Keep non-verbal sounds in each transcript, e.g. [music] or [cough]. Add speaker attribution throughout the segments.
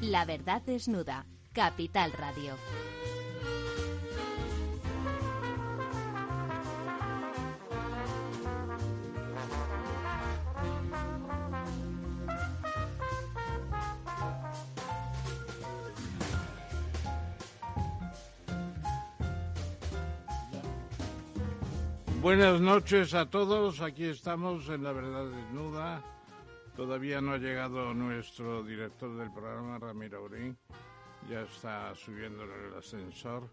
Speaker 1: La verdad desnuda. Capital Radio.
Speaker 2: Buenas noches a todos, aquí estamos en La Verdad Desnuda. Todavía no ha llegado nuestro director del programa, Ramiro Aurín, ya está subiendo en el ascensor.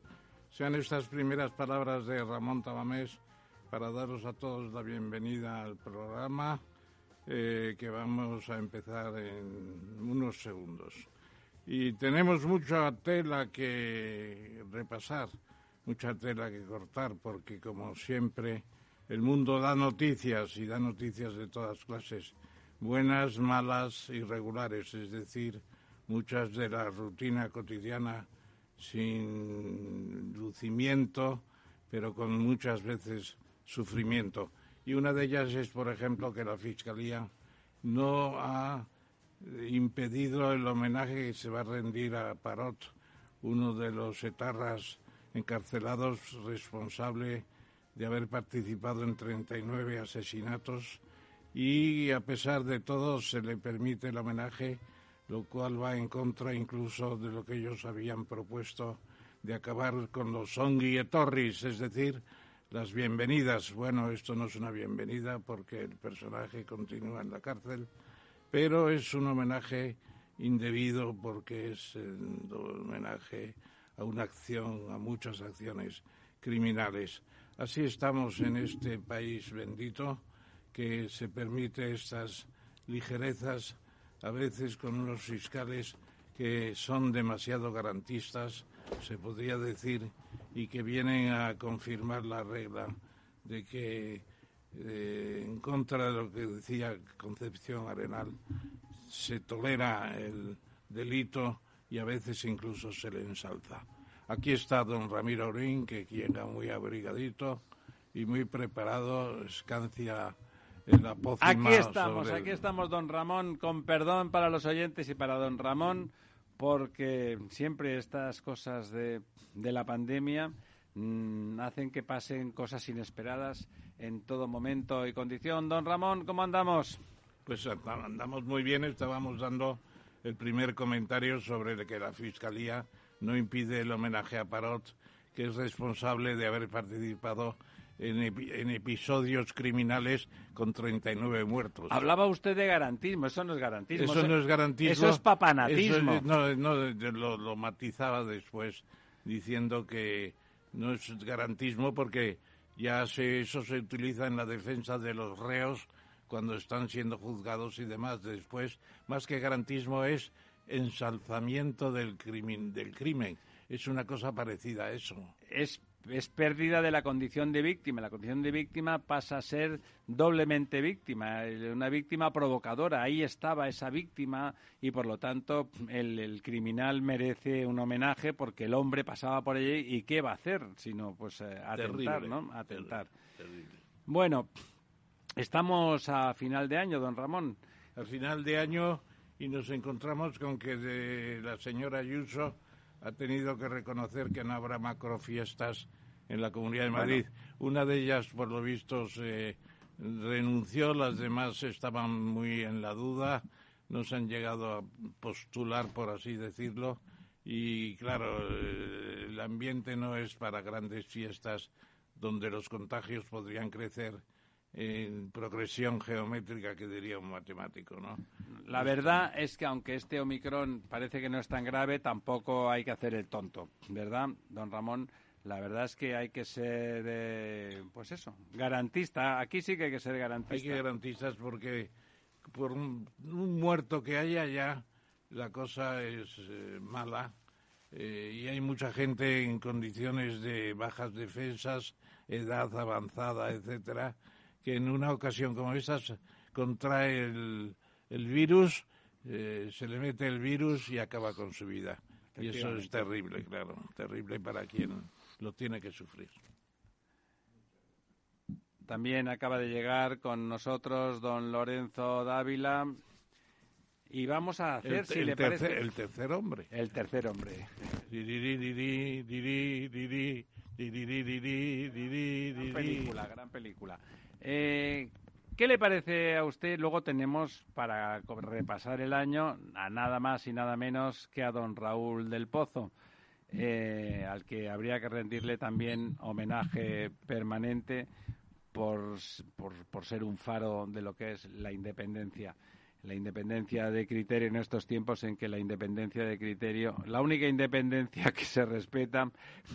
Speaker 2: Sean estas primeras palabras de Ramón Tabamés para daros a todos la bienvenida al programa eh, que vamos a empezar en unos segundos. Y tenemos mucha tela que repasar mucha tela que cortar porque como siempre el mundo da noticias y da noticias de todas clases, buenas, malas, irregulares, es decir, muchas de la rutina cotidiana sin lucimiento, pero con muchas veces sufrimiento. Y una de ellas es, por ejemplo, que la Fiscalía no ha impedido el homenaje que se va a rendir a Parot, uno de los etarras encarcelados responsable de haber participado en 39 asesinatos y a pesar de todo se le permite el homenaje, lo cual va en contra incluso de lo que ellos habían propuesto de acabar con los Ongui Torris, es decir, las bienvenidas. Bueno, esto no es una bienvenida porque el personaje continúa en la cárcel, pero es un homenaje indebido porque es un homenaje a una acción, a muchas acciones criminales. Así estamos en este país bendito que se permite estas ligerezas, a veces con unos fiscales que son demasiado garantistas, se podría decir, y que vienen a confirmar la regla de que, eh, en contra de lo que decía Concepción Arenal, se tolera el delito y a veces incluso se le ensalza. Aquí está don Ramiro Orín, que llega muy abrigadito y muy preparado, escancia
Speaker 3: Aquí estamos, aquí estamos, don Ramón, con perdón para los oyentes y para don Ramón, porque siempre estas cosas de, de la pandemia mm, hacen que pasen cosas inesperadas en todo momento y condición. Don Ramón, ¿cómo andamos?
Speaker 2: Pues andamos muy bien, estábamos dando el primer comentario sobre que la Fiscalía no impide el homenaje a Parot, que es responsable de haber participado en, episodios criminales con 39 muertos.
Speaker 3: Hablaba usted de garantismo, eso no es garantismo.
Speaker 2: Eso, no es garantismo.
Speaker 3: Eso es papanatismo.
Speaker 2: no, no lo, lo matizaba después diciendo que no es garantismo porque ya se, eso se utiliza en la defensa de los reos cuando están siendo juzgados y demás. Después, más que garantismo es ensalzamiento del crimen, del crimen. Es una cosa parecida a eso.
Speaker 3: Es, es pérdida de la condición de víctima. La condición de víctima pasa a ser doblemente víctima, una víctima provocadora. Ahí estaba esa víctima y por lo tanto el, criminal merece un homenaje porque el hombre pasaba por allí y qué va a hacer sino pues eh, atentar, ¿no? Atentar. Bueno, estamos a final de año, don Ramón.
Speaker 2: Al final de año y nos encontramos con que de la señora Ayuso ha tenido que reconocer que no habrá macrofiestas en la Comunidad de Madrid. Una de ellas, por lo visto, se renunció, las demás estaban muy en la duda, no se han llegado a postular, por así decirlo, y claro, el ambiente no es para grandes fiestas donde los contagios podrían crecer en progresión geométrica que diría un matemático, ¿no?
Speaker 3: La verdad es que aunque este Omicron parece que no es tan grave, tampoco hay que hacer el tonto, ¿verdad, don Ramón? La verdad es que hay que ser, pues eso, garantista. Aquí sí que hay que ser garantista.
Speaker 2: Hay que garantistas porque por un, muerto que haya ya la cosa es eh, mala eh, y hay mucha gente en condiciones de bajas defensas, edad avanzada, etcétera, que en una ocasión como esta contrae el, el virus, eh, se le mete el virus y acaba con su vida. Y eso es terrible, claro, terrible para quien lo tiene que sufrir.
Speaker 3: También acaba de llegar con nosotros don Lorenzo Dávila. y vamos a hacer,
Speaker 2: el,
Speaker 3: si
Speaker 2: el
Speaker 3: le
Speaker 2: tercer,
Speaker 3: parece...
Speaker 2: el tercer hombre.
Speaker 3: El tercer hombre. Gran película, gran película. Eh, ¿Qué le parece a usted? Luego tenemos para repasar el año a nada más y nada menos que a don Raúl del Pozo, eh, al que habría que rendirle también homenaje permanente por, por, por ser un faro de lo que es la independencia. La independencia de criterio en estos tiempos en que la independencia de criterio, la única independencia [laughs] que se respeta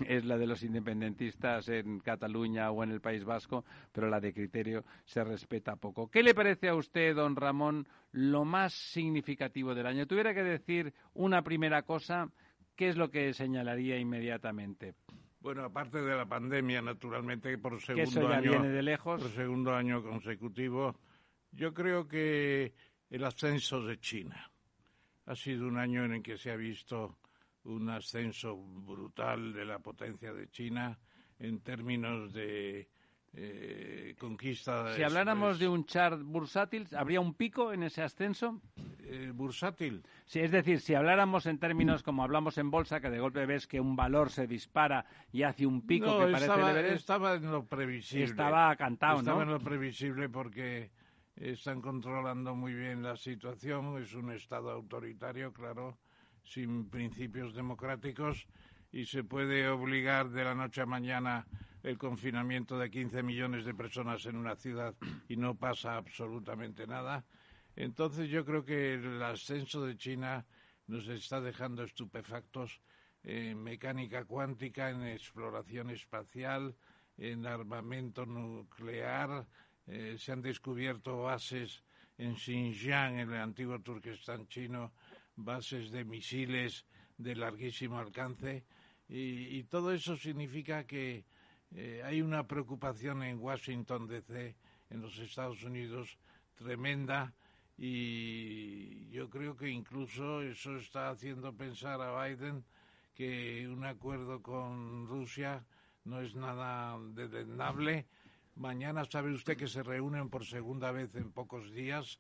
Speaker 3: es la de los independentistas en Cataluña o en el País Vasco, pero la de criterio se respeta poco. ¿Qué le parece a usted, don Ramón, lo más significativo del año? Tuviera que decir una primera cosa, ¿qué es lo que señalaría inmediatamente?
Speaker 2: Bueno, aparte de la pandemia, naturalmente, por segundo
Speaker 3: eso ya
Speaker 2: año,
Speaker 3: viene de lejos.
Speaker 2: por segundo año consecutivo, yo creo que el ascenso de China ha sido un año en el que se ha visto un ascenso brutal de la potencia de China en términos de eh, conquista.
Speaker 3: Si habláramos de un chart bursátil, ¿habría un pico en ese ascenso?
Speaker 2: eh, bursátil.
Speaker 3: Sí, es decir, si habláramos en términos como hablamos en bolsa, que de golpe ves que un valor se dispara y hace un pico
Speaker 2: no,
Speaker 3: que parece
Speaker 2: estaba,
Speaker 3: el Everest,
Speaker 2: estaba en lo previsible.
Speaker 3: estaba cantado,
Speaker 2: Estaba
Speaker 3: ¿no?
Speaker 2: en lo previsible porque están controlando muy bien la situación. Es un Estado autoritario, claro, sin principios democráticos y se puede obligar de la noche a mañana el confinamiento de 15 millones de personas en una ciudad y no pasa absolutamente nada. Entonces yo creo que el ascenso de China nos está dejando estupefactos en mecánica cuántica, en exploración espacial, en armamento nuclear. Eh, se han descubierto bases en Xinjiang, en el antiguo Turquestán chino, bases de misiles de larguísimo alcance. Y, y todo eso significa que eh, hay una preocupación en Washington DC, en los Estados Unidos, tremenda. Y yo creo que incluso eso está haciendo pensar a Biden que un acuerdo con Rusia no es nada desdeñable. Mañana sabe usted que se reúnen por segunda vez en pocos días.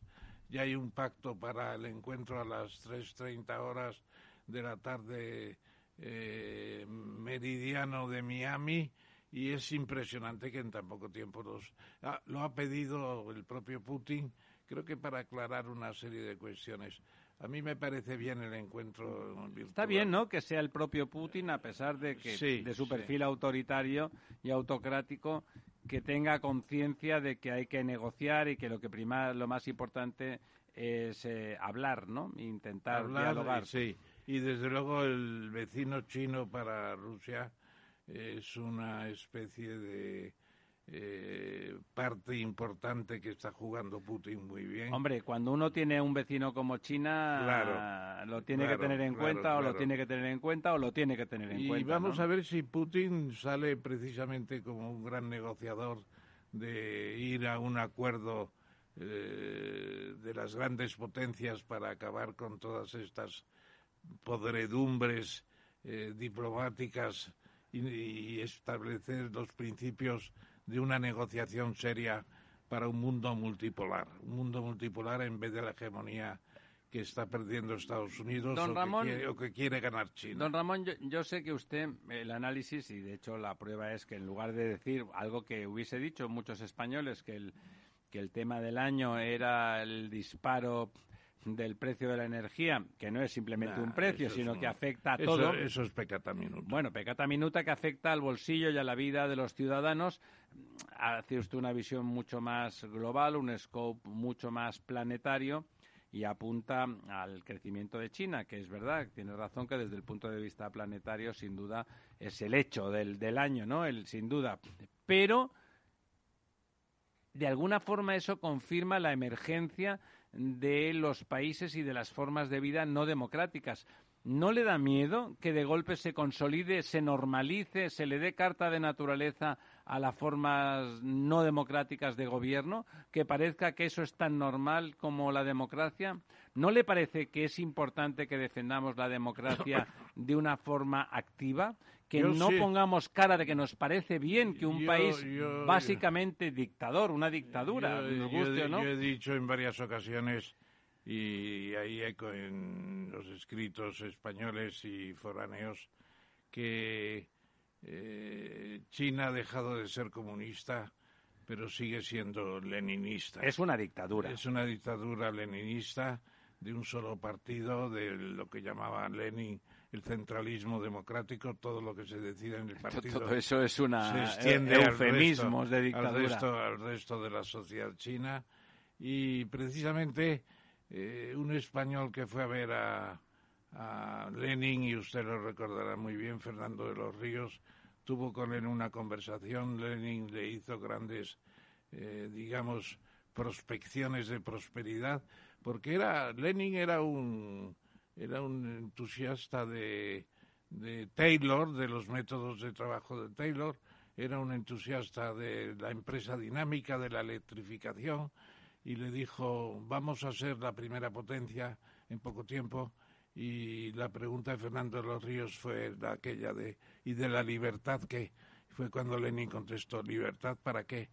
Speaker 2: Ya hay un pacto para el encuentro a las 3.30 horas de la tarde eh, meridiano de Miami y es impresionante que en tan poco tiempo los, ah, lo ha pedido el propio Putin, creo que para aclarar una serie de cuestiones. A mí me parece bien el encuentro virtual.
Speaker 3: Está bien, ¿no? Que sea el propio Putin, a pesar de que
Speaker 2: Sí,
Speaker 3: de su
Speaker 2: sí.
Speaker 3: perfil autoritario y autocrático, que tenga conciencia de que hay que negociar y que lo que prima, lo más importante es eh, hablar, ¿no? Intentar
Speaker 2: Hablar,
Speaker 3: dialogar.
Speaker 2: Sí, y desde luego el vecino chino para Rusia es una especie de eh, parte importante que está jugando Putin muy bien.
Speaker 3: Hombre, cuando uno tiene un vecino como China,
Speaker 2: Claro,
Speaker 3: lo tiene
Speaker 2: claro,
Speaker 3: que tener en
Speaker 2: claro,
Speaker 3: cuenta o lo tiene que tener en cuenta o lo tiene que tener en
Speaker 2: y
Speaker 3: cuenta.
Speaker 2: vamos
Speaker 3: ¿no?
Speaker 2: a ver si Putin sale precisamente como un gran negociador de ir a un acuerdo eh, de las grandes potencias para acabar con todas estas podredumbres eh, diplomáticas y, y establecer los principios de una negociación seria para un mundo multipolar, un mundo multipolar en vez de la hegemonía que está perdiendo Estados Unidos
Speaker 3: Don
Speaker 2: o,
Speaker 3: Ramón,
Speaker 2: que quiere, o que quiere ganar China.
Speaker 3: Don Ramón, yo, yo sé que usted, el análisis, y de hecho la prueba es que en lugar de decir algo que hubiese dicho muchos españoles, que el, que el tema del año era el disparo del precio de la energía, que no es simplemente
Speaker 2: Nah,
Speaker 3: un precio, sino que afecta a
Speaker 2: eso,
Speaker 3: todo.
Speaker 2: Eso es pecata minuta.
Speaker 3: Bueno, pecata minuta que afecta al bolsillo y a la vida de los ciudadanos. Hace usted una visión mucho más global, un scope mucho más planetario y apunta al crecimiento de China, que es verdad, tiene razón que desde el punto de vista planetario, sin duda, es el hecho del, del año, ¿no? El, sin duda. Pero, de alguna forma, eso confirma la emergencia de los países y de las formas de vida no democráticas. ¿No le da miedo que de golpe se consolide, se normalice, se le dé carta de naturaleza a las formas no democráticas de gobierno? ¿Que parezca que eso es tan normal como la democracia? ¿No le parece que es importante que defendamos la democracia de una forma activa? Que
Speaker 2: Yo
Speaker 3: no
Speaker 2: sí.
Speaker 3: pongamos cara de que nos parece bien que un
Speaker 2: Yo-
Speaker 3: país
Speaker 2: yo-
Speaker 3: básicamente dictador, una dictadura,
Speaker 2: Yo-
Speaker 3: nos guste o no.
Speaker 2: yo he dicho en varias ocasiones y hay eco en los escritos españoles y foráneos que eh, China ha dejado de ser comunista, pero sigue siendo leninista.
Speaker 3: Es una dictadura.
Speaker 2: Es una dictadura leninista de un solo partido, de lo que llamaba Lenin el centralismo democrático, todo lo que se decide en el [laughs] partido.
Speaker 3: Todo eso es una
Speaker 2: se extiende
Speaker 3: eufemismos de dictadura.
Speaker 2: Al resto, al resto de la sociedad china. Y precisamente eh, un español que fue a ver a, a Lenin, y usted lo recordará muy bien, Fernando de los Ríos, tuvo con él una conversación. Lenin le hizo grandes, eh, digamos, prospecciones de prosperidad, porque era Lenin era un era un entusiasta de, de Taylor, de los métodos de trabajo de Taylor, era un entusiasta de la empresa dinámica, de la electrificación, y le dijo, vamos a ser la primera potencia en poco tiempo. Y la pregunta de Fernando de los Ríos fue aquella de, ¿y de la libertad qué? Fue cuando Lenin contestó, ¿libertad para qué?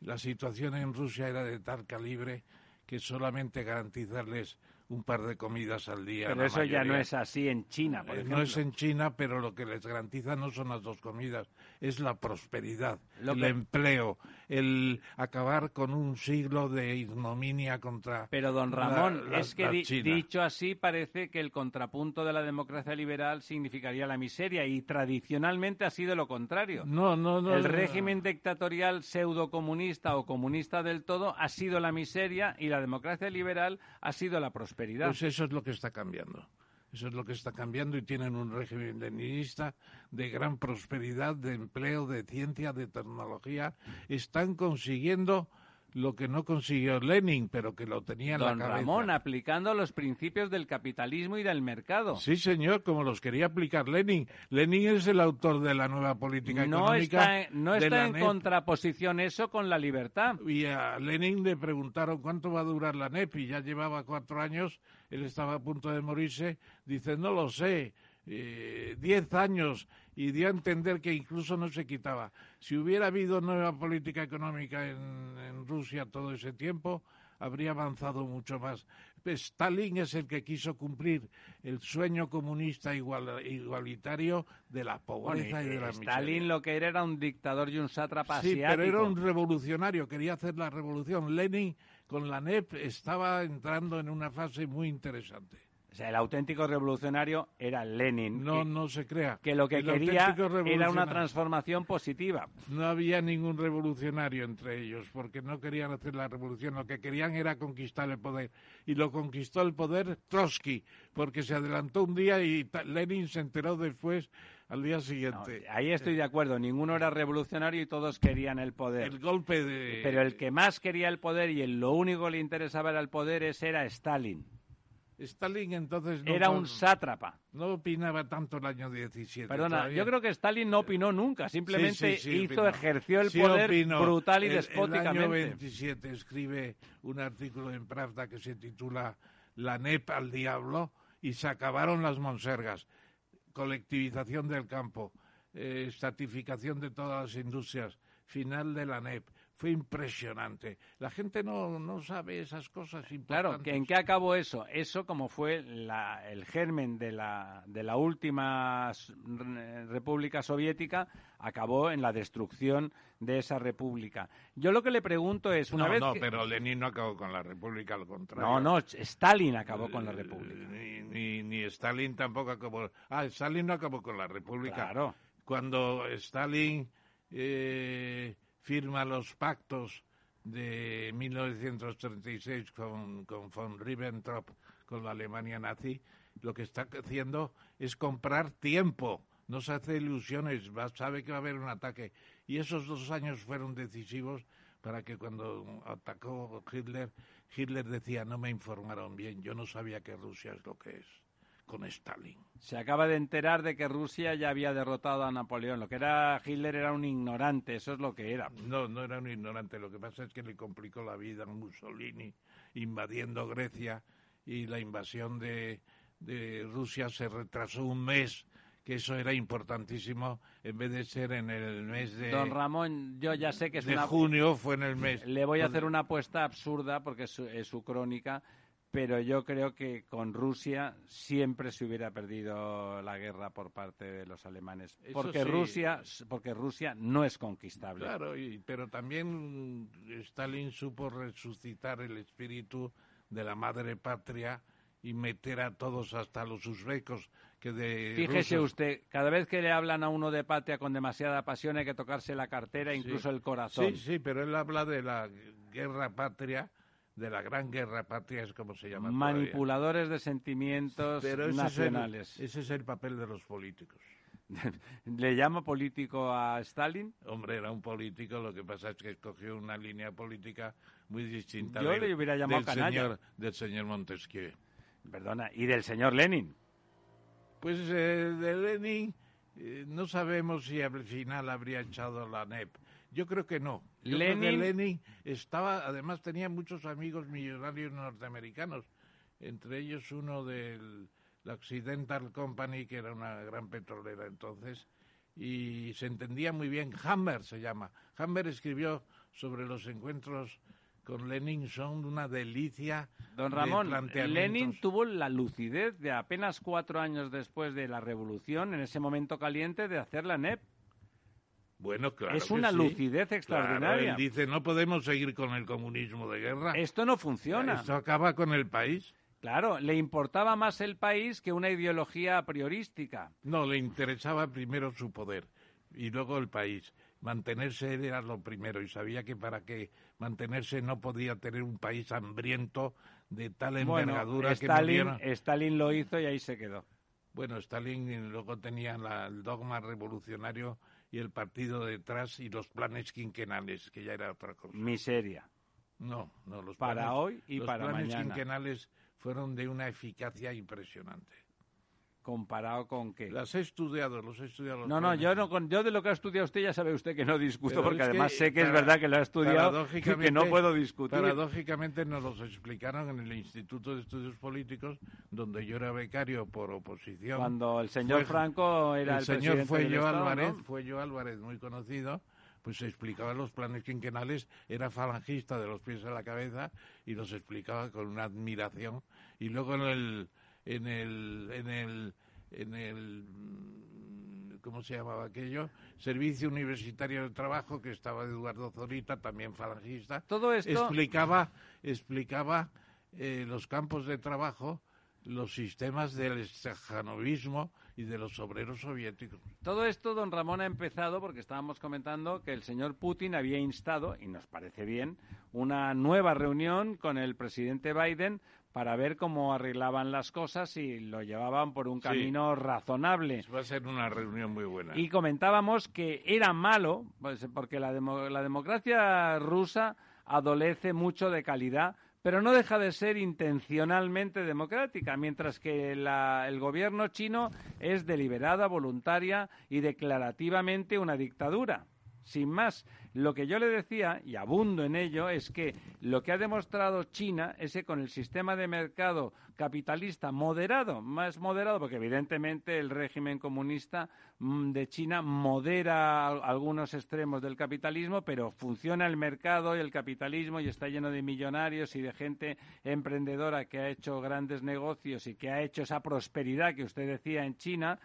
Speaker 2: La situación en Rusia era de tal calibre que solamente garantizarles un par de comidas al día.
Speaker 3: Pero eso ya no es así en China, por
Speaker 2: eh,
Speaker 3: ejemplo.
Speaker 2: No es en China, pero lo que les garantiza no son las dos comidas, es la prosperidad, el empleo, el acabar con un siglo de ignominia contra.
Speaker 3: Pero don Ramón, es que dicho así parece que el contrapunto de la democracia liberal significaría la miseria y tradicionalmente ha sido lo contrario.
Speaker 2: No, no, no.
Speaker 3: El régimen dictatorial pseudo-comunista o comunista del todo ha sido la miseria y la democracia liberal ha sido la prosperidad.
Speaker 2: Pues eso es lo que está cambiando. Eso es lo que está cambiando y tienen un régimen leninista de gran prosperidad, de empleo, de ciencia, de tecnología. Están consiguiendo lo que no consiguió Lenin, pero que lo tenía en
Speaker 3: Don
Speaker 2: la cabeza.
Speaker 3: Ramón, aplicando los principios del capitalismo y del mercado.
Speaker 2: Sí, señor, como los quería aplicar Lenin. Lenin es el autor de la nueva política
Speaker 3: no
Speaker 2: económica.
Speaker 3: Está, no está en contraposición eso con la libertad.
Speaker 2: Y a Lenin le preguntaron cuánto va a durar la NEP y ya llevaba cuatro años, él estaba a punto de morirse. Dice, no lo sé, eh, diez años y dio a entender que incluso no se quitaba. Si hubiera habido nueva política económica en, Rusia todo ese tiempo, habría avanzado mucho más. Stalin es el que quiso cumplir el sueño comunista igualitario de la pobreza y de la
Speaker 3: Stalin lo que era era un dictador y un sátrapa
Speaker 2: Sí, pero era un revolucionario, quería hacer la revolución. Lenin con la NEP estaba entrando en una fase muy interesante.
Speaker 3: Sea, el auténtico revolucionario era Lenin.
Speaker 2: No, no se crea.
Speaker 3: Que lo que quería era una transformación positiva.
Speaker 2: No había ningún revolucionario entre ellos, porque no querían hacer la revolución. Lo que querían era conquistar el poder. Y lo conquistó el poder Trotsky, porque se adelantó un día y Lenin se enteró después al día siguiente.
Speaker 3: ahí estoy de acuerdo. Ninguno era revolucionario y todos querían el poder.
Speaker 2: El golpe de.
Speaker 3: Pero el que más quería el poder y el, lo único que le interesaba era el poder ese era Stalin.
Speaker 2: Stalin entonces
Speaker 3: era un sátrapa.
Speaker 2: No opinaba tanto el año 17.
Speaker 3: Perdona, yo creo que Stalin no opinó nunca, simplemente hizo, ejerció el poder brutal y despóticamente.
Speaker 2: En el año 27 escribe un artículo en Pravda que se titula La NEP al diablo y se acabaron las monsergas. Colectivización del campo, eh, estatificación de todas las industrias, final de la NEP fue impresionante. La gente no, no sabe esas cosas
Speaker 3: Claro, ¿en qué acabó eso? Eso, como fue la, el germen de la, de la última República Soviética, acabó en la destrucción de esa república. Yo lo que le pregunto es, una
Speaker 2: no,
Speaker 3: vez
Speaker 2: No, pero Lenin no acabó con la república, al contrario.
Speaker 3: No, no, Stalin acabó con la república.
Speaker 2: Ni, ni, ni Stalin tampoco acabó... Ah, Stalin no acabó con la república.
Speaker 3: Claro.
Speaker 2: Cuando Stalin... Eh, firma los pactos de 1936 con, con von Ribbentrop, con la Alemania nazi, lo que está haciendo es comprar tiempo. No se hace ilusiones, va, sabe que va a haber un ataque. Y esos dos años fueron decisivos para que cuando atacó Hitler, Hitler decía, no me informaron bien, yo no sabía que Rusia es lo que es con Stalin.
Speaker 3: Se acaba de enterar de que Rusia ya había derrotado a Napoleón. Lo que era Hitler era un ignorante, eso es lo que era.
Speaker 2: No, no era un ignorante. Lo que pasa es que le complicó la vida a Mussolini invadiendo Grecia y la invasión de, Rusia se retrasó un mes que eso era importantísimo en vez de ser en el mes de
Speaker 3: Don Ramón, yo ya sé que es
Speaker 2: de junio fue en el mes.
Speaker 3: Le voy a hacer una apuesta absurda porque es su crónica pero yo creo que con Rusia siempre se hubiera perdido la guerra por parte de los alemanes, porque Rusia, porque Rusia no es conquistable.
Speaker 2: Claro, pero también Stalin supo resucitar el espíritu de la madre patria y meter a todos hasta los uzbecos que de
Speaker 3: Fíjese usted, cada vez que le hablan a uno de patria con demasiada pasión hay que tocarse la cartera, incluso el corazón.
Speaker 2: Sí, sí, pero él habla de la guerra patria de la gran guerra patria, es como se llama.
Speaker 3: Manipuladores de sentimientos nacionales.
Speaker 2: ese es el papel de los políticos. [laughs]
Speaker 3: ¿Le llama político a Stalin?
Speaker 2: Hombre, era un político, lo que pasa es que escogió una línea política muy distinta
Speaker 3: Yo le hubiera llamado
Speaker 2: del, señor, del señor Montesquieu.
Speaker 3: Perdona, ¿y del señor Lenin?
Speaker 2: Pues eh, de Lenin eh, no sabemos si al final habría echado la NEP. Yo creo que no.
Speaker 3: Lenin...
Speaker 2: Lenin estaba, además tenía muchos amigos millonarios norteamericanos, entre ellos uno del la Occidental Company, que era una gran petrolera entonces, y se entendía muy bien. Hammer se llama. Hammer escribió sobre los encuentros con Lenin, son una delicia.
Speaker 3: Don Ramón, Lenin tuvo la lucidez de apenas cuatro años después de la revolución, en ese momento caliente, de hacer la NEP.
Speaker 2: Bueno, claro.
Speaker 3: Es una lucidez extraordinaria.
Speaker 2: él dice, no podemos seguir con el comunismo de guerra.
Speaker 3: Esto no funciona.
Speaker 2: Esto acaba con el país.
Speaker 3: Claro, le importaba más el país que una ideología priorística.
Speaker 2: No, le interesaba primero su poder y luego el país. Mantenerse era lo primero y sabía que para que mantenerse no podía tener un país hambriento de tal envergadura
Speaker 3: que Stalin, Stalin lo hizo y ahí se quedó.
Speaker 2: Bueno, Stalin luego tenía el dogma revolucionario y el partido detrás y los planes quinquenales, que ya era otra cosa.
Speaker 3: Miseria.
Speaker 2: No, no, los
Speaker 3: para hoy y para
Speaker 2: mañana. Los
Speaker 3: planes
Speaker 2: quinquenales fueron de una eficacia impresionante.
Speaker 3: ¿Comparado con qué?
Speaker 2: Las he estudiado, los he estudiado.
Speaker 3: no, no, yo, no, yo de lo que ha estudiado usted ya sabe usted que no discuto, porque además sé que es verdad que lo ha estudiado y que no puedo discutir.
Speaker 2: Paradójicamente nos los explicaron en el Instituto de Estudios Políticos, donde yo era becario por oposición.
Speaker 3: Cuando el señor Franco era el,
Speaker 2: el señor fue yo Álvarez, fue yo Álvarez, muy conocido, pues se explicaba los planes quinquenales, era falangista de los pies a la cabeza y los explicaba con una admiración. Y luego en el, en el, en el, en el ¿cómo se llamaba aquello? Servicio Universitario de Trabajo, que estaba Eduardo Zorita, también falangista.
Speaker 3: Todo esto...
Speaker 2: Explicaba, explicaba eh, los campos de trabajo, los sistemas del estejanovismo y de los obreros soviéticos.
Speaker 3: Todo esto, don Ramón, ha empezado porque estábamos comentando que el señor Putin había instado, y nos parece bien, una nueva reunión con el presidente Biden para ver cómo arreglaban las cosas y lo llevaban por un camino razonable.
Speaker 2: Va a ser una reunión muy buena.
Speaker 3: Y comentábamos que era malo, pues, porque la, la democracia rusa adolece mucho de calidad pero no deja de ser intencionalmente democrática, mientras que el gobierno chino es deliberada, voluntaria y declarativamente una dictadura. Sin más, lo que yo le decía, y abundo en ello, es que lo que ha demostrado China es que con el sistema de mercado capitalista moderado, más moderado, porque evidentemente el régimen comunista mm, de China modera algunos extremos del capitalismo, pero funciona el mercado y el capitalismo y está lleno de millonarios y de gente emprendedora que ha hecho grandes negocios y que ha hecho esa prosperidad que usted decía en China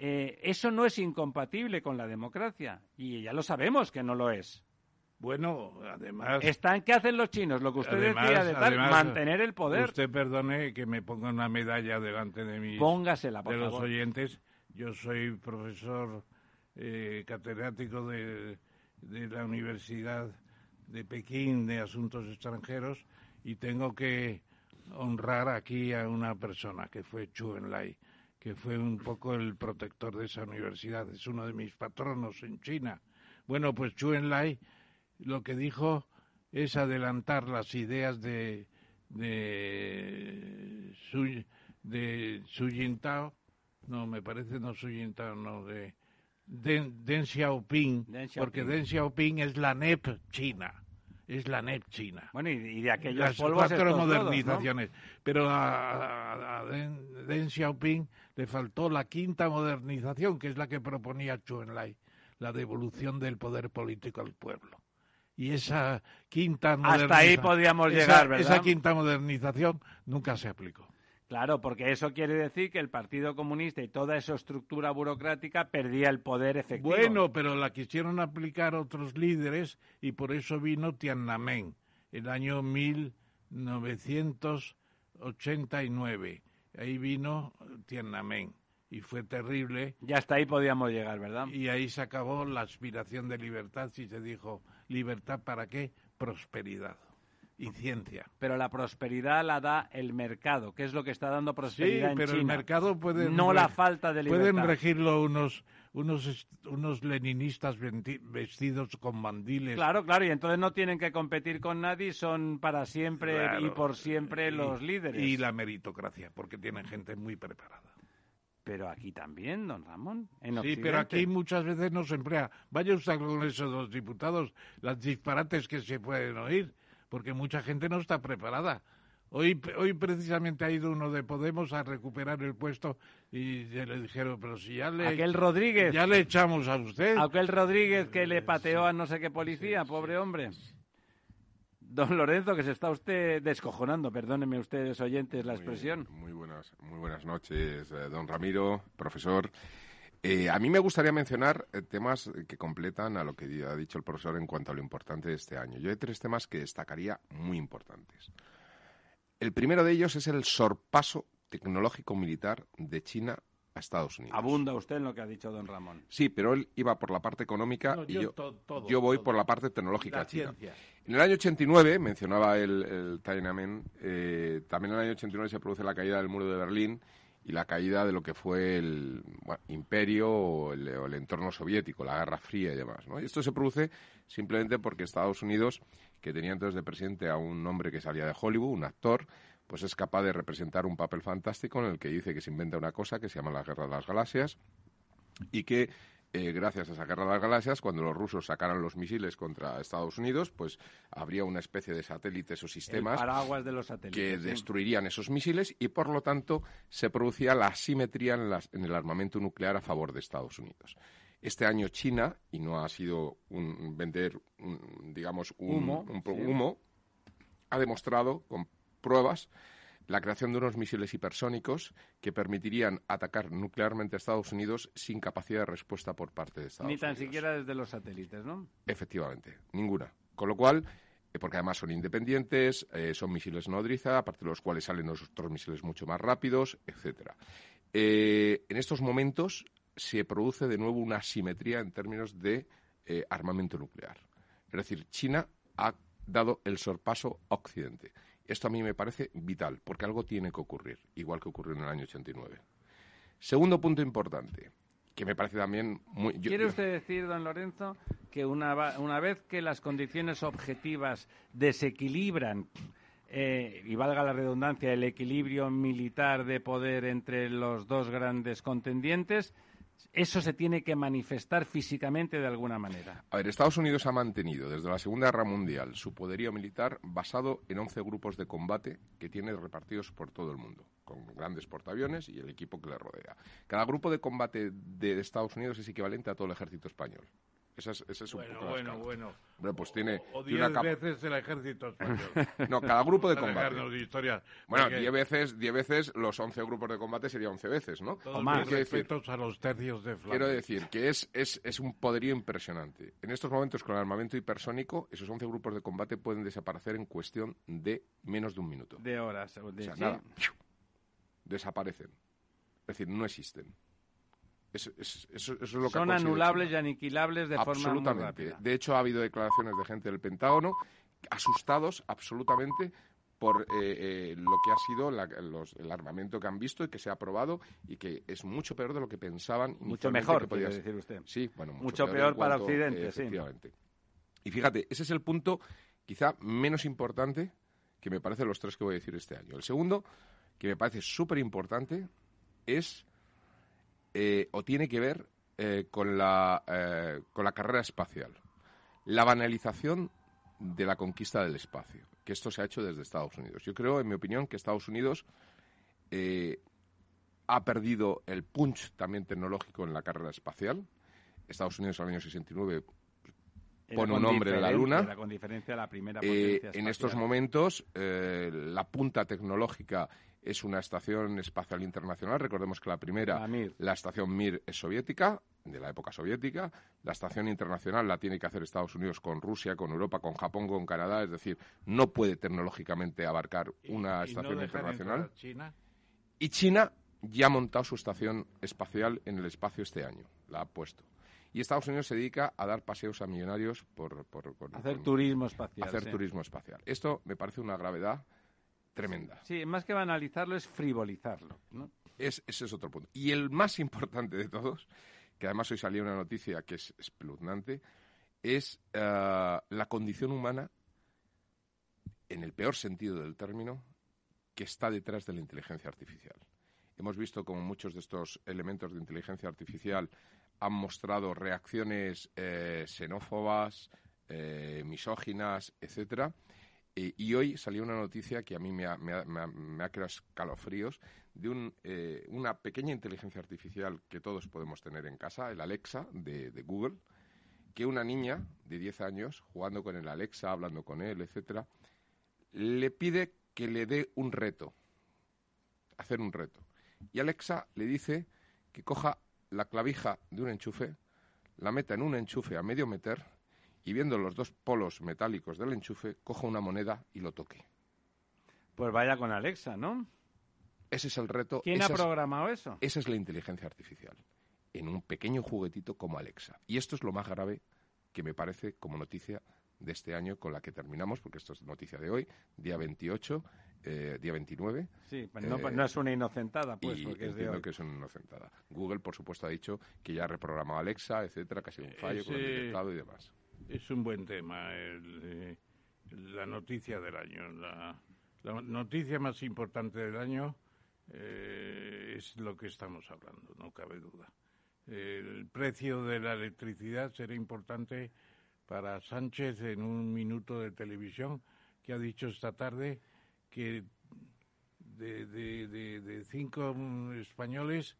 Speaker 3: eh, eso no es incompatible con la democracia y ya lo sabemos que no lo es.
Speaker 2: Bueno, además...
Speaker 3: Están, ¿Qué hacen los chinos? Lo que usted decía de tal, mantener el poder.
Speaker 2: Usted perdone que me ponga una medalla delante de mis...
Speaker 3: Póngasela,
Speaker 2: de los oyentes. Yo soy profesor eh, catedrático de, de la Universidad de Pekín de Asuntos Extranjeros y tengo que honrar aquí a una persona que fue Chu Enlai que fue un poco el protector de esa universidad, es uno de mis patronos en China. Bueno, pues Chu Enlai lo que dijo es adelantar las ideas de de Su, de Su Jintao, no, me parece no Su Jintao, no, de Deng, Xiaoping, porque Deng Xiaoping es la NEP china es la NEP china.
Speaker 3: Bueno, y, de aquellos
Speaker 2: Las cuatro modernizaciones. Pero a, Deng, Xiaoping le faltó la quinta modernización, que es la que proponía Chu Enlai, la devolución del poder político al pueblo. y esa quinta
Speaker 3: Hasta ahí podíamos llegar, ¿verdad?
Speaker 2: Esa quinta modernización nunca se aplicó.
Speaker 3: Claro, porque eso quiere decir que el Partido Comunista y toda esa estructura burocrática perdía el poder efectivo.
Speaker 2: Bueno, pero la quisieron aplicar otros líderes y por eso vino Tiananmen, el año 1989. Ahí vino Tiananmen y fue terrible.
Speaker 3: Ya hasta ahí podíamos llegar, ¿verdad?
Speaker 2: Y ahí se acabó la aspiración de libertad y se dijo, ¿libertad para qué? Prosperidad y ciencia.
Speaker 3: Pero la prosperidad la da el mercado, que es lo que está dando prosperidad
Speaker 2: sí, pero
Speaker 3: el
Speaker 2: mercado puede
Speaker 3: no la falta de libertad.
Speaker 2: Pueden regirlo unos unos unos leninistas vestidos con mandiles.
Speaker 3: Claro, claro, y entonces no tienen que competir con nadie, son para siempre y por siempre los líderes.
Speaker 2: Y la meritocracia, porque tienen gente muy preparada.
Speaker 3: Pero aquí también, don Ramón.
Speaker 2: sí, pero aquí muchas veces no se emplea. Vaya usted con esos dos diputados, las disparates que se pueden oír porque mucha gente no está preparada. Hoy, hoy precisamente ha ido uno de Podemos a recuperar el puesto y le dijeron, pero si ya le...
Speaker 3: Aquel Rodríguez.
Speaker 2: Ya le echamos a usted.
Speaker 3: Aquel Rodríguez que le pateó a no sé qué policía, pobre hombre. Don Lorenzo, que se está usted descojonando, perdónenme ustedes oyentes la expresión.
Speaker 4: Muy buenas, muy buenas noches, eh, don Ramiro, profesor. Eh, a mí me gustaría mencionar eh, temas que completan a lo que ha dicho el profesor en cuanto a lo importante de este año. Yo hay tres temas que destacaría muy importantes. El primero de ellos es el sorpaso tecnológico militar de China a Estados Unidos.
Speaker 3: Abunda usted en lo que ha dicho don Ramón.
Speaker 4: Sí, pero él iba por la parte económica y yo, yo voy por la parte tecnológica china. En el año 89, mencionaba el, el Tiananmen, eh, también en el año 89 se produce la caída del muro de Berlín y la caída de lo que fue el imperio o el, entorno soviético, la Guerra Fría y demás. Y esto se produce simplemente porque Estados Unidos, que tenía entonces de presidente a un hombre que salía de Hollywood, un actor, pues es capaz de representar un papel fantástico en el que dice que se inventa una cosa que se llama la Guerra de las Galaxias y que eh, gracias a esa guerra de las galaxias, cuando los rusos sacaran los misiles contra Estados Unidos, pues habría una especie de satélites o sistemas
Speaker 3: de los
Speaker 4: que destruirían esos misiles y, por lo tanto, se producía la asimetría en, el armamento nuclear a favor de Estados Unidos. Este año China, y no ha sido un vender, digamos, un humo ha demostrado con pruebas la creación de unos misiles hipersónicos que permitirían atacar nuclearmente a Estados Unidos sin capacidad de respuesta por parte de Estados
Speaker 3: Unidos.
Speaker 4: Ni
Speaker 3: tan siquiera desde los satélites, ¿no?
Speaker 4: Efectivamente, ninguna. Con lo cual, eh, porque además son independientes, eh, son misiles nodriza, aparte de los cuales salen otros misiles mucho más rápidos, etcétera. Eh, en estos momentos se produce de nuevo una asimetría en términos de armamento nuclear. Es decir, China ha dado el sorpaso a Occidente. Esto a mí me parece vital, porque algo tiene que ocurrir, igual que ocurrió en el año 89. Segundo punto importante, que me parece también muy...
Speaker 3: ¿Quiere usted decir, don Lorenzo, que una, una vez que las condiciones objetivas desequilibran eh, y valga la redundancia, el equilibrio militar de poder entre los dos grandes contendientes, eso se tiene que manifestar físicamente de alguna manera.
Speaker 4: A ver, Estados Unidos ha mantenido desde la Segunda Guerra Mundial su poderío militar basado en 11 grupos de combate que tiene repartidos por todo el mundo, con grandes portaaviones y el equipo que le rodea. Cada grupo de combate de Estados Unidos es equivalente a todo el ejército español. Ese es, un
Speaker 2: bueno, bueno, bueno.
Speaker 4: pues tiene,
Speaker 2: o, diez veces el ejército español. [laughs]
Speaker 4: no, cada grupo de combate.
Speaker 2: De historia,
Speaker 4: bueno, diez veces, diez veces los once grupos de combate sería once veces, ¿no?
Speaker 2: o más. Respetos a los tercios de Flandes.
Speaker 4: Quiero decir que es, es, es un poderío impresionante. En estos momentos, con el armamento hipersónico, esos once grupos de combate pueden desaparecer en cuestión de menos de un minuto.
Speaker 3: De horas. De,
Speaker 4: o sea, nada. Desaparecen. Es decir, no existen.
Speaker 3: Son anulables y aniquilables de forma muy
Speaker 4: rápida. De hecho, ha habido declaraciones de gente del Pentágono asustados absolutamente por eh, eh, lo que ha sido el armamento que han visto y que se ha probado y que es mucho peor de lo que pensaban.
Speaker 3: Mucho mejor, que podría decir usted.
Speaker 4: Sí, bueno,
Speaker 3: mucho, peor, para Occidente,
Speaker 4: efectivamente. Y fíjate, ese es el punto quizá menos importante que me parece los tres que voy a decir este año. El segundo, que me parece súper importante, es eh, o tiene que ver eh, con, la, eh, con la carrera espacial. La banalización de la conquista del espacio, que esto se ha hecho desde Estados Unidos. Yo creo, en mi opinión, que Estados Unidos ha perdido el punch también tecnológico en la carrera espacial. Estados Unidos en el año 69 pone un hombre en la Luna.
Speaker 3: con diferencia la primera
Speaker 4: eh, en estos momentos, eh, la punta tecnológica es una estación espacial internacional. Recordemos que la primera, la, estación Mir, es soviética, de la época soviética. La estación internacional la tiene que hacer Estados Unidos con Rusia, con Europa, con Japón, con Canadá. Es decir, no puede tecnológicamente abarcar una estación internacional.
Speaker 2: China?
Speaker 4: Y China ya ha montado su estación espacial en el espacio este año. La ha puesto. Y Estados Unidos se dedica a dar paseos a millonarios por...
Speaker 3: hacer turismo espacial.
Speaker 4: Hacer turismo espacial. Esto me parece una gravedad tremenda.
Speaker 3: Sí, más que banalizarlo es frivolizarlo. ¿no?
Speaker 4: Es, ese es otro punto. Y el más importante de todos, que además hoy salió una noticia que es espeluznante, es eh, la condición humana, en el peor sentido del término, que está detrás de la inteligencia artificial. Hemos visto como muchos de estos elementos de inteligencia artificial han mostrado reacciones eh, xenófobas, eh, misóginas, etcétera. Y hoy salió una noticia que a mí me ha, creado escalofríos de eh, una pequeña inteligencia artificial que todos podemos tener en casa, el Alexa de, de, Google, que una niña de 10 años, jugando con el Alexa, hablando con él, etcétera, le pide que le dé un reto, hacer un reto. Y Alexa le dice que coja la clavija de un enchufe, la meta en un enchufe a medio meter y viendo los dos polos metálicos del enchufe, coja una moneda y lo toque.
Speaker 3: Pues vaya con Alexa, ¿no?
Speaker 4: Ese es el reto.
Speaker 3: ¿Quién ha programado eso?
Speaker 4: Esa es la inteligencia artificial, en un pequeño juguetito como Alexa. Y esto es lo más grave que me parece como noticia de este año con la que terminamos, porque esto es noticia de hoy, día 28, eh, día 29.
Speaker 3: Sí, pues no, no, es una inocentada, pues, porque es de hoy.
Speaker 4: que es una inocentada. Google, por supuesto, ha dicho que ya ha reprogramado Alexa, etcétera, que ha sido un fallo con el y demás.
Speaker 2: Es un buen tema, eh, la noticia del año. La, noticia más importante del año eh, es lo que estamos hablando, no cabe duda. El precio de la electricidad será importante para Sánchez en un minuto de televisión que ha dicho esta tarde que de, de, cinco españoles,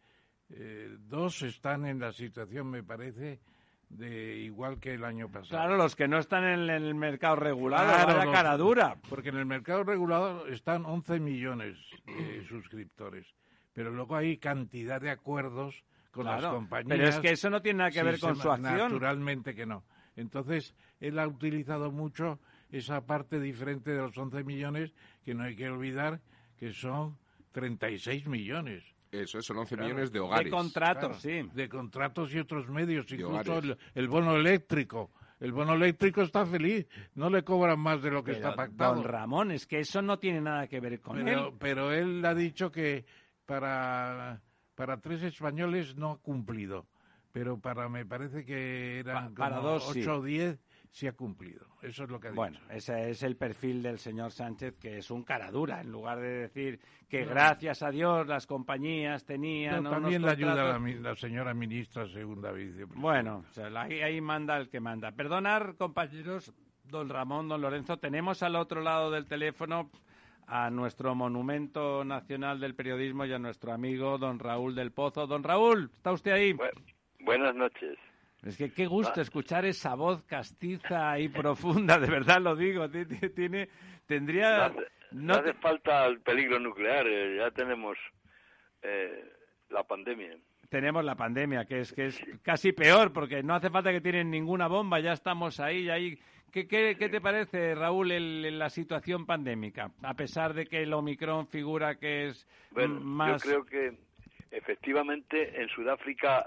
Speaker 2: eh, dos están en la situación, me parece, de igual que el año pasado.
Speaker 3: Claro, los que no están en el mercado regulado, la cara dura.
Speaker 2: Porque en el mercado regulado están 11 millones de suscriptores, pero luego hay cantidad de acuerdos con las compañías.
Speaker 3: Pero es que eso no tiene nada que ver con su acción.
Speaker 2: Naturalmente que no. Entonces, él ha utilizado mucho esa parte diferente de los 11 millones, que no hay que olvidar que son 36 millones.
Speaker 4: Eso, son 11 millones de hogares.
Speaker 3: De contratos, sí.
Speaker 2: De contratos y otros medios, incluso el, bono eléctrico. El bono eléctrico está feliz, no le cobran más de lo que está pactado.
Speaker 3: Don Ramón, es que eso no tiene nada que ver con
Speaker 2: él. Pero él ha dicho que para, para tres españoles no ha cumplido pero para me parece que eran para dos, 8 o 10 sí ha cumplido. Eso es lo que ha
Speaker 3: dicho. Bueno, ese es el perfil del señor Sánchez, que es un cara dura, en lugar de decir que gracias a Dios las compañías tenían.
Speaker 2: también le ayuda la, señora ministra segunda vicepresidenta.
Speaker 3: Bueno, ahí, manda el que manda. Perdonar, compañeros, don Ramón, don Lorenzo, tenemos al otro lado del teléfono a nuestro monumento nacional del periodismo y a nuestro amigo don Raúl del Pozo. Don Raúl, ¿está usted ahí?
Speaker 5: Buenas noches.
Speaker 3: Es que qué gusto ah. escuchar esa voz castiza y [laughs] profunda, de verdad lo digo. Tiene, tendría.
Speaker 5: No hace, falta el peligro nuclear, eh, ya tenemos eh, la pandemia.
Speaker 3: Tenemos la pandemia, que es que es casi peor, porque no hace falta que tienen ninguna bomba, ya estamos ahí, ahí. ¿Qué, qué, qué te parece, Raúl, el, la situación pandémica? A pesar de que el Omicron figura que es más.
Speaker 5: Yo creo que efectivamente en Sudáfrica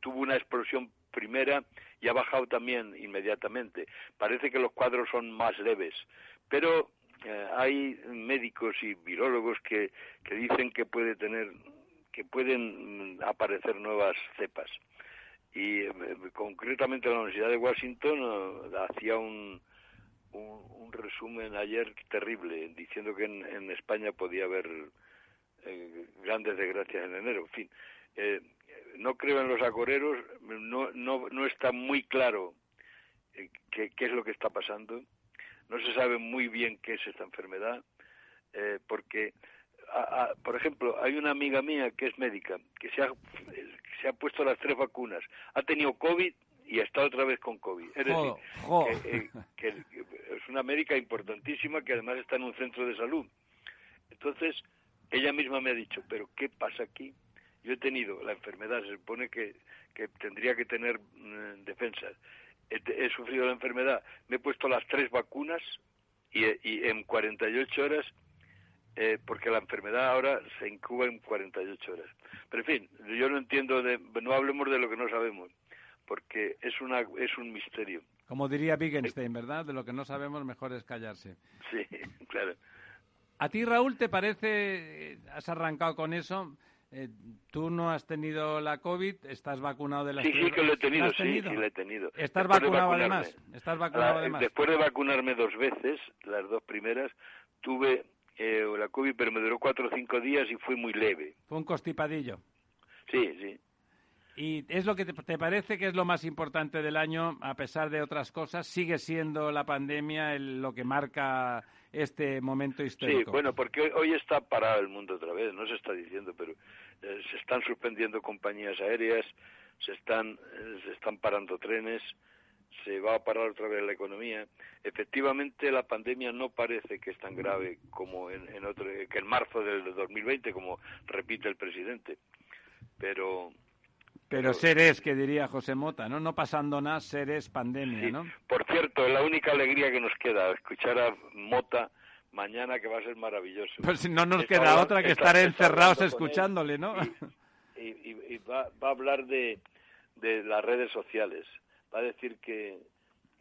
Speaker 5: tuvo una explosión primera y ha bajado también inmediatamente. Parece que los cuadros son más leves, pero eh, hay médicos y virólogos que, que dicen que puede tener que pueden mm, aparecer nuevas cepas. Y eh, concretamente la Universidad de Washington eh, hacía un, un, resumen ayer terrible, diciendo que en, España podía haber grandes desgracias en enero. En fin, no creo en los agoreros, no, no, no está muy claro eh, qué, qué, es lo que está pasando, no se sabe muy bien qué es esta enfermedad, eh, porque, por ejemplo, hay una amiga mía que es médica, que se ha, se ha puesto las tres vacunas, ha tenido COVID y está otra vez con COVID. Es decir, eh, Que, es una médica importantísima que además está en un centro de salud. Entonces, ella misma me ha dicho, pero ¿qué pasa aquí? Yo he tenido la enfermedad, se supone que, que tendría que tener mm, defensas. He, sufrido la enfermedad, me he puesto las tres vacunas y, y en 48 horas eh, porque la enfermedad ahora se incuba en 48 horas. Pero en fin, yo no entiendo, de, no hablemos de lo que no sabemos, porque es, una, es un misterio.
Speaker 3: Como diría Wittgenstein, ¿verdad? De lo que no sabemos, mejor es callarse.
Speaker 5: Sí, [laughs] claro.
Speaker 3: ¿A ti, Raúl, te parece, has arrancado con eso, eh, tú no has tenido la COVID, estás vacunado de la
Speaker 5: Sí, sí que lo he tenido, sí, sí lo he tenido.
Speaker 3: ¿Estás vacunado además? ¿Estás vacunado además?
Speaker 5: Después de vacunarme dos veces, las dos primeras, tuve eh, la COVID, pero me duró cuatro o cinco días y fue muy leve.
Speaker 3: Fue un constipadillo.
Speaker 5: Sí, sí.
Speaker 3: ¿Y es lo que te, parece que es lo más importante del año, a pesar de otras cosas? ¿Sigue siendo la pandemia lo que marca este momento histórico?
Speaker 5: Sí, bueno, porque hoy, está parado el mundo otra vez, no se está diciendo, pero eh, se están suspendiendo compañías aéreas, se están, eh, se están parando trenes, se va a parar otra vez la economía. Efectivamente, la pandemia no parece que es tan grave como en, otro, que en marzo del 2020, como repite el presidente. Pero
Speaker 3: pero seres, que diría José Mota, ¿no? No pasando nada, seres pandemia, ¿no?
Speaker 5: Por cierto, la única alegría que nos queda, escuchar a Mota mañana, que va a ser maravilloso.
Speaker 3: Pues no nos queda otra que estar encerrados escuchándole, ¿no?
Speaker 5: Y, va, va, a hablar de, de las redes sociales va a decir que,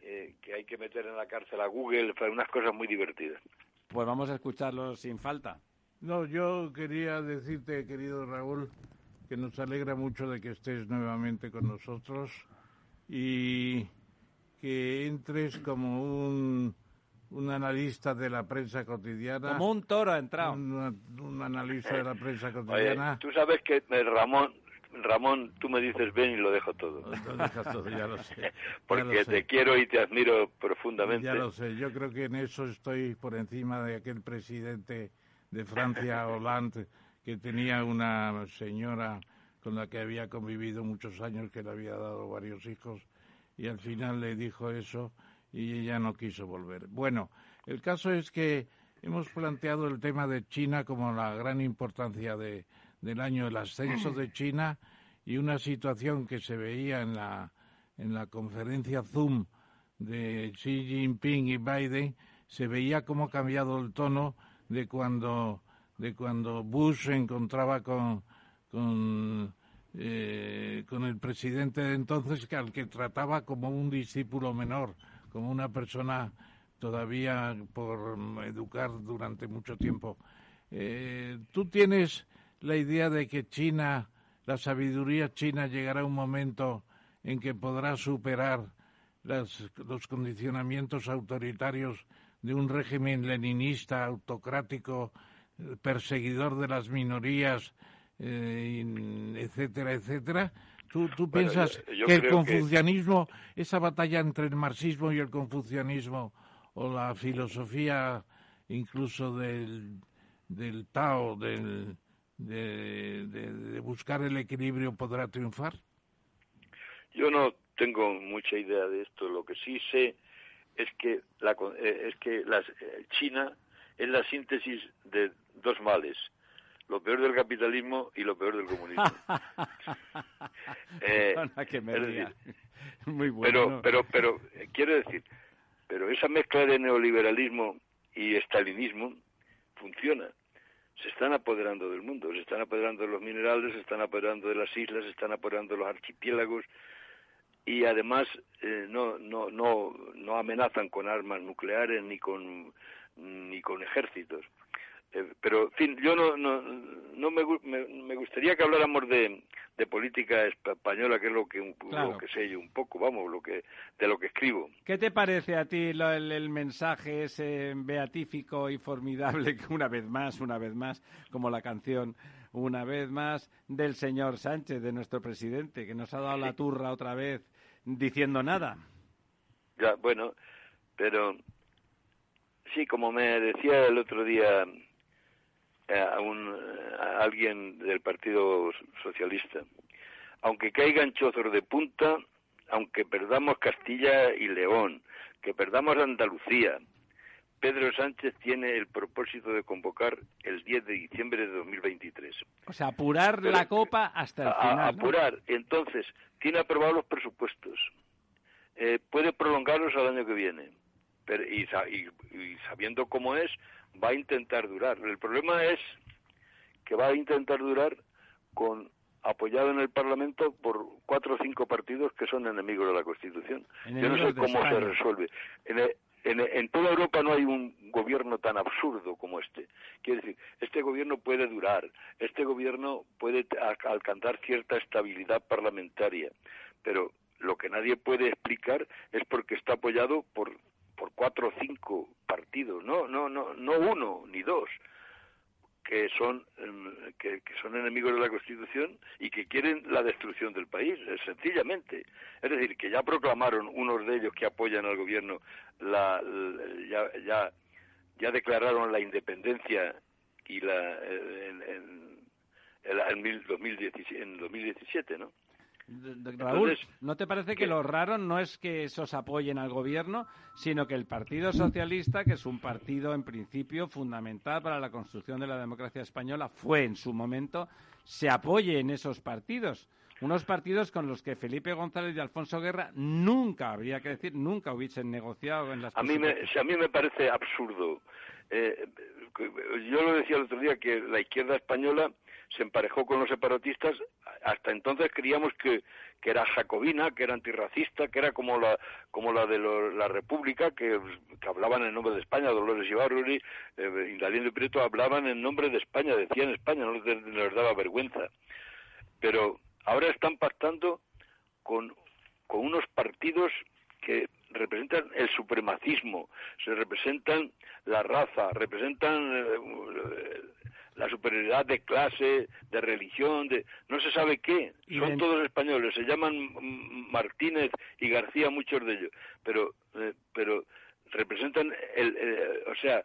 Speaker 5: eh, que hay que meter en la cárcel a Google para unas cosas muy divertidas.
Speaker 3: Pues vamos a escucharlo sin falta.
Speaker 2: No, yo quería decirte, querido Raúl, que nos alegra mucho de que estés nuevamente con nosotros y que entres como un, un analista de la prensa cotidiana.
Speaker 3: Como un toro ha entrado.
Speaker 2: Un, analista de la prensa cotidiana.
Speaker 5: tú sabes que Ramón, Ramón, tú me dices ven y lo dejo todo.
Speaker 2: Lo dejas todo, ya lo sé. [laughs]
Speaker 5: Porque te quiero y te admiro profundamente.
Speaker 2: Ya lo sé, yo creo que en eso estoy por encima de aquel presidente de Francia, [laughs] Hollande, que tenía una señora con la que había convivido muchos años, que le había dado varios hijos, y al final le dijo eso y ella no quiso volver. Bueno, el caso es que hemos planteado el tema de China como la gran importancia de, del año el ascenso de China y una situación que se veía en la, en la conferencia Zoom de Xi Jinping y Biden, se veía cómo ha cambiado el tono de cuando, de cuando Bush se encontraba con, eh, con el presidente de entonces, que al que trataba como un discípulo menor, como una persona todavía por educar durante mucho tiempo. Eh, tú tienes la idea de que China, la sabiduría china llegará a un momento en que podrá superar los condicionamientos autoritarios de un régimen leninista, autocrático, perseguidor de las minorías, eh, etcétera, etcétera. ¿Tú, piensas que el confucianismo, esa batalla entre el marxismo y el confucianismo, o la filosofía incluso del, del Tao, del, de, buscar el equilibrio podrá triunfar?
Speaker 5: Yo no tengo mucha idea de esto. Lo que sí sé es que la, eh, es que eh, China es la síntesis de dos males, lo peor del capitalismo y lo peor del comunismo. [laughs]
Speaker 3: eh, que me [laughs] Muy
Speaker 5: bueno. Pero, pero, pero, quiero decir, pero esa mezcla de neoliberalismo y estalinismo funciona se están apoderando del mundo, se están apoderando de los minerales, se están apoderando de las islas, se están apoderando de los archipiélagos y además eh, no, no, no, no amenazan con armas nucleares ni con, ni con ejércitos. Eh, pero, en fin, yo no, no, no me, me, gustaría que habláramos de, de política española, que es lo que, lo que sé yo un poco, vamos, lo que, de lo que escribo.
Speaker 3: ¿Qué te parece a ti el, mensaje ese beatífico y formidable, que una vez más, una vez más, como la canción, una vez más, del señor Sánchez, de nuestro presidente, que nos ha dado la turra otra vez diciendo nada?
Speaker 5: Ya, bueno, pero sí, como me decía el otro día a, un, alguien del Partido Socialista. Aunque caigan chozos de punta, aunque perdamos Castilla y León, que perdamos Andalucía, Pedro Sánchez tiene el propósito de convocar el 10 de diciembre de 2023.
Speaker 3: O sea, apurar la copa hasta el final.
Speaker 5: apurar. Entonces, tiene aprobados los presupuestos. Eh, puede prolongarlos al año que viene. Pero, y, y, sabiendo cómo es, va a intentar durar. El problema es que va a intentar durar con apoyado en el Parlamento por cuatro o cinco partidos que son enemigos de la Constitución. Yo no sé cómo se resuelve. En, en, toda Europa no hay un gobierno tan absurdo como este. Quiere decir, este gobierno puede durar, este gobierno puede alcanzar cierta estabilidad parlamentaria, pero lo que nadie puede explicar es porque está apoyado por cuatro o cinco partidos, no, no, no, no uno ni dos, que son em, que, son enemigos de la Constitución y que quieren la destrucción del país, sencillamente. Es decir, que ya proclamaron unos de ellos que apoyan al gobierno, la, ya, ya, declararon la independencia y la en, en, en, 2017, ¿no?
Speaker 3: Raúl, ¿no te parece que lo raro no es que esos apoyen al gobierno, sino que el Partido Socialista, que es un partido en principio fundamental para la construcción de la democracia española, fue en su momento, se apoye en esos partidos? Unos partidos con los que Felipe González y Alfonso Guerra nunca, habría que decir, nunca hubiesen negociado en las
Speaker 5: A mí me, a mí me parece absurdo. Eh, yo lo decía el otro día que la izquierda española se emparejó con los separatistas. Hasta entonces creíamos que, que era jacobina, que era antirracista, que era como la, como la de la República, que, hablaban en nombre de España. Dolores Ibarruri, eh, y Prieto hablaban en nombre de España, decían España, no les, daba vergüenza. Pero ahora están pactando con, con unos partidos que representan el supremacismo, se representan la raza, representan eh, la superioridad de clase, de religión, de no se sabe qué. Son todos españoles, se llaman Martínez y García muchos de ellos, pero eh, pero representan el, o sea,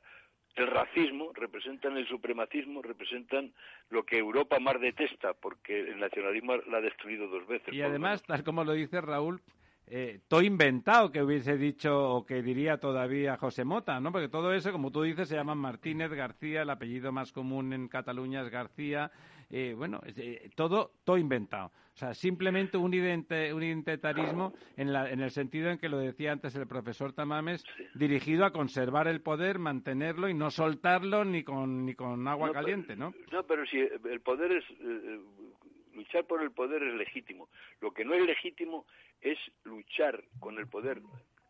Speaker 5: el racismo, representan el supremacismo, representan lo que Europa más detesta, porque el nacionalismo la ha destruido dos veces.
Speaker 3: Y además, tal como lo dice Raúl, eh, todo inventado que hubiese dicho o que diría todavía José Mota, ¿no? Porque todo eso, como tú dices, se llama Martínez García, el apellido más común en Cataluña es García, eh, bueno, eh, todo, todo inventado. O sea, simplemente un, un identitarismo en, la, en el sentido en que lo decía antes el profesor Tamames, dirigido a conservar el poder, mantenerlo y no soltarlo ni con, ni con agua caliente, ¿no?
Speaker 5: No, pero si el poder es luchar por el poder es legítimo. Lo que no es legítimo es luchar con el poder,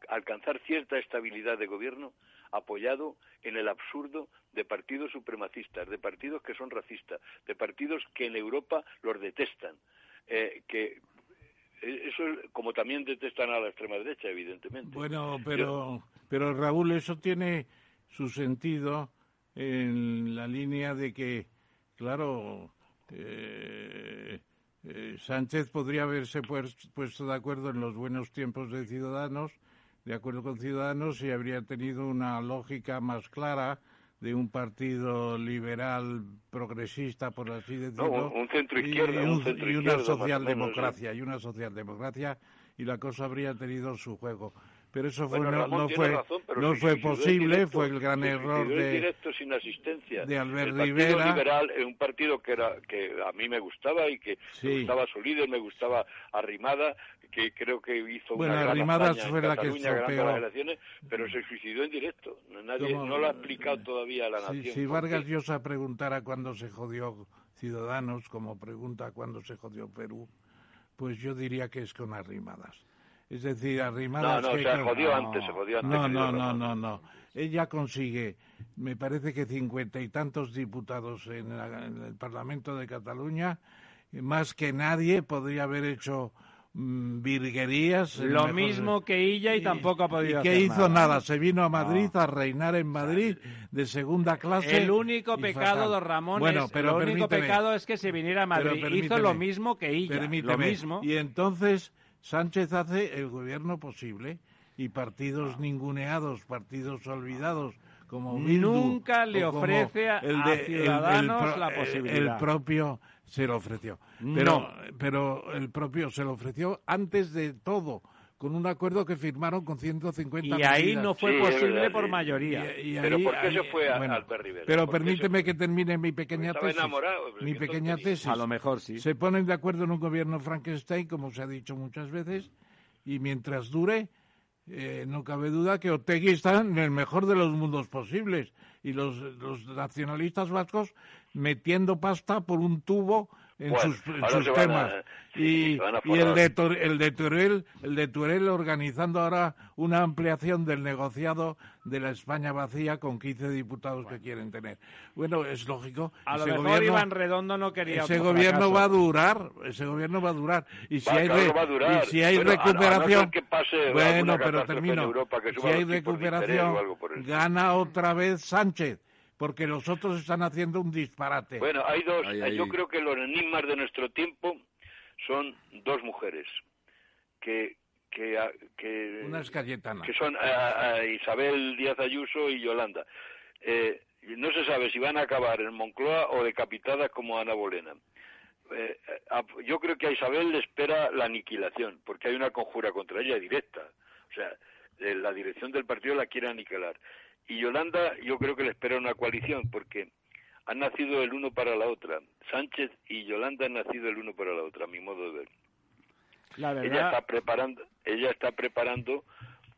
Speaker 5: alcanzar cierta estabilidad de gobierno apoyado en el absurdo de partidos supremacistas, de partidos que son racistas, de partidos que en Europa los detestan, eh, que eh, eso como también detestan a la extrema derecha, evidentemente.
Speaker 2: Bueno, pero, pero Raúl, eso tiene su sentido en la línea de que, claro, eh, eh, Sánchez podría haberse puesto de acuerdo en los buenos tiempos de Ciudadanos, de acuerdo con Ciudadanos, y habría tenido una lógica más clara de un partido liberal progresista, por así decirlo,
Speaker 5: un centro izquierda,
Speaker 2: y, una socialdemocracia, y una socialdemocracia, y la cosa habría tenido su juego pero eso fue, no, fue, no fue posible, fue el gran error de,
Speaker 5: directo sin asistencia.
Speaker 2: de Albert
Speaker 5: el Partido
Speaker 2: Rivera.
Speaker 5: Liberal es un partido que era que a mí me gustaba y que me gustaba su líder, me gustaba Arrimada, que creo que hizo
Speaker 2: bueno,
Speaker 5: una gran
Speaker 2: Arrimada fue la que
Speaker 5: las elecciones, pero se suicidó en directo. Nadie, no lo ha explicado todavía a la nación.
Speaker 2: Si Vargas Llosa preguntara cuándo se jodió Ciudadanos, como pregunta cuándo se jodió Perú, pues yo diría que es con Arrimadas es decir, arrimadas...
Speaker 5: No, no, se jodió antes, se jodió antes.
Speaker 2: No, no, no, no, no. Ella consigue, me parece que cincuenta y tantos diputados en, el Parlamento de Cataluña, más que nadie podría haber hecho mm, virguerías.
Speaker 3: Lo mismo que ella y, tampoco ha podido
Speaker 2: y que hizo nada. Se vino a Madrid a reinar en Madrid de segunda clase.
Speaker 3: El único pecado, don Ramón, bueno, pero el único pecado es que se viniera a Madrid. Hizo lo mismo que ella. Lo mismo.
Speaker 2: Y entonces Sánchez hace el gobierno posible y partidos ninguneados, partidos olvidados, como
Speaker 3: nunca le ofrece a, Ciudadanos la posibilidad.
Speaker 2: El propio se lo ofreció. Pero, pero el propio se lo ofreció antes de todo con un acuerdo que firmaron con 150
Speaker 3: Y ahí no fue posible por mayoría.
Speaker 5: pero ¿por qué se fue a Albert Rivera?
Speaker 2: Pero permíteme que termine mi pequeña tesis. mi pequeña tesis.
Speaker 3: A lo mejor sí.
Speaker 2: Se ponen de acuerdo en un gobierno Frankenstein, como se ha dicho muchas veces, y mientras dure, eh, no cabe duda que Otegui está en el mejor de los mundos posibles y los, los nacionalistas vascos metiendo pasta por un tubo en sus, temas. y, el, de, el de Turel, el de Turel organizando ahora una ampliación del negociado de la España vacía con 15 diputados que quieren tener. Bueno, es lógico.
Speaker 3: A lo mejor Iván Redondo no quería
Speaker 2: Ese gobierno va a durar, ese gobierno va a durar. Y si hay, y si hay recuperación... bueno, pero termino. si hay recuperación, gana otra vez Sánchez porque los otros están haciendo un disparate.
Speaker 5: Bueno, hay dos. Yo creo que los enigmas de nuestro tiempo son dos mujeres que que, que
Speaker 2: Una
Speaker 5: que son Isabel Díaz Ayuso y Yolanda. Eh, no se sabe si van a acabar en Moncloa o decapitadas como Ana Bolena. Eh, yo creo que a Isabel le espera la aniquilación, porque hay una conjura contra ella directa. O sea, la dirección del partido la quiere aniquilar. Y Yolanda, yo creo que le espera una coalición, porque han nacido el uno para la otra. Sánchez y Yolanda han nacido el uno para la otra, a mi modo de ver. Ella está preparando, ella está preparando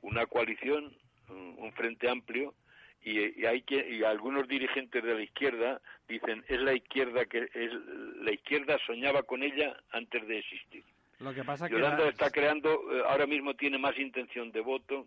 Speaker 5: una coalición, un, frente amplio, y, hay que, y algunos dirigentes de la izquierda dicen es la izquierda que es la izquierda soñaba con ella antes de existir.
Speaker 3: Lo que pasa
Speaker 5: Yolanda está creando, eh, ahora mismo tiene más intención de voto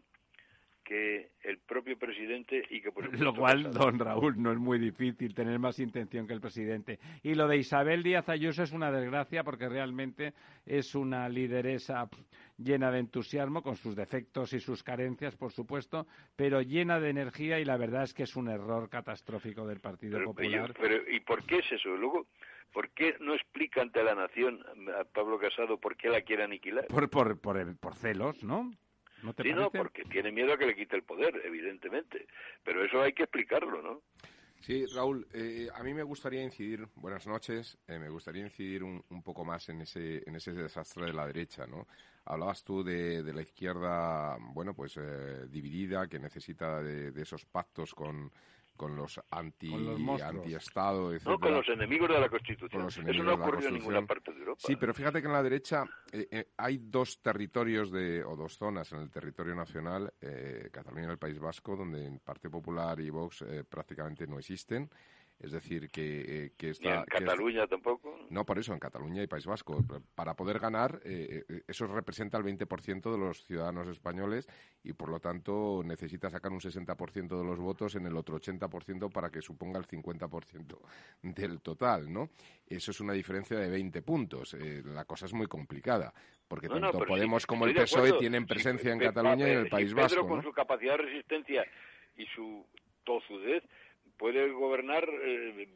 Speaker 5: que el propio presidente y que por
Speaker 3: Lo cual, don Raúl, no es muy difícil tener más intención que el presidente. Y lo de Isabel Díaz Ayuso es una desgracia porque realmente es una lideresa llena de entusiasmo, con sus defectos y sus carencias, por supuesto, pero llena de energía y la verdad es que es un error catastrófico del Partido Popular.
Speaker 5: Pero, ¿y por qué es eso? Luego, ¿por qué no explica ante la nación a Pablo Casado por qué la quiere aniquilar?
Speaker 3: Por, por, por, por celos, ¿no? ¿No
Speaker 5: sí, no, porque tiene miedo a que le quite el poder, evidentemente. Pero eso hay que explicarlo, ¿no?
Speaker 4: Sí, Raúl, eh, a mí me gustaría incidir, buenas noches, eh, me gustaría incidir un, un, poco más en ese, en ese desastre de la derecha, ¿no? Hablabas tú de, de la izquierda, bueno, pues eh, dividida, que necesita de, de esos pactos con, con los anti antiestado
Speaker 5: no con los enemigos de la Constitución. Eso no ocurrió en ninguna parte de Europa.
Speaker 4: Sí pero fíjate que en la derecha eh, eh, hay dos territorios de o dos zonas en el territorio nacional eh, Cataluña y el País Vasco donde el Partido Popular y Vox prácticamente no existen es decir, que, eh, que está...
Speaker 5: en Cataluña tampoco?
Speaker 4: No, por eso, en Cataluña y País Vasco. Para poder ganar, eh, eh, eso representa el 20% de los ciudadanos españoles y, por lo tanto, necesita sacar un 60% de los votos en el otro 80% para que suponga el 50% del total, ¿no? Eso es una diferencia de 20 puntos. la cosa es muy complicada, porque tanto Podemos como el PSOE tienen presencia en Cataluña y en el País Vasco.
Speaker 5: con su capacidad de resistencia y su tozudez puede gobernar eh,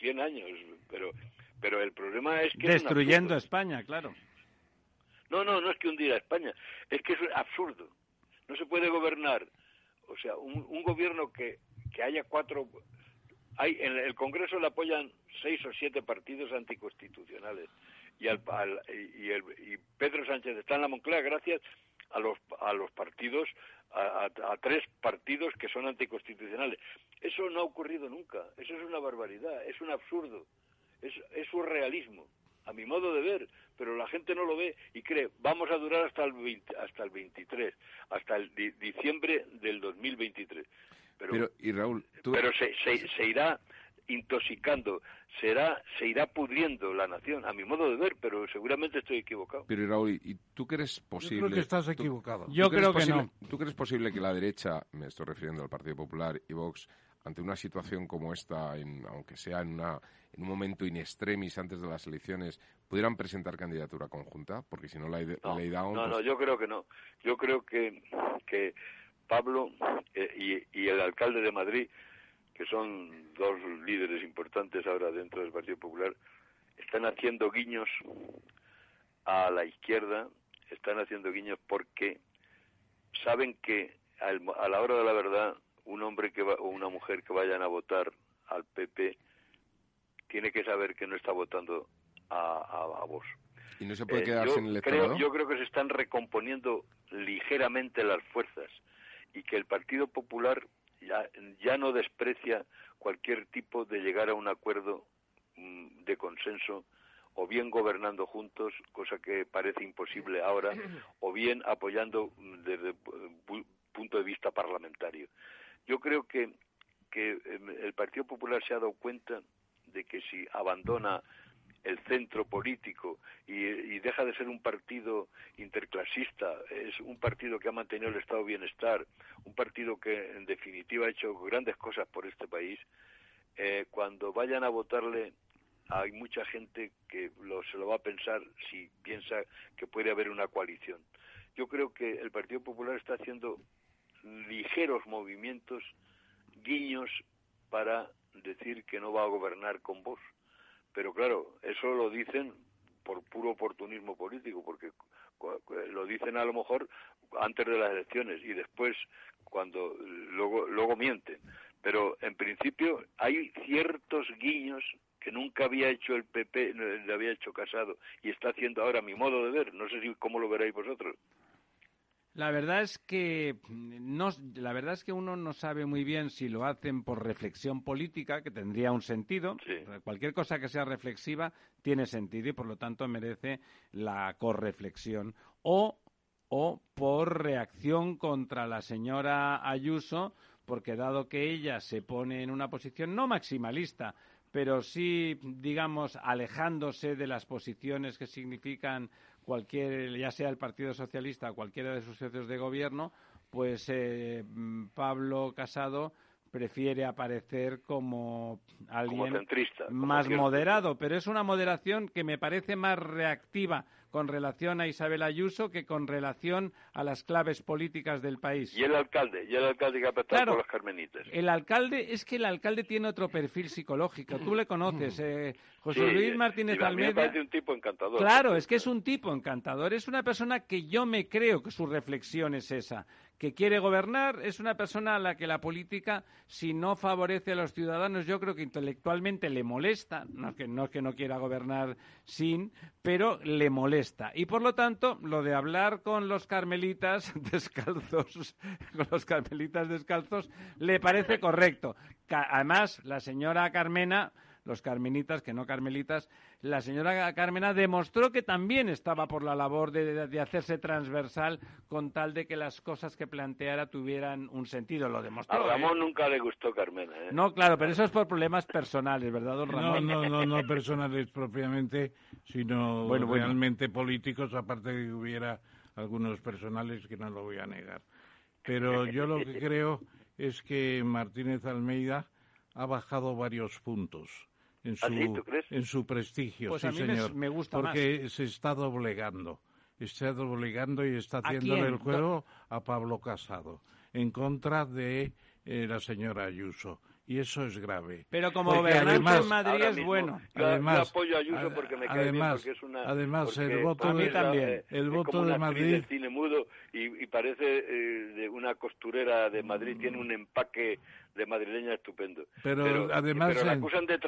Speaker 5: 100 años, pero pero el problema es que...
Speaker 3: Destruyendo España, claro.
Speaker 5: No, no, no es que hundir a España, es que es absurdo. No se puede gobernar, o sea, un, gobierno que, que haya cuatro... Hay, en el Congreso le apoyan seis o siete partidos anticonstitucionales y, al, y, el, y Pedro Sánchez está en la Moncloa gracias a los, a los partidos a, tres partidos que son anticonstitucionales. Eso no ha ocurrido nunca, eso es una barbaridad, es un absurdo, es, es surrealismo, a mi modo de ver, pero la gente no lo ve y cree, vamos a durar hasta el, hasta el 23, hasta el diciembre del 2023. Pero,
Speaker 4: pero, y Raúl,
Speaker 5: pero se, se, se irá intoxicando, será, se irá pudriendo la nación, a mi modo de ver, pero seguramente estoy equivocado.
Speaker 4: Pero Raúl, ¿y tú crees posible? Yo
Speaker 2: creo que estás equivocado.
Speaker 3: Yo creo que no.
Speaker 4: ¿Tú crees posible que la derecha, me estoy refiriendo al Partido Popular y Vox, ante una situación como esta, en, aunque sea en, una, en un momento in extremis antes de las elecciones, pudieran presentar candidatura conjunta? Porque si no, la,
Speaker 5: no,
Speaker 4: ley No,
Speaker 5: no, yo creo que no. Yo creo que, que Pablo eh, y, y el alcalde de Madrid que son dos líderes importantes ahora dentro del Partido Popular, están haciendo guiños a la izquierda, están haciendo guiños porque saben que a la hora de la verdad un hombre que o una mujer que vayan a votar al PP tiene que saber que no está votando a, a, vos.
Speaker 4: ¿Y no se puede eh, quedar sin el
Speaker 5: creo, Yo creo que se están recomponiendo ligeramente las fuerzas y que el Partido Popular ya, ya no desprecia cualquier tipo de llegar a un acuerdo mm, de consenso o bien gobernando juntos, cosa que parece imposible ahora, [clears throat] o bien apoyando mm, desde el punto de vista parlamentario. Yo creo que, que em, el Partido Popular se ha dado cuenta de que si abandona el centro político y, deja de ser un partido interclasista, es un partido que ha mantenido el estado de bienestar, un partido que en definitiva ha hecho grandes cosas por este país, eh, cuando vayan a votarle hay mucha gente que lo, se lo va a pensar si piensa que puede haber una coalición. Yo creo que el Partido Popular está haciendo ligeros movimientos, guiños para decir que no va a gobernar con vos. Pero claro, eso lo dicen por puro oportunismo político, porque lo dicen a lo mejor antes de las elecciones y después cuando luego luego mienten. Pero en principio hay ciertos guiños que nunca había hecho el PP, le había hecho Casado y está haciendo ahora mi modo de ver. No sé si cómo lo veréis vosotros.
Speaker 3: La verdad es que no, la verdad es que uno no sabe muy bien si lo hacen por reflexión política, que tendría un sentido. Cualquier cosa que sea reflexiva tiene sentido y por lo tanto merece la correflexión. O, o por reacción contra la señora Ayuso, porque dado que ella se pone en una posición no maximalista, pero sí, digamos, alejándose de las posiciones que significan cualquier, ya sea el Partido Socialista o cualquiera de sus socios de gobierno, pues eh, Pablo Casado prefiere aparecer como alguien más moderado, pero es una moderación que me parece más reactiva con relación a Isabel Ayuso que con relación a las claves políticas del país.
Speaker 5: Y el alcalde, y el alcalde que ha por las carmenitas.
Speaker 3: El alcalde, es que el alcalde tiene otro perfil psicológico. Tú le conoces, eh, José Luis Martínez Almeida.
Speaker 5: un tipo encantador.
Speaker 3: Claro, es que es un tipo encantador. Es una persona que yo me creo que su reflexión es esa que quiere gobernar, es una persona a la que la política, si no favorece a los ciudadanos, yo creo que intelectualmente le molesta, no es que no, que no quiera gobernar sin, pero le molesta. Y por lo tanto, lo de hablar con los carmelitas [laughs] descalzos, con los carmelitas descalzos, le parece correcto. Además, la señora Carmena los carmenitas, que no carmelitas, la señora Carmena demostró que también estaba por la labor de, hacerse transversal con tal de que las cosas que planteara tuvieran un sentido. Lo demostró.
Speaker 5: A Ramón ¿eh? nunca le gustó Carmena. ¿eh?
Speaker 3: No, claro, pero eso es por problemas personales, ¿verdad, don Ramón?
Speaker 2: No, no, no, no [laughs] personales propiamente, sino realmente políticos, aparte de que hubiera algunos personales que no lo voy a negar. Pero yo lo que [laughs] creo es que Martínez Almeida ha bajado varios puntos en
Speaker 5: ¿Ah,
Speaker 2: su, en su prestigio,
Speaker 3: pues
Speaker 2: sí, señor.
Speaker 3: Me, gusta
Speaker 2: porque se está doblegando. Está doblegando y está haciéndole el juego a Pablo Casado en contra de eh, la señora Ayuso y eso es grave.
Speaker 3: Pero como gobernante en Madrid es bueno.
Speaker 2: además,
Speaker 5: apoyo a Ayuso porque me cae
Speaker 2: además,
Speaker 5: bien, porque es una...
Speaker 2: Además, el voto de, también. el voto de Madrid...
Speaker 5: cine mudo y, parece eh, de una costurera de Madrid, tiene un empaque de madrileña estupendo.
Speaker 2: Pero, además...
Speaker 5: Pero la acusan de,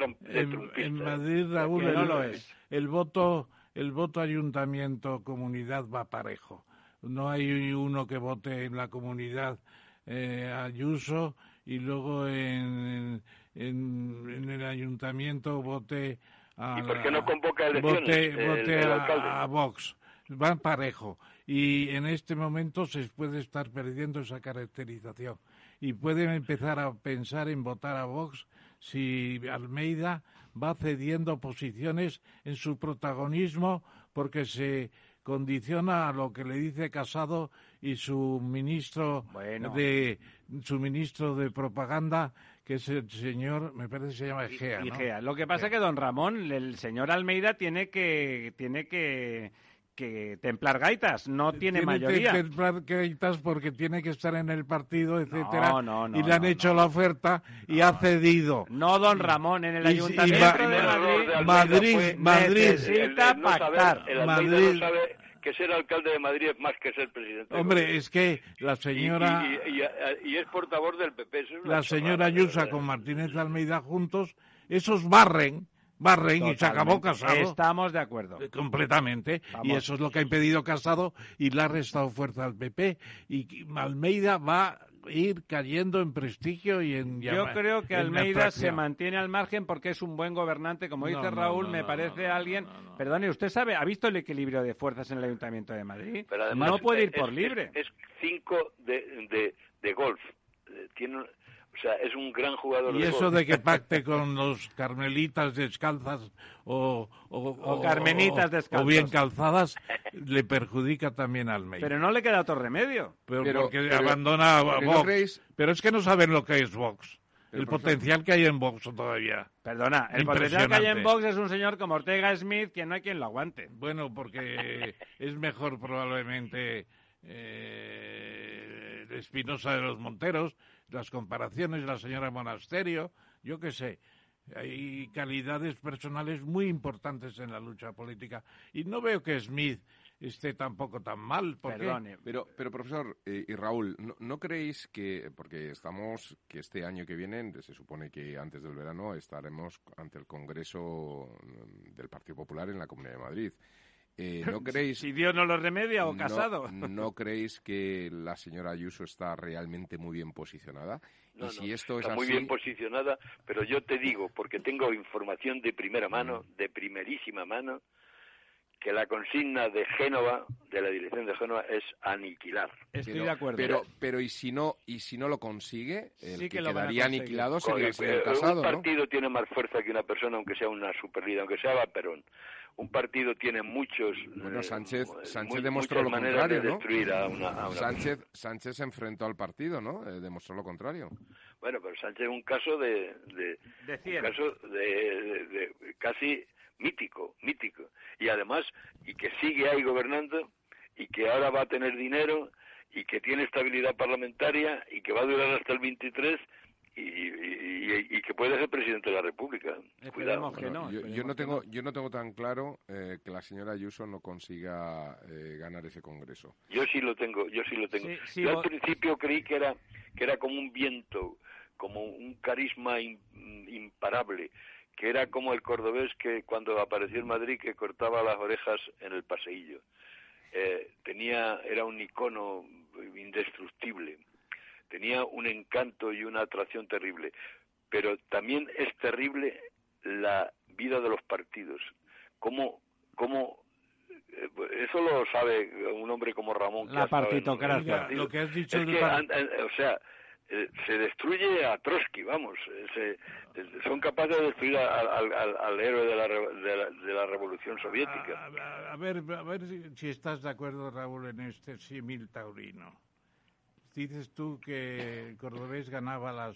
Speaker 2: en, Madrid, Raúl, el, no lo es. el voto el voto ayuntamiento comunidad va parejo. No hay uno que vote en la comunidad eh, Ayuso y luego en, en, el ayuntamiento vote a...
Speaker 5: ¿Y por qué no convoca elecciones
Speaker 2: vote, a, Vox. Van parejo. Y en este momento se puede estar perdiendo esa caracterización. Y pueden empezar a pensar en votar a Vox si Almeida va cediendo posiciones en su protagonismo porque se condiciona a lo que le dice Casado y su ministro de su ministro de propaganda que es el señor, me parece que se llama Egea,
Speaker 3: Lo que pasa es que don Ramón, el señor Almeida tiene que tiene que que templar gaitas, no tiene, mayoría.
Speaker 2: Tiene que templar gaitas porque tiene que estar en el partido, etcétera, y le han hecho la oferta y ha cedido.
Speaker 3: No, don Ramón, en el Ayuntamiento de Madrid,
Speaker 2: Madrid, Madrid,
Speaker 3: necesita pactar.
Speaker 5: Madrid, que ser alcalde de Madrid es más que ser presidente.
Speaker 2: Hombre, es que la señora...
Speaker 5: Y, es portavoz del PP.
Speaker 2: la señora Ayusa con Martínez Almeida juntos, esos barren barren y se acabó Casado.
Speaker 3: Estamos de acuerdo.
Speaker 2: Eh, completamente. Y eso es lo que ha impedido Casado y le ha restado fuerza al PP. Y Almeida va ir cayendo en prestigio y en
Speaker 3: Yo creo que Almeida se mantiene al margen porque es un buen gobernante, como dice Raúl, me parece alguien. Perdone, usted sabe, ¿ha visto el equilibrio de fuerzas en el Ayuntamiento de Madrid? no puede ir por libre.
Speaker 5: Es, cinco de, de, de golf. Eh, tiene o sea, es un gran jugador.
Speaker 2: Y eso de que pacte con los carmelitas descalzas o,
Speaker 3: o, carmenitas descalzas.
Speaker 2: O bien calzadas, le perjudica también al medio.
Speaker 3: Pero no le queda otro remedio.
Speaker 2: Pero, porque abandona a Vox. Pero es que no saben lo que es Vox. El, potencial que hay en Vox todavía.
Speaker 3: Perdona, el potencial que hay en Vox es un señor como Ortega Smith que no hay quien lo aguante.
Speaker 2: Bueno, porque [laughs] es mejor probablemente eh, Espinosa de los Monteros, las comparaciones, la señora Monasterio, yo qué sé. Hay calidades personales muy importantes en la lucha política. Y no veo que Smith esté tampoco tan mal.
Speaker 4: Perdone. Pero, pero profesor eh, y Raúl, ¿no, creéis que, porque estamos, que este año que viene, se supone que antes del verano estaremos ante el Congreso mm, del Partido Popular en la Comunidad de Madrid? Eh, ¿No [laughs] creéis...
Speaker 3: si Dios no lo remedia o casado.
Speaker 4: ¿No creéis que la señora Ayuso está realmente muy bien posicionada?
Speaker 5: y si esto está muy bien posicionada, pero yo te digo, porque tengo información de primera mano, mm. de primerísima mano, que la consigna de Génova, de la dirección de Génova, es aniquilar.
Speaker 3: Estoy de acuerdo.
Speaker 4: Pero, pero ¿y si no y si no lo consigue? El que, quedaría aniquilado sería el señor Casado,
Speaker 5: Un partido tiene más fuerza que una persona, aunque sea una superlida, aunque sea Perón un partido tiene muchos
Speaker 4: bueno eh, Sánchez Sánchez demostró lo contrario ¿no? Sánchez Sánchez se enfrentó al partido no eh, demostró lo contrario.
Speaker 5: Bueno pero Sánchez es un caso de, de, un caso de, casi mítico mítico. Y además y que sigue ahí gobernando y que ahora va a tener dinero y que tiene estabilidad parlamentaria y que va a durar hasta el 23 y, que puede ser presidente de la República. Cuidado.
Speaker 3: Que no,
Speaker 4: yo, no tengo, yo no tengo tan claro eh, que la señora Ayuso no consiga eh, ganar ese Congreso.
Speaker 5: Yo sí lo tengo, yo sí lo tengo. yo al principio creí que era que era como un viento, como un carisma imparable, que era como el cordobés que cuando apareció en Madrid que cortaba las orejas en el paseillo. Eh, tenía era un icono indestructible tenía un encanto y una atracción terrible, pero también es terrible la vida de los partidos. ¿Cómo, cómo eh, eso lo sabe un hombre como Ramón.
Speaker 3: La partitocracia.
Speaker 2: Lo que has dicho.
Speaker 5: o sea, eh, se destruye a Trotsky, vamos. Se, son capaces de destruir al, héroe de la, de la, revolución soviética.
Speaker 2: A, ver, a ver si, estás de acuerdo, Raúl, en este símil taurino dices tú que el cordobés ganaba las,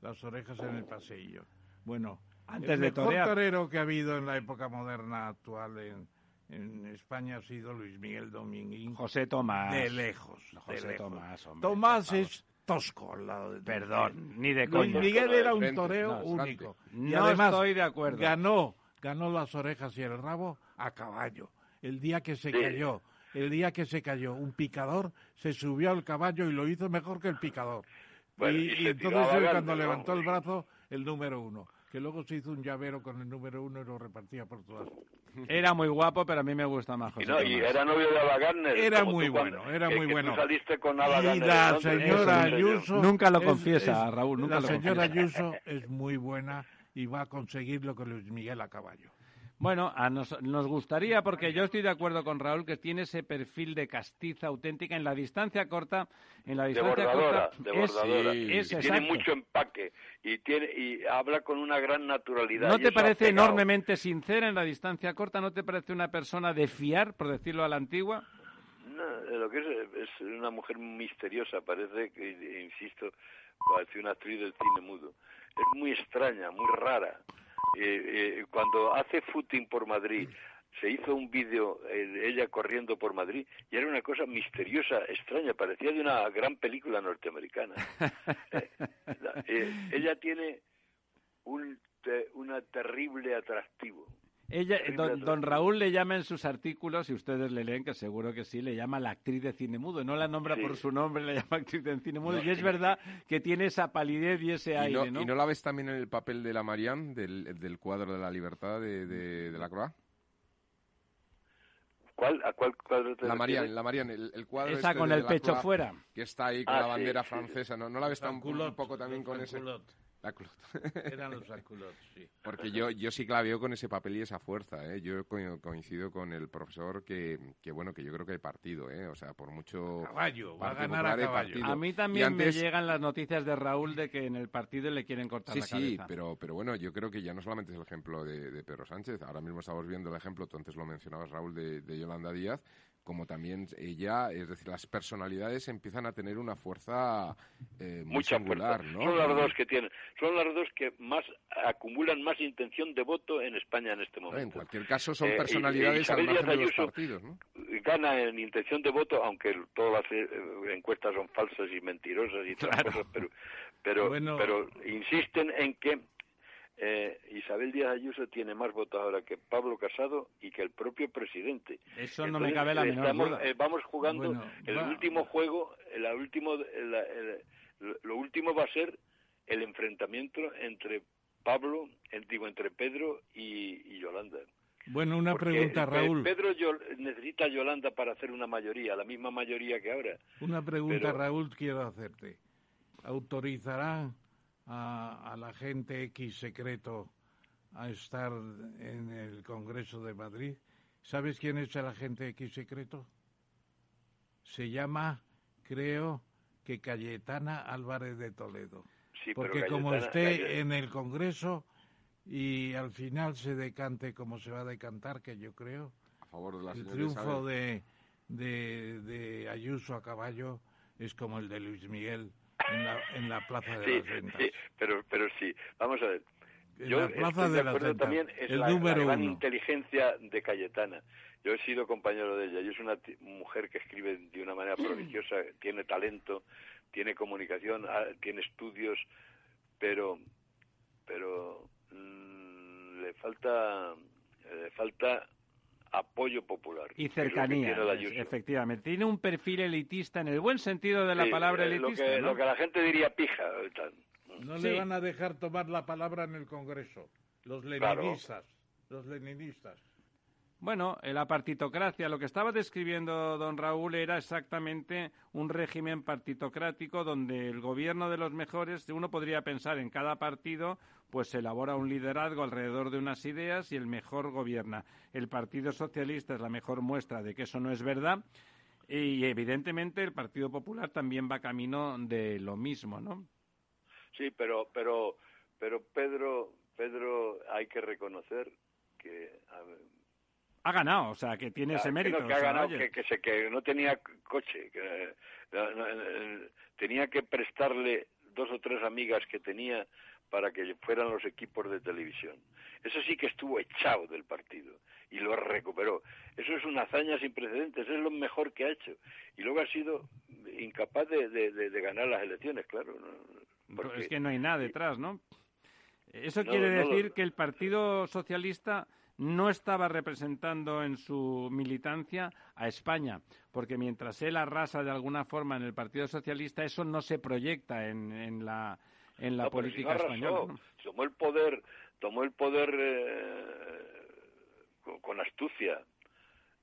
Speaker 2: las orejas en el pasillo. Bueno,
Speaker 3: Antes
Speaker 2: el
Speaker 3: de
Speaker 2: mejor torero que ha habido en la época moderna actual en, en España ha sido Luis Miguel Dominguín.
Speaker 3: José Tomás.
Speaker 2: De lejos.
Speaker 3: José Tomás,
Speaker 2: Tomás es tosco al lado de
Speaker 3: Perdón, ni de
Speaker 2: Luis Miguel era un toreo único.
Speaker 3: y además estoy de acuerdo.
Speaker 2: Ganó, ganó las orejas y el rabo a caballo. El día que se cayó el día que se cayó un picador, se subió al caballo y lo hizo mejor que el picador. y, entonces cuando levantó el brazo, el número uno. Que luego se hizo un llavero con el número uno y lo repartía por todas.
Speaker 3: Era muy guapo, pero a mí me gusta más
Speaker 5: José y, era novio de Ava
Speaker 2: Era muy bueno, era muy bueno.
Speaker 5: saliste con Ava
Speaker 2: y la señora Ayuso...
Speaker 3: Nunca lo confiesa, Raúl, nunca
Speaker 2: La señora Ayuso es muy buena y va a conseguir lo que Luis Miguel a caballo.
Speaker 3: Bueno, a nos, nos, gustaría, porque yo estoy de acuerdo con Raúl, que tiene ese perfil de castiza auténtica en la distancia corta. En la distancia
Speaker 5: corta, de bordadora. tiene mucho empaque y, tiene, y habla con una gran naturalidad.
Speaker 3: ¿No te parece enormemente sincera en la distancia corta? ¿No te parece una persona de fiar, por decirlo a la antigua?
Speaker 5: No, lo que es, es una mujer misteriosa, parece que, insisto, parece una actriz del cine mudo. Es muy extraña, muy rara eh, eh, cuando hace footing por Madrid, se hizo un vídeo de ella corriendo por Madrid y era una cosa misteriosa, extraña, parecía de una gran película norteamericana. [laughs] Eh, ella tiene un una terrible atractivo.
Speaker 3: Ella, don, Raúl le llama en sus artículos, si ustedes le leen, que seguro que sí, le llama la actriz de cine mudo. No la nombra por su nombre, le llama actriz de cine mudo. y es verdad que tiene esa palidez y ese aire,
Speaker 4: no, ¿Y no la ves también en el papel de la Marianne, del, cuadro de la libertad de, de, la Croix?
Speaker 5: ¿Cuál, ¿A cuál cuadro
Speaker 4: te La Marianne, la Marianne, el, cuadro
Speaker 3: Esa
Speaker 4: este
Speaker 3: con el pecho fuera.
Speaker 4: Que está ahí con ah, la bandera francesa. ¿No, ¿No la ves tan, un poco también con ese...?
Speaker 2: La [laughs] Eran [laughs] los aculots, sí.
Speaker 4: Porque yo, yo sí que la veo con ese papel y esa fuerza, ¿eh? Yo coincido con el profesor que, que, bueno, que yo creo que hay partido, ¿eh? O sea, por mucho...
Speaker 2: caballo, va a ganar a caballo.
Speaker 3: A mí también me llegan las noticias de Raúl de que en el partido le quieren cortar la cabeza.
Speaker 4: Sí, pero, pero bueno, yo creo que ya no solamente es el ejemplo de, Pedro Sánchez, ahora mismo estamos viendo el ejemplo, tú antes lo mencionabas, Raúl, de, de Yolanda Díaz, como también ella, es decir, las personalidades empiezan a tener una fuerza eh, muy
Speaker 5: Mucha
Speaker 4: singular, ¿no?
Speaker 5: Son las dos que tienen, son las dos que más acumulan más intención de voto en España en este momento.
Speaker 4: En cualquier caso son eh, personalidades al margen de los partidos, ¿no?
Speaker 5: Gana en intención de voto, aunque todas las eh, encuestas son falsas y mentirosas y cosas, pero pero, pero insisten en que eh, Isabel Díaz Ayuso tiene más votos ahora que Pablo Casado y que el propio presidente.
Speaker 3: Eso no me cabe la menor duda.
Speaker 5: Eh, vamos jugando el último juego, el último, lo último va a ser el enfrentamiento entre Pablo, digo, entre Pedro y, Yolanda.
Speaker 2: Bueno, una pregunta, Raúl.
Speaker 5: Pedro necesita a Yolanda para hacer una mayoría, la misma mayoría que ahora.
Speaker 2: Una pregunta, Raúl, quiero hacerte. ¿Autorizará a, la agente X secreto a estar en el Congreso de Madrid. ¿Sabes quién es el agente X secreto? Se llama, creo, que Cayetana Álvarez de Toledo. Porque como esté en el Congreso y al final se decante como se va a decantar, que yo creo,
Speaker 4: a favor de
Speaker 2: el triunfo de, de, de Ayuso a caballo es como el de Luis Miguel en la, Plaza de las Ventas.
Speaker 5: Sí, pero, pero sí, vamos a ver.
Speaker 2: En Yo la Plaza de, las Ventas, también es la, gran
Speaker 5: inteligencia de Cayetana. Yo he sido compañero de ella y es una mujer que escribe de una manera [clears throat] prodigiosa, tiene talento, tiene comunicación, ah, tiene estudios, pero pero mm, le falta le falta apoyo popular.
Speaker 3: Y cercanía, efectivamente. Tiene un perfil elitista en el buen sentido de la palabra eh, elitista.
Speaker 5: Lo que, lo que la gente diría pija.
Speaker 2: No le van a dejar tomar la palabra en el Congreso. Los leninistas. Los leninistas.
Speaker 3: Bueno, la partitocracia, lo que estaba describiendo don Raúl era exactamente un régimen partitocrático donde el gobierno de los mejores, uno podría pensar en cada partido, pues se elabora un liderazgo alrededor de unas ideas y el mejor gobierna. El Partido Socialista es la mejor muestra de que eso no es verdad y evidentemente el Partido Popular también va camino de lo mismo, ¿no?
Speaker 5: Sí, pero pero pero Pedro Pedro hay que reconocer que
Speaker 3: ha ganado, o sea, que tiene ese mérito.
Speaker 5: Que, ha ganado, que, que, no tenía coche, que tenía que prestarle dos o tres amigas que tenía para que fueran los equipos de televisión. Eso sí que estuvo echado del partido y lo recuperó. Eso es una hazaña sin precedentes, es lo mejor que ha hecho. Y luego ha sido incapaz de, ganar las elecciones, claro.
Speaker 3: Es que no hay nada detrás, ¿no? Eso quiere decir que el Partido Socialista no estaba representando en su militancia a España, porque mientras él arrasa de alguna forma en el Partido Socialista, eso no se proyecta en, en la, en la política española.
Speaker 5: Tomó el poder, tomó el poder eh, con, astucia.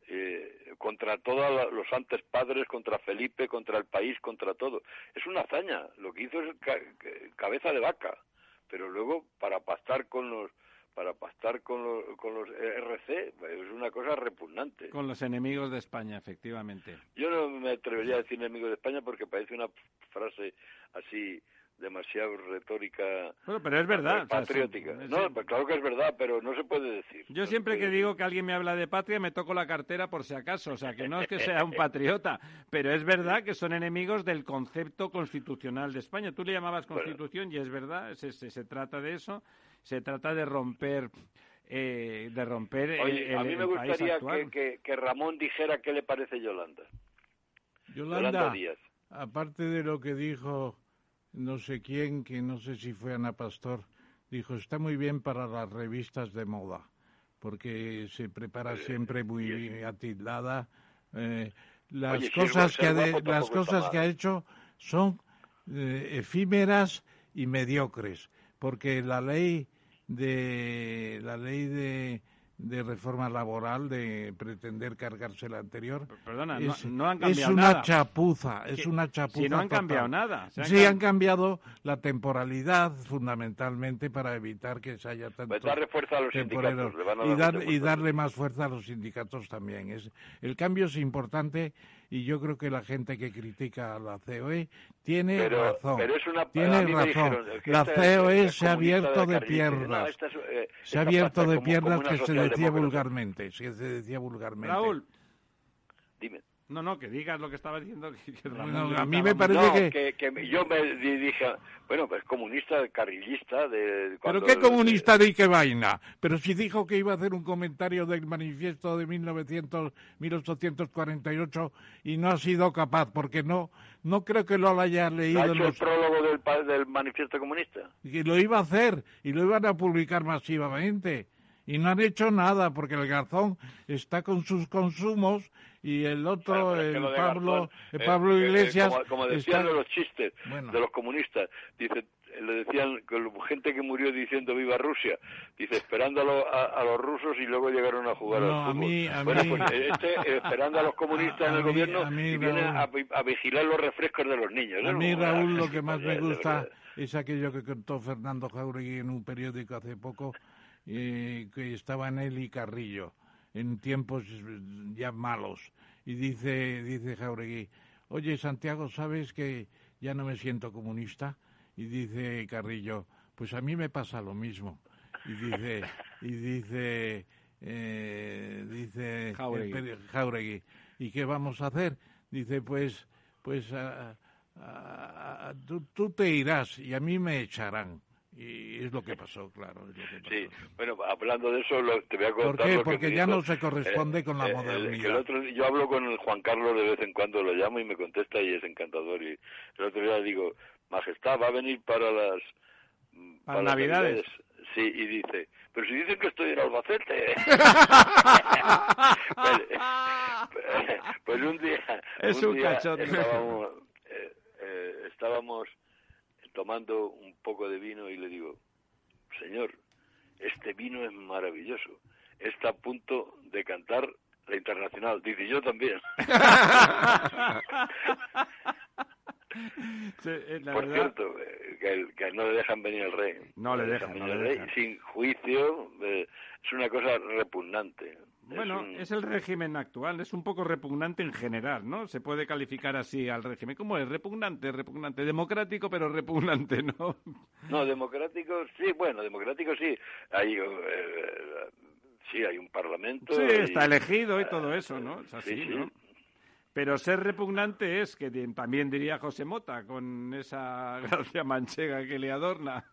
Speaker 5: Eh, contra todos los antes padres, contra Felipe, contra el país, contra todo. Es una hazaña. Lo que hizo es cabeza de vaca. Pero luego, para pastar con los para pastar con los, con los RC es una cosa repugnante.
Speaker 3: Con los enemigos de España, efectivamente.
Speaker 5: Yo no me atrevería a decir enemigos de España porque parece una frase así demasiado retórica.
Speaker 3: Bueno, pero es verdad.
Speaker 5: Patriótica. no, pues claro que es verdad, pero no se puede decir.
Speaker 3: Yo siempre que digo que alguien me habla de patria me toco la cartera por si acaso, o sea, que no es que sea un [laughs] patriota, pero es verdad que son enemigos del concepto constitucional de España. Tú le llamabas constitución y es verdad, se, se trata de eso se trata de romper eh, de romper
Speaker 5: a mí me gustaría que, que, Ramón dijera qué le parece Yolanda.
Speaker 2: Yolanda, aparte de lo que dijo no sé quién, que no sé si fue Ana Pastor, dijo está muy bien para las revistas de moda, porque se prepara siempre muy atildada. Eh, las cosas que ha las cosas que ha hecho son eh, efímeras y mediocres, porque la ley de la ley de de reforma laboral, de pretender cargarse la anterior.
Speaker 3: Perdona, no, han cambiado
Speaker 2: es una chapuza, es una chapuza.
Speaker 3: Si no han cambiado nada.
Speaker 2: sí, han cambiado la temporalidad fundamentalmente para evitar que se haya tanto.
Speaker 5: Pues darle fuerza a los sindicatos.
Speaker 2: y, y darle más fuerza a los sindicatos también. Es, el cambio es importante y yo creo que la gente que critica a la COE tiene razón. tiene razón. la COE se ha abierto de, piernas. Eh, se ha abierto de piernas que se decía vulgarmente. se decía vulgarmente.
Speaker 3: Raúl.
Speaker 5: Dime.
Speaker 3: No, no, que digas lo que estaba diciendo.
Speaker 2: a mí me parece
Speaker 5: que... que... yo me dije, bueno, pues comunista, carrillista. De,
Speaker 2: ¿Pero qué comunista de qué vaina? Pero si dijo que iba a hacer un comentario del manifiesto de 1900, 1848 y no ha sido capaz, porque no no creo que lo haya leído. ¿Ha
Speaker 5: hecho el prólogo del, del manifiesto comunista?
Speaker 2: Y lo iba a hacer y lo iban a publicar masivamente y no han hecho nada porque el Garzón está con sus consumos y el otro, el Pablo, Pablo Iglesias...
Speaker 5: como, decían los chistes de los comunistas, dice, le decían gente que murió diciendo viva Rusia, dice esperando a, los rusos y luego llegaron a jugar al fútbol.
Speaker 2: A mí,
Speaker 5: bueno, pues este eh, esperando a los comunistas en el gobierno y viene a, vigilar los refrescos de los niños.
Speaker 2: A mí, Raúl, lo que más me [laughs] gusta es aquello que contó Fernando Jauregui en un periódico hace poco, eh, que estaba en él y Carrillo en tiempos ya malos. Y dice, dice Jauregui, oye Santiago, ¿sabes que ya no me siento comunista? Y dice Carrillo, pues a mí me pasa lo mismo. Y dice, y dice, eh, dice Jauregui. ¿y qué vamos a hacer? Dice, pues, pues tú, tú te irás y a mí me echarán. Y es lo que pasó, claro.
Speaker 5: Sí, bueno, hablando de eso, te voy a contar.
Speaker 2: ¿Por qué? Porque ya no se corresponde con la eh, modernidad.
Speaker 5: yo hablo con el Juan Carlos de vez en cuando, lo llamo y me contesta y es encantador. Y el otro día digo, Majestad, va a venir para las.
Speaker 3: Para, Navidades.
Speaker 5: Sí, y dice, pero si dicen que estoy en Albacete. [laughs] pues, [laughs] pues, un día.
Speaker 3: Es un,
Speaker 5: día estábamos, eh, eh, estábamos tomando un poco de vino y le digo, señor, este vino es maravilloso, está a punto de cantar la internacional. Dice, yo también. [laughs]
Speaker 3: Eh,
Speaker 5: Por cierto, eh, que, no le dejan venir al rey.
Speaker 3: No, le dejan, venir al rey.
Speaker 5: Sin juicio, eh, es una cosa repugnante.
Speaker 3: Bueno, es, el régimen actual, es un poco repugnante en general, ¿no? Se puede calificar así al régimen. ¿Cómo es? Repugnante, repugnante. Democrático, pero repugnante, ¿no?
Speaker 5: No, democrático, sí, bueno, democrático sí. Hay, eh, sí, hay un parlamento.
Speaker 3: Sí, está elegido y todo eso, ¿no? Es así, ¿no? Pero ser repugnante es, que también diría José Mota, con esa [laughs] gracia manchega que le adorna.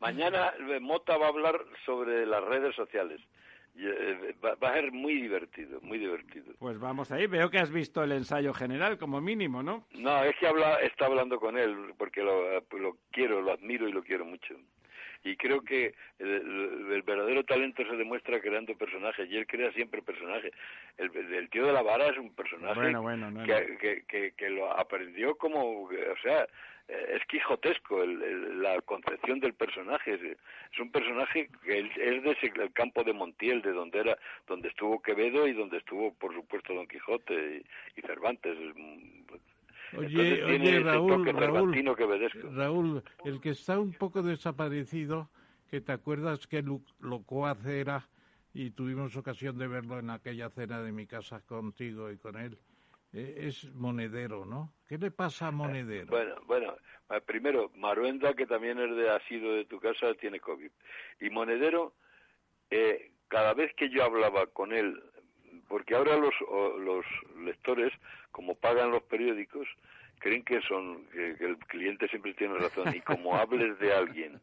Speaker 5: Mañana eh, Mota va a hablar sobre las redes sociales. Eh, va, a ser muy divertido, muy divertido.
Speaker 3: Pues vamos ahí. Veo que has visto el ensayo general, como mínimo, ¿no?
Speaker 5: No, es que habla, está hablando con él, porque lo, lo quiero, lo admiro y lo quiero mucho y creo que el, verdadero talento se demuestra creando personajes y él crea siempre personajes el, tío de la vara es un personaje que, que, que, lo aprendió como o sea es quijotesco la concepción del personaje. Es, un personaje que es de el campo de Montiel, de donde era, donde estuvo Quevedo y donde estuvo, por supuesto, Don Quijote y, Cervantes.
Speaker 2: Oye, oye Raúl, Raúl, Raúl, el que está un poco desaparecido, que te acuerdas que Locuaz era, y tuvimos ocasión de verlo en aquella cena de mi casa contigo y con él, eh, es monedero, ¿no? ¿Qué le pasa a Monedero?
Speaker 5: Bueno, bueno, eh, primero, Maruenda, que también es de, ha sido de tu casa, tiene COVID. Y Monedero, eh, cada vez que yo hablaba con él, porque ahora los, los lectores, como pagan los periódicos, creen que son que, el cliente siempre tiene razón y como hables de alguien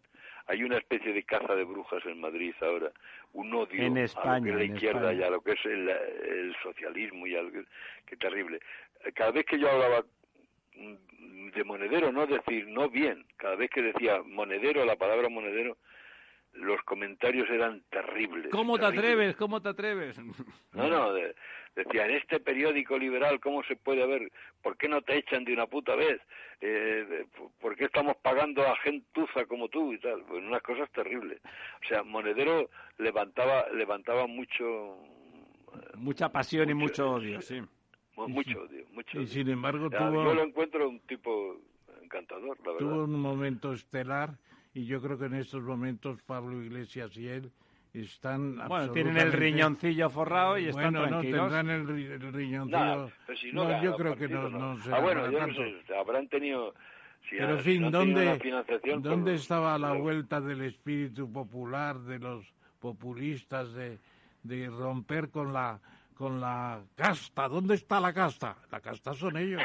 Speaker 5: hay una especie de caza de brujas en Madrid ahora, un odio
Speaker 3: en España,
Speaker 5: a lo que es la izquierda y a lo que es el, socialismo y algo que, terrible. Cada vez que yo hablaba de monedero, no decir no bien, cada vez que decía monedero, la palabra monedero, los comentarios eran terribles.
Speaker 3: ¿Cómo te atreves? ¿Cómo te atreves? [laughs]
Speaker 5: No, no, decía, en este periódico liberal, ¿cómo se puede ver? ¿Por qué no te echan de una puta vez? Eh, ¿Por qué estamos pagando a gentuza como tú y tal? Pues unas cosas terribles. O sea, Monedero levantaba, levantaba mucho...
Speaker 3: Mucha pasión y mucho odio, sí.
Speaker 5: Mucho odio, mucho
Speaker 2: Y sin embargo
Speaker 5: tuvo... Yo lo encuentro un tipo encantador, la verdad.
Speaker 2: Tuvo un momento estelar y yo creo que en estos momentos Pablo Iglesias y él están
Speaker 3: bueno tienen el riñoncillo forrado y están
Speaker 2: bueno,
Speaker 3: tranquilos.
Speaker 2: no tendrán el, riñoncillo. No, yo creo que no, no
Speaker 5: ah bueno yo no sé, habrán tenido
Speaker 2: pero en fin dónde dónde estaba la vuelta del espíritu popular de los populistas de de romper con la con la casta dónde está la casta la casta son ellos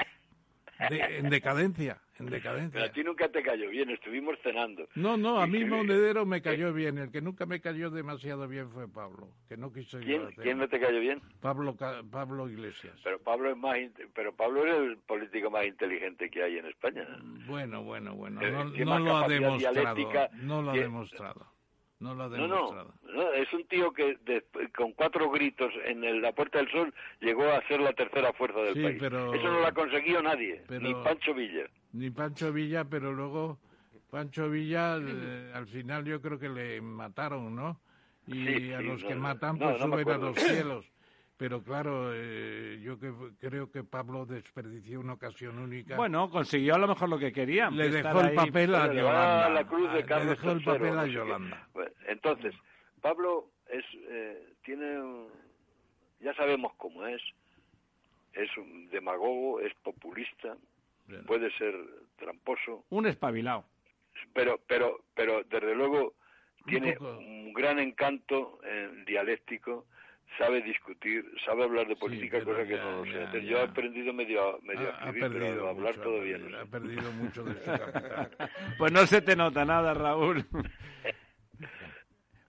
Speaker 2: en decadencia, en decadencia.
Speaker 5: Pero a ti nunca te cayó bien, estuvimos cenando.
Speaker 2: No, no, a mí Monedero me cayó bien. El que nunca me cayó demasiado bien fue Pablo, que no quiso
Speaker 5: ¿Quién, ¿Quién no te cayó bien?
Speaker 2: Pablo, Pablo Iglesias.
Speaker 5: Pero Pablo es más, pero Pablo es el político más inteligente que hay en España.
Speaker 2: Bueno, bueno, bueno. Eh, no, lo ha demostrado. No lo ha demostrado. No lo ha
Speaker 5: demostrado. No, es un tío que con cuatro gritos en la Puerta del Sol llegó a ser la tercera fuerza del país. Eso no lo ha conseguido nadie, ni Pancho Villa.
Speaker 2: Ni Pancho Villa, pero luego Pancho Villa eh, al final yo creo que le mataron, ¿no? Y a los que matan pues suben a los cielos. Pero claro, eh, yo que, creo que Pablo desperdició una ocasión única.
Speaker 3: Bueno, consiguió a lo mejor lo que quería.
Speaker 2: Le dejó el papel a Yolanda.
Speaker 5: La cruz de
Speaker 2: Le dejó el papel a Yolanda.
Speaker 5: entonces, Pablo es eh, tiene ya sabemos cómo es. Es un demagogo, es populista, puede ser tramposo.
Speaker 3: Un espabilado.
Speaker 5: Pero, pero, pero desde luego tiene un, gran encanto dialéctico sabe discutir, sabe hablar de política, cosa que no lo sé Yo he aprendido medio, medio a escribir, pero hablar todavía no
Speaker 2: Ha perdido mucho de su [laughs] capital.
Speaker 3: pues no se te nota nada, Raúl. [laughs]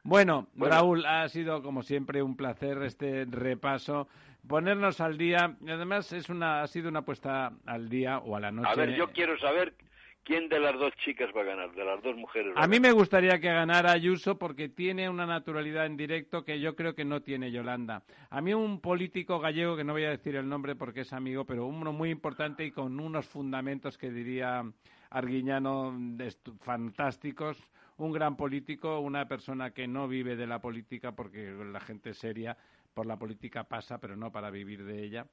Speaker 3: Bueno, Raúl, ha sido como siempre un placer este repaso, ponernos al día. Además es una, ha sido una puesta al día o a la noche.
Speaker 5: A ver, yo quiero saber ¿Quién de las dos chicas va a ganar? De las dos mujeres.
Speaker 3: a, mí me gustaría que ganara Ayuso porque tiene una naturalidad en directo que yo creo que no tiene Yolanda. A mí un político gallego, que no voy a decir el nombre porque es amigo, pero uno muy importante y con unos fundamentos que diría Arguiñano fantásticos, un gran político, una persona que no vive de la política porque la gente seria por la política pasa, pero no para vivir de ella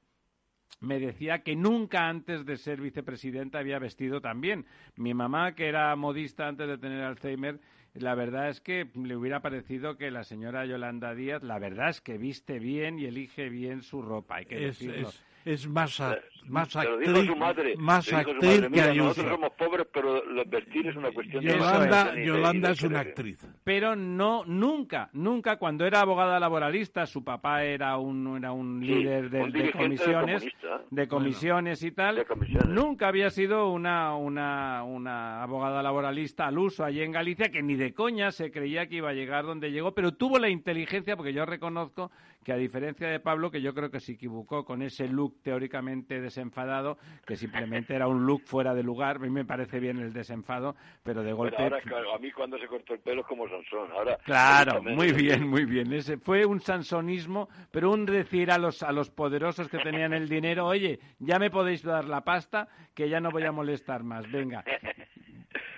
Speaker 3: me decía que nunca antes de ser vicepresidenta había vestido tan bien. Mi mamá, que era modista antes de tener Alzheimer, la verdad es que le hubiera parecido que la señora Yolanda Díaz, la verdad es que viste bien y elige bien su ropa, hay que decirlo
Speaker 2: es más, más
Speaker 5: actriz, su madre,
Speaker 2: más actriz que Ayuso.
Speaker 5: Nosotros somos pobres, pero vestir es una cuestión
Speaker 2: Yolanda,
Speaker 5: de...
Speaker 2: Yolanda es una actriz.
Speaker 3: Pero no, nunca, nunca, cuando era abogada laboralista, su papá era un, era un líder de, comisiones, de comisiones y tal, nunca había sido una, una, una abogada laboralista al uso allí en Galicia, que ni de coña se creía que iba a llegar donde llegó, pero tuvo la inteligencia, porque yo reconozco que a diferencia de Pablo, que yo creo que se equivocó con ese look teóricamente desenfadado, que simplemente era un look fuera de lugar, a mí me parece bien el desenfado, pero de golpe...
Speaker 5: ahora, a mí cuando se cortó el pelo es como Sansón, ahora...
Speaker 3: Claro, muy bien, muy bien. Ese fue un sansonismo, pero un decir a los, a los poderosos que tenían el dinero, oye, ya me podéis dar la pasta, que ya no voy a molestar más, venga.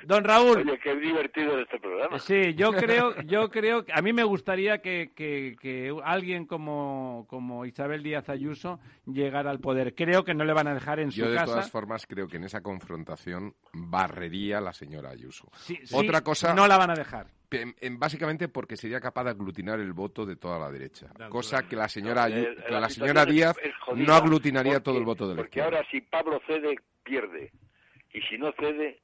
Speaker 3: Don Raúl.
Speaker 5: Oye, qué divertido este programa.
Speaker 3: Sí, yo [laughs] creo, yo creo, a mí me gustaría que, que, alguien como, como Isabel Díaz Ayuso llegara al poder. Creo que no le van a dejar en su
Speaker 4: casa.
Speaker 3: Yo
Speaker 4: de todas formas creo que en esa confrontación barrería la señora Ayuso. Otra cosa.
Speaker 3: No la van a dejar.
Speaker 4: básicamente porque sería capaz de aglutinar el voto de toda la derecha, cosa que la señora, la, señora Díaz no aglutinaría todo el voto del
Speaker 5: Porque ahora si Pablo cede, pierde. Y si no cede,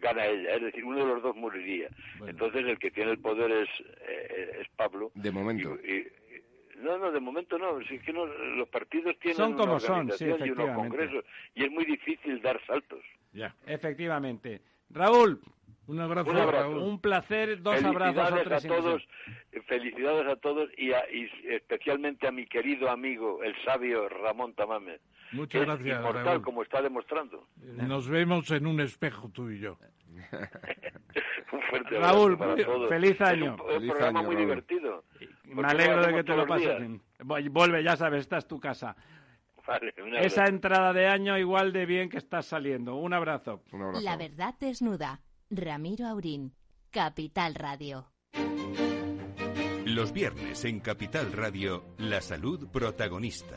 Speaker 5: gana ella, es decir, uno de los dos moriría. Entonces el que tiene el poder es, eh, es Pablo.
Speaker 4: De momento.
Speaker 5: no, no, de momento no. es que no, los partidos tienen
Speaker 3: son como
Speaker 5: una
Speaker 3: son, sí,
Speaker 5: y unos congresos y es muy difícil dar saltos.
Speaker 3: Ya. Efectivamente. Raúl,
Speaker 2: un abrazo,
Speaker 3: un, un placer, dos abrazos.
Speaker 5: a todos, felicidades a todos y, y, especialmente a mi querido amigo, el sabio Ramón Tamame.
Speaker 2: Muchas gracias,
Speaker 5: inmortal, como está demostrando.
Speaker 2: Nos vemos en un espejo tú y yo. [laughs]
Speaker 5: un fuerte
Speaker 3: Raúl,
Speaker 5: para todos.
Speaker 3: feliz año.
Speaker 5: Es un, programa muy divertido.
Speaker 3: Me alegro de que te lo pases bien. Vuelve, ya sabes, esta es tu casa. Esa entrada de año igual de bien que estás saliendo. Un abrazo.
Speaker 1: Un abrazo. La verdad desnuda. Ramiro Aurín, Capital Radio.
Speaker 6: Los viernes en Capital Radio, la salud protagonista.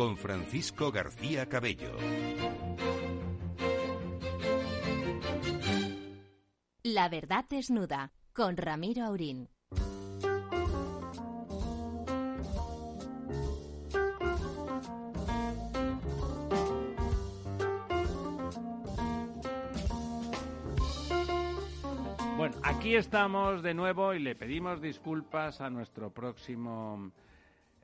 Speaker 6: con Francisco García Cabello.
Speaker 1: La verdad desnuda con Ramiro Aurín.
Speaker 3: Bueno, aquí estamos de nuevo y le pedimos disculpas a nuestro próximo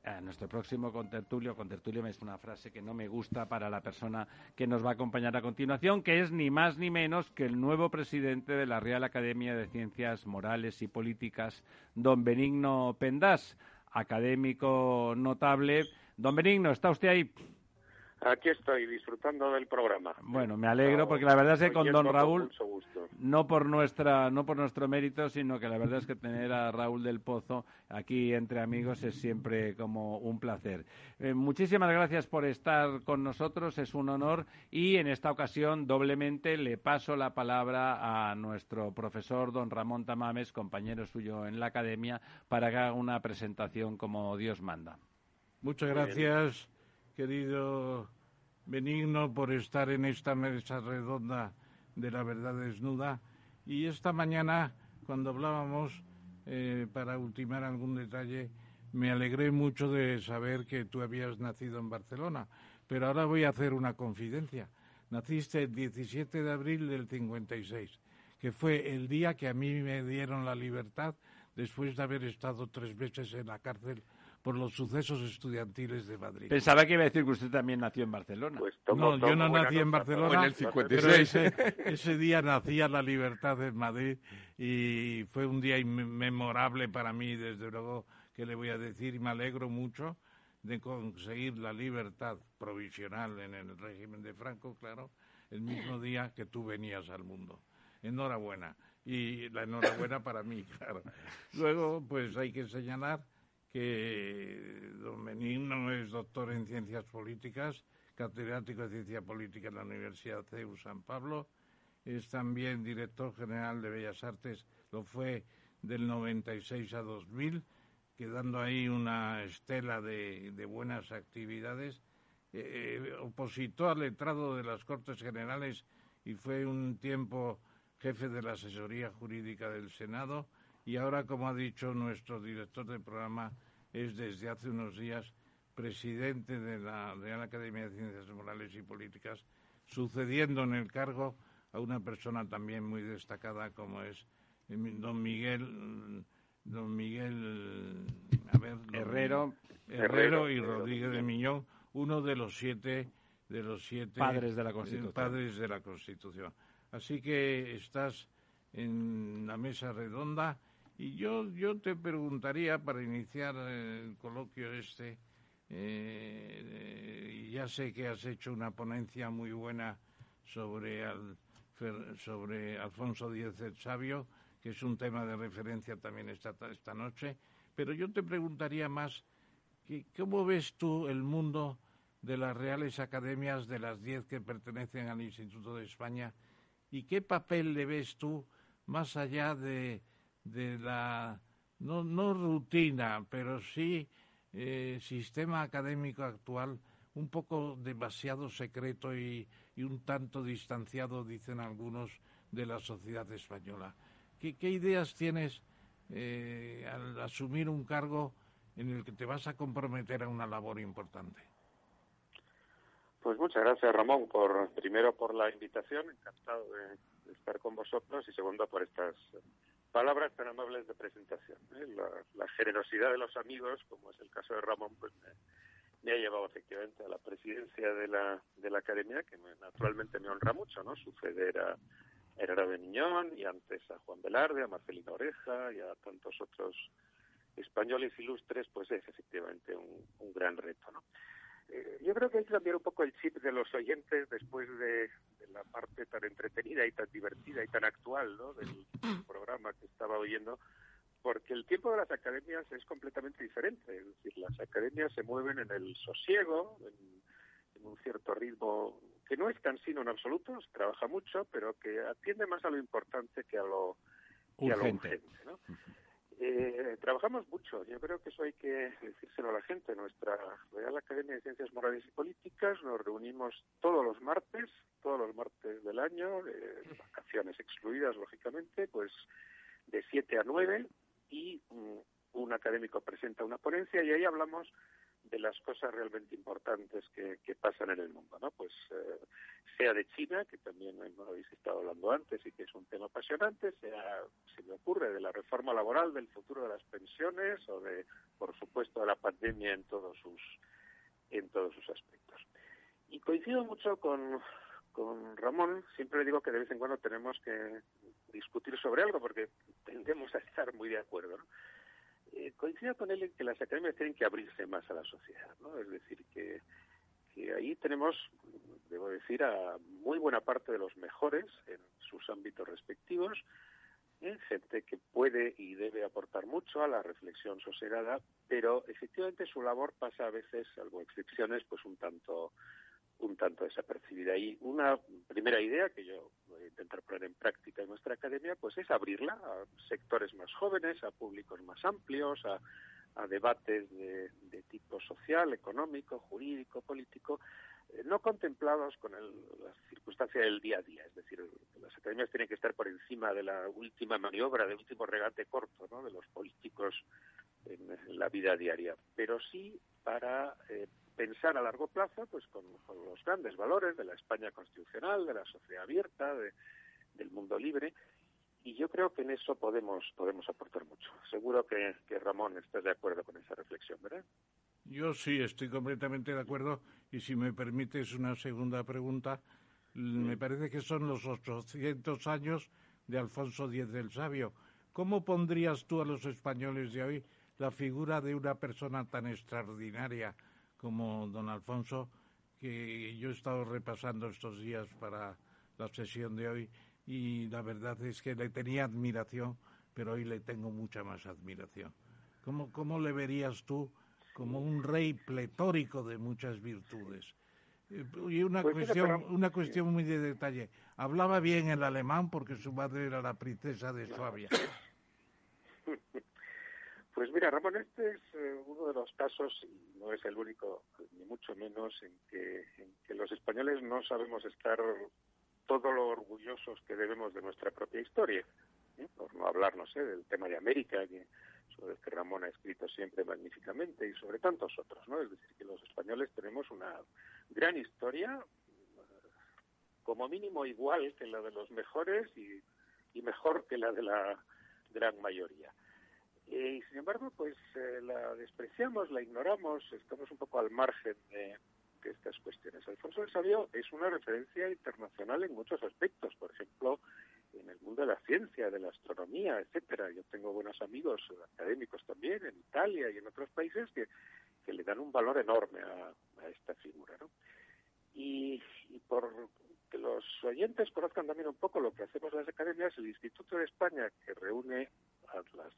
Speaker 3: a nuestro próximo contertulio. Contertulio es una frase que no me gusta para la persona que nos va a acompañar a continuación, que es ni más ni menos que el nuevo presidente de la Real Academia de Ciencias Morales y Políticas, don Benigno Pendás, académico notable. Don Benigno, ¿está usted ahí?
Speaker 7: Aquí estoy disfrutando del programa.
Speaker 3: Bueno, me alegro porque la verdad es que con don Raúl, no por nuestra, no por nuestro mérito, sino que la verdad es que tener a Raúl del Pozo aquí entre amigos es siempre como un placer. Eh, muchísimas gracias por estar con nosotros, es un honor y en esta ocasión doblemente le paso la palabra a nuestro profesor don Ramón Tamames, compañero suyo en la academia, para que haga una presentación como Dios manda.
Speaker 2: Muchas gracias querido Benigno, por estar en esta mesa redonda de la verdad desnuda. Y esta mañana, cuando hablábamos, eh, para ultimar algún detalle, me alegré mucho de saber que tú habías nacido en Barcelona. Pero ahora voy a hacer una confidencia. Naciste el 17 de abril del 56, que fue el día que a mí me dieron la libertad después de haber estado tres veces en la cárcel por los sucesos estudiantiles de Madrid.
Speaker 3: Pensaba que iba a decir que usted también nació en Barcelona.
Speaker 2: Pues no, yo no nací en Barcelona.
Speaker 4: en el 56.
Speaker 2: ese, día nacía la libertad en Madrid y fue un día memorable para mí, desde luego, que le voy a decir, y me alegro mucho de conseguir la libertad provisional en el régimen de Franco, claro, el mismo día que tú venías al mundo. Enhorabuena. Y la enhorabuena para mí, [laughs] claro. Luego, pues hay que señalar que don Benigno es doctor en Ciencias Políticas, catedrático de Ciencia Política en la Universidad CEU San Pablo, es también director general de Bellas Artes, lo fue del 96 a 2000, quedando ahí una estela de, buenas actividades. Eh, eh, opositó al letrado de las Cortes Generales y fue un tiempo jefe de la asesoría jurídica del Senado y ahora, como ha dicho nuestro director del programa, es desde hace unos días presidente de la Real Academia de Ciencias Morales y Políticas, sucediendo en el cargo a una persona también muy destacada como es don Miguel don Miguel
Speaker 3: a ver, Herrero,
Speaker 2: Herrero y Rodríguez de Miñón, uno de los siete de los siete
Speaker 3: padres de la Constitución.
Speaker 2: Padres de la Constitución. Así que estás en la mesa redonda y yo, yo te preguntaría, para iniciar el coloquio este, eh, ya sé que has hecho una ponencia muy buena sobre, sobre Alfonso X el Sabio, que es un tema de referencia también esta, esta noche, pero yo te preguntaría más, ¿cómo ves tú el mundo de las reales academias, de las diez que pertenecen al Instituto de España, y qué papel le ves tú más allá de de la, no, no rutina, pero sí eh, sistema académico actual un poco demasiado secreto y, un tanto distanciado, dicen algunos, de la sociedad española. ¿Qué, ideas tienes eh, al asumir un cargo en el que te vas a comprometer a una labor importante?
Speaker 7: Pues muchas gracias, Ramón, por primero por la invitación, encantado de estar con vosotros, y segundo por estas palabras tan amables de presentación. ¿eh? La, generosidad de los amigos, como es el caso de Ramón, pues me, ha llevado efectivamente a la presidencia de la, de la academia, que naturalmente me honra mucho, ¿no? Suceder a Herrera de Niñón y antes a Juan Velarde, a Marcelino Oreja y a tantos otros españoles ilustres, pues es efectivamente un, un gran reto, ¿no? Eh, yo creo que hay que cambiar un poco el chip de los oyentes después de, la parte tan entretenida y tan divertida y tan actual ¿no? del, [clears throat] programa que estaba oyendo, porque el tiempo de las academias es completamente diferente. Es decir, las academias se mueven en el sosiego, en, un cierto ritmo que no es tan sino en absoluto, se trabaja mucho, pero que atiende más a lo importante que a lo, que a lo urgente. ¿no? Eh, trabajamos mucho, yo creo que eso hay que decírselo a la gente. Nuestra Real Academia de Ciencias Morales y Políticas nos reunimos todos los martes, todos los martes del año, eh, vacaciones excluidas, lógicamente, pues de 7 a 9 y mm, un académico presenta una ponencia y ahí hablamos de las cosas realmente importantes que, pasan en el mundo, ¿no? Pues eh, sea de China, que también no habéis estado hablando antes y que es un tema apasionante, sea, se me ocurre, de la reforma laboral, del futuro de las pensiones o de, por supuesto, de la pandemia en todos sus, en todos sus aspectos. Y coincido mucho con, con Ramón, siempre le digo que de vez en cuando tenemos que discutir sobre algo porque tendemos a estar muy de acuerdo, ¿no? Eh, coincido con él en que las academias tienen que abrirse más a la sociedad, ¿no? Es decir, que, que ahí tenemos, debo decir, a muy buena parte de los mejores en sus ámbitos respectivos, gente que puede y debe aportar mucho a la reflexión sosegada, pero efectivamente su labor pasa a veces, salvo excepciones, pues un tanto un tanto desapercibida. Y una primera idea que yo voy a intentar poner en práctica en nuestra academia, pues es abrirla a sectores más jóvenes, a públicos más amplios, a, debates de, tipo social, económico, jurídico, político, eh, no contemplados con el, las circunstancias del día a día. Es decir, las academias tienen que estar por encima de la última maniobra, del último regate corto ¿no? de los políticos en, la vida diaria, pero sí para eh, pensar a largo plazo pues con, los grandes valores de la España constitucional, de la sociedad abierta, del mundo libre y yo creo que en eso podemos podemos aportar mucho. Seguro que, Ramón está de acuerdo con esa reflexión, ¿verdad?
Speaker 2: Yo sí, estoy completamente de acuerdo y si me permites una segunda pregunta, me parece que son los 800 años de Alfonso X el Sabio. ¿Cómo pondrías tú a los españoles de hoy la figura de una persona tan extraordinaria como don Alfonso, que yo he estado repasando estos días para la sesión de hoy y la verdad es que le tenía admiración, pero hoy le tengo mucha más admiración. ¿Cómo, cómo le verías tú como un rey pletórico de muchas virtudes? Eh, y una pues cuestión, una cuestión muy de detalle. Hablaba bien el alemán porque su madre era la princesa de Suabia.
Speaker 7: Pues mira, Ramón, este es eh, uno de los casos, y no es el único, ni mucho menos, en que, en que los españoles no sabemos estar todo lo orgullosos que debemos de nuestra propia historia. ¿eh? Por no hablar, no sé, del tema de América, que, sobre el que Ramón ha escrito siempre magníficamente, y sobre tantos otros, ¿no? Es decir, que los españoles tenemos una gran historia, como mínimo igual que la de los mejores y mejor que la de la gran mayoría. Y sin embargo, pues eh, la despreciamos, la ignoramos, estamos un poco al margen de, estas cuestiones. Alfonso el Sabio es una referencia internacional en muchos aspectos, por ejemplo, en el mundo de la ciencia, de la astronomía, etcétera. Yo tengo buenos amigos académicos también en Italia y en otros países que, que le dan un valor enorme a, esta figura, ¿no? Y, y por que los oyentes conozcan también un poco lo que hacemos en las academias, el Instituto de España, que reúne a las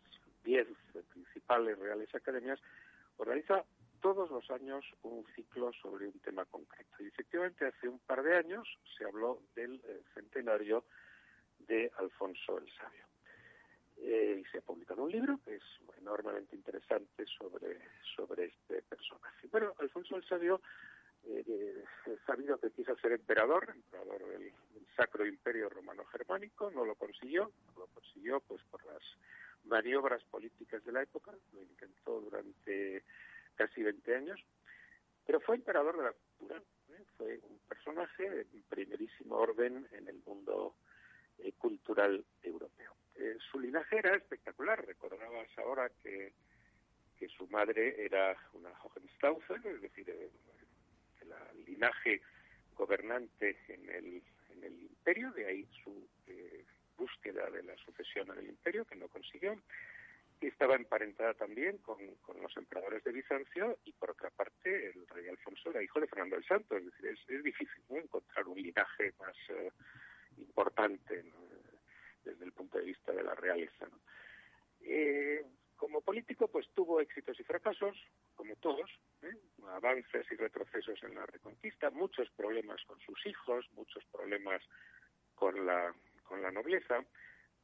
Speaker 7: diez principales reales academias, organiza todos los años un ciclo sobre un tema concreto. Y efectivamente hace un par de años se habló del eh, centenario de Alfonso el Sabio. Eh, y se ha publicado un libro que es enormemente interesante sobre, sobre este personaje. Bueno, Alfonso el Sabio eh, sabido que quiso ser emperador, emperador del, Sacro Imperio Romano Germánico, no lo consiguió, no lo consiguió pues por las maniobras políticas de la época, lo intentó durante casi 20 años, pero fue emperador de la cultura, ¿eh? fue un personaje de primerísimo orden en el mundo eh, cultural europeo. eh, su linaje era espectacular. Recordabas ahora que, que su madre era una Hohenstaufen, es decir, el eh, linaje gobernante en el, en el imperio, de ahí su eh, búsqueda de la sucesión en el imperio, que no consiguió y estaba emparentada también con, los emperadores de Bizancio y por otra parte el rey Alfonso era hijo de Fernando el Santo, es decir, es, difícil encontrar un linaje más eh, importante desde el punto de vista de la realeza. Eh, como político pues tuvo éxitos y fracasos, como todos, ¿eh? avances y retrocesos en la reconquista, muchos problemas con sus hijos, muchos problemas con la, con la nobleza,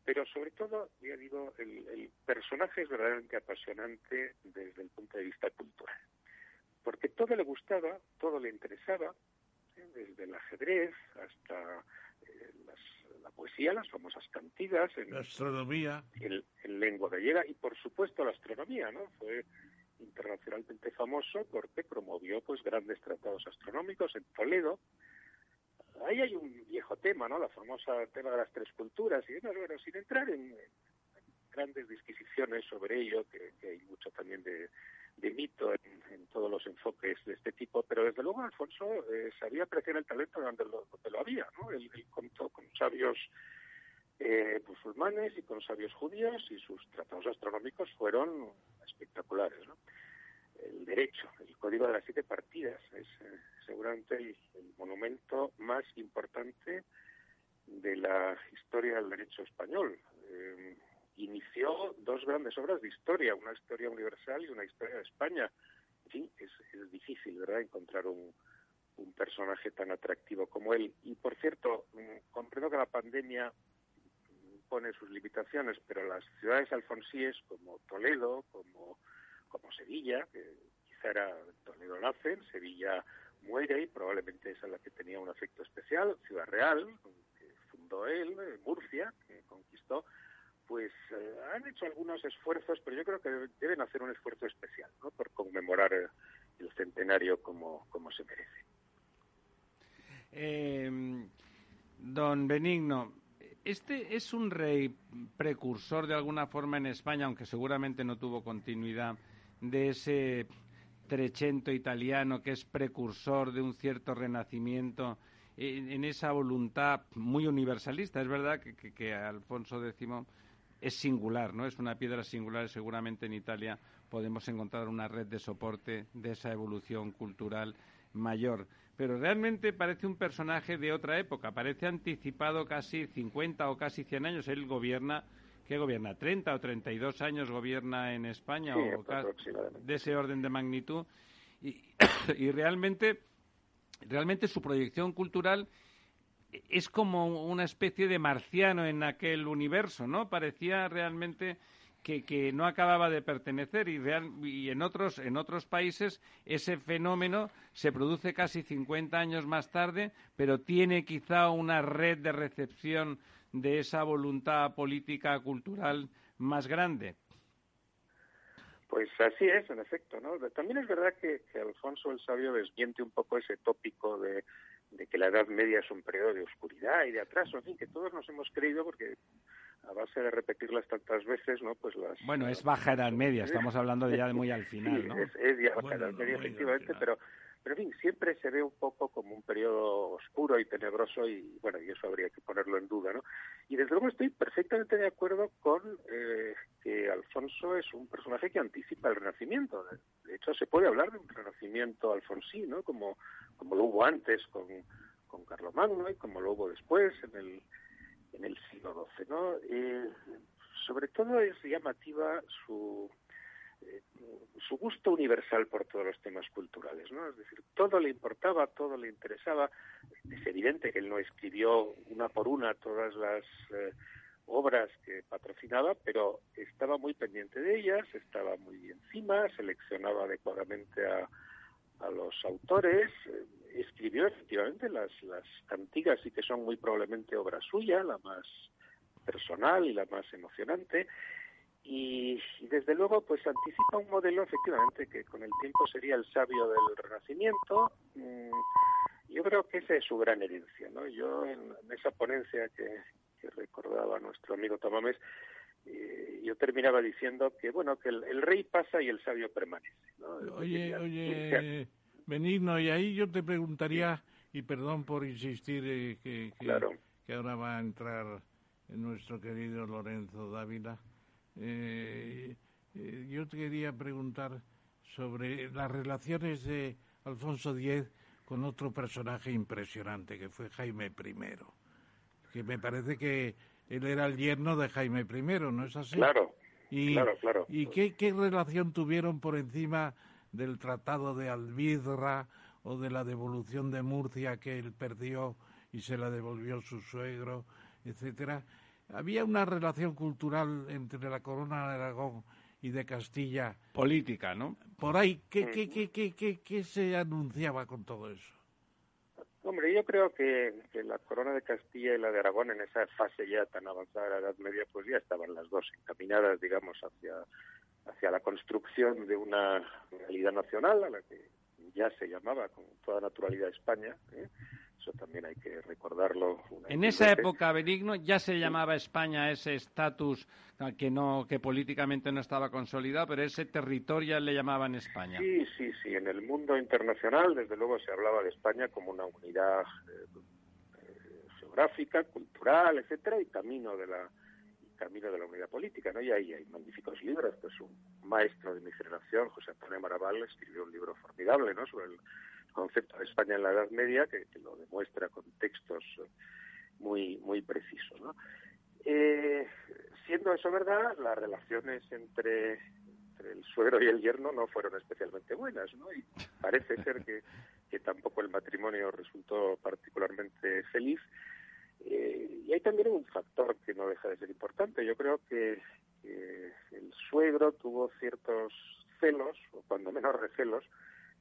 Speaker 7: pero sobre todo, ya digo, el, personaje es verdaderamente apasionante desde el punto de vista cultural, porque todo le gustaba, todo le interesaba, ¿eh? desde el ajedrez hasta eh, la poesía, las famosas cantigas,
Speaker 2: la astronomía,
Speaker 7: el, el lengua gallega y por supuesto la astronomía, ¿no? Fue internacionalmente famoso porque promovió pues grandes tratados astronómicos en Toledo, ahí hay un viejo tema, ¿no? La famosa tema de las tres culturas y demás, bueno, sin entrar en, grandes disquisiciones sobre ello, que, hay mucho también de, mito en, todos los enfoques de este tipo, pero desde luego Alfonso eh, sabía apreciar el talento donde lo, lo había, ¿no? Él, contó con sabios eh, musulmanes y con sabios judíos y sus tratados astronómicos fueron espectaculares, ¿no? El derecho, el código de las siete partidas. Es eh, seguramente el, monumento más importante de la historia del derecho español. Eh, inició dos grandes obras de historia, una historia universal y una historia de España. En fin, es, difícil, ¿verdad?, encontrar un, un personaje tan atractivo como él. Y, por cierto, mm, comprendo que la pandemia pone sus limitaciones, pero las ciudades alfonsíes como Toledo, como como Sevilla, que quizá era Toledo nace, Sevilla muere y probablemente esa es la que tenía un afecto especial, Ciudad Real, que fundó él, Murcia, que conquistó, pues eh, han hecho algunos esfuerzos, pero yo creo que deben hacer un esfuerzo especial, ¿no? Por conmemorar el centenario como, como se merece.
Speaker 3: Em, don Benigno, este es un rey precursor de alguna forma en España, aunque seguramente no tuvo continuidad de ese Trecento italiano que es precursor de un cierto renacimiento en, esa voluntad muy universalista. Es verdad que, Alfonso X es singular, ¿no? Es una piedra singular. Seguramente en Italia podemos encontrar una red de soporte de esa evolución cultural mayor. Pero realmente parece un personaje de otra época. Parece anticipado casi 50 o casi 100 años. Él gobierna ¿Qué gobierna? ¿30 o 32 años gobierna en España? o de ese orden de magnitud. Y, [coughs] y realmente, realmente su proyección cultural es como una especie de marciano en aquel universo, ¿no? Parecía realmente que, que no acababa de pertenecer y, real, y en, otros, en otros países ese fenómeno se produce casi 50 años más tarde, pero tiene quizá una red de recepción de esa voluntad política cultural más grande.
Speaker 7: Pues así es, en efecto, ¿no? También es verdad que, Alfonso el Sabio desmiente un poco ese tópico de, que la Edad Media es un periodo de oscuridad y de atraso, en fin, que todos nos hemos creído porque a base de repetirlas tantas veces, ¿no? Pues las...
Speaker 3: Bueno, es baja Edad Media, estamos hablando de ya de muy al [laughs] final, ¿no?
Speaker 7: Es, ya baja Edad Media, efectivamente, pero pero en fin, siempre se ve un poco como un periodo oscuro y tenebroso y bueno, y eso habría que ponerlo en duda, ¿no? Y desde luego estoy perfectamente de acuerdo con eh, que Alfonso es un personaje que anticipa el Renacimiento. De hecho, se puede hablar de un Renacimiento alfonsí, ¿no? Como, como lo hubo antes con, con Carlomagno y como lo hubo después en el, en el siglo XII, ¿no? Eh, sobre todo es llamativa su su gusto universal por todos los temas culturales, ¿no? Es decir, todo le importaba, todo le interesaba. Es evidente que él no escribió una por una todas las eh, obras que patrocinaba, pero estaba muy pendiente de ellas, estaba muy encima, seleccionaba adecuadamente a, a los autores, eh, escribió efectivamente las, las cantigas y que son muy probablemente obra suya, la más personal y la más emocionante, y, desde luego pues anticipa un modelo efectivamente que con el tiempo sería el sabio del renacimiento. Mm, yo creo que esa es su gran herencia no yo en, esa ponencia que, recordaba nuestro amigo Tomamés, eh, yo terminaba diciendo que bueno que el, rey pasa y el sabio permanece.
Speaker 2: Oye, oye, Benigno, y ahí yo te preguntaría, y perdón por insistir eh, que, que, ahora va a entrar nuestro querido Lorenzo Dávila, eh, yo te quería preguntar sobre las relaciones de Alfonso X con otro personaje impresionante que fue Jaime I, que me parece que él era el yerno de Jaime I, ¿no es así?
Speaker 7: Claro, y, claro, claro.
Speaker 2: ¿Y qué, qué relación tuvieron por encima del Tratado de Albidra o de la devolución de Murcia que él perdió y se la devolvió su suegro, etcétera? Había una relación cultural entre la corona de Aragón y de Castilla.
Speaker 3: Política, ¿no?
Speaker 2: Por ahí, ¿qué, qué, qué, qué, qué se anunciaba con todo eso?
Speaker 7: Hombre, yo creo que, la corona de Castilla y la de Aragón en esa fase ya tan avanzada de la Edad Media, pues ya estaban las dos encaminadas, digamos, hacia, hacia la construcción de una realidad nacional, a la que ya se llamaba con toda naturalidad España. ¿eh? Eso también hay que recordarlo.
Speaker 3: En esa época, Benigno, ya se llamaba España ese estatus que no que políticamente no estaba consolidado, pero ese territorio le llamaban España.
Speaker 7: Sí, sí, sí. En el mundo internacional, desde luego, se hablaba de España como una unidad eh, eh, geográfica, cultural, etcétera, y camino de la camino de la unidad política, ¿no? Y ahí hay magníficos libros, pues un maestro de mi generación, José Antonio Maraval, escribió un libro formidable, ¿no? Sobre el concepto de España en la Edad Media, que, lo demuestra con textos muy, muy precisos. Eh, siendo eso verdad, las relaciones entre, el suegro y el yerno no fueron especialmente buenas, ¿no? Y parece ser que, tampoco el matrimonio resultó particularmente feliz. Eh, y hay también un factor que no deja de ser importante. Yo creo que el suegro tuvo ciertos celos, o cuando menos recelos,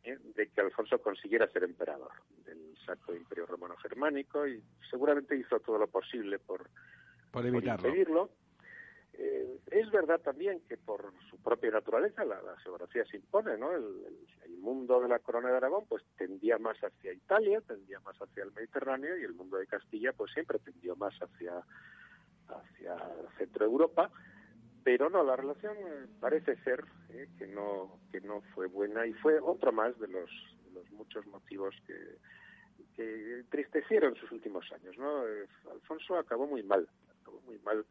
Speaker 7: ¿eh? de que Alfonso consiguiera ser emperador del Sacro Imperio Romano Germánico y seguramente hizo todo lo posible por,
Speaker 3: por,
Speaker 7: impedirlo. Eh, es verdad también que por su propia naturaleza la, geografía se impone, ¿no? El, mundo de la corona de Aragón pues tendía más hacia Italia, tendía más hacia el Mediterráneo y el mundo de Castilla pues siempre tendió más hacia hacia Centro Europa pero no la relación eh, parece ser eh, que no que no fue buena y fue otro más de los, los muchos motivos que, que entristecieron sus últimos años no eh, Alfonso acabó muy mal acabó muy mal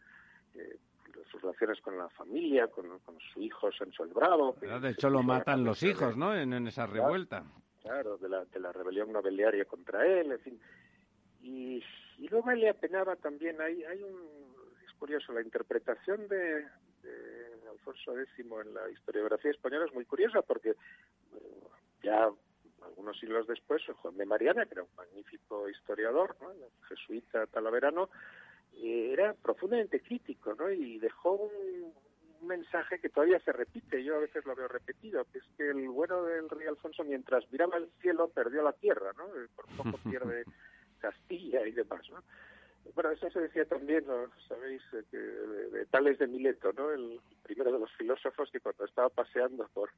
Speaker 7: sus relaciones con la familia con, su hijo Sancho el Bravo
Speaker 3: de hecho lo matan los hijos no en, esa revuelta.
Speaker 7: claro de la de la rebelión nobiliaria contra él en fin. Y, y luego le apenaba también hay hay un curioso. La interpretación de, Alfonso X en la historiografía española es muy curiosa porque eh, ya algunos siglos después, Juan de Mariana, que era un magnífico historiador, jesuita talaverano, eh, era profundamente crítico ¿no? y dejó un, mensaje que todavía se repite, yo a veces lo veo repetido, que es que el bueno del rey Alfonso mientras miraba al cielo perdió la tierra, ¿no? por poco [laughs] pierde Castilla y demás. ¿no? Bueno, eso se decía también, sabéis, eh, que de, Tales de Mileto, ¿no? El primero de los filósofos que cuando estaba paseando por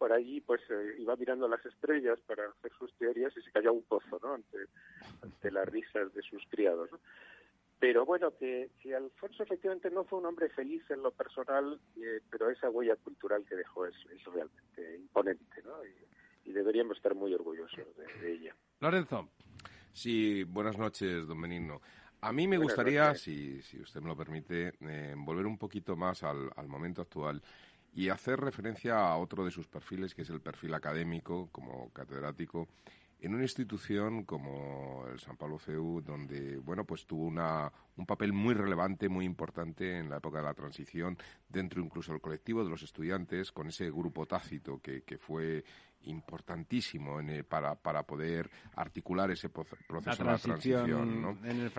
Speaker 7: por allí, pues eh, iba mirando las estrellas para hacer sus teorías y se cayó un pozo, ¿no? Ante, ante las risas de sus criados, ¿no? Pero bueno, que, que, Alfonso efectivamente no fue un hombre feliz en lo personal, eh, pero esa huella cultural que dejó es, es realmente imponente, ¿no? Y, deberíamos estar muy orgullosos de ella.
Speaker 3: Lorenzo.
Speaker 4: Sí, buenas noches, don Benigno. A mí me gustaría, si, si, usted me lo permite, eh, volver un poquito más al, al, momento actual y hacer referencia a otro de sus perfiles, que es el perfil académico como catedrático en una institución como el San Pablo CEU, donde bueno, pues tuvo una, un papel muy relevante, muy importante en la época de la transición, dentro incluso del colectivo de los estudiantes, con ese grupo tácito que, que fue importantísimo en, para, para poder articular ese proceso de la transición. ¿no?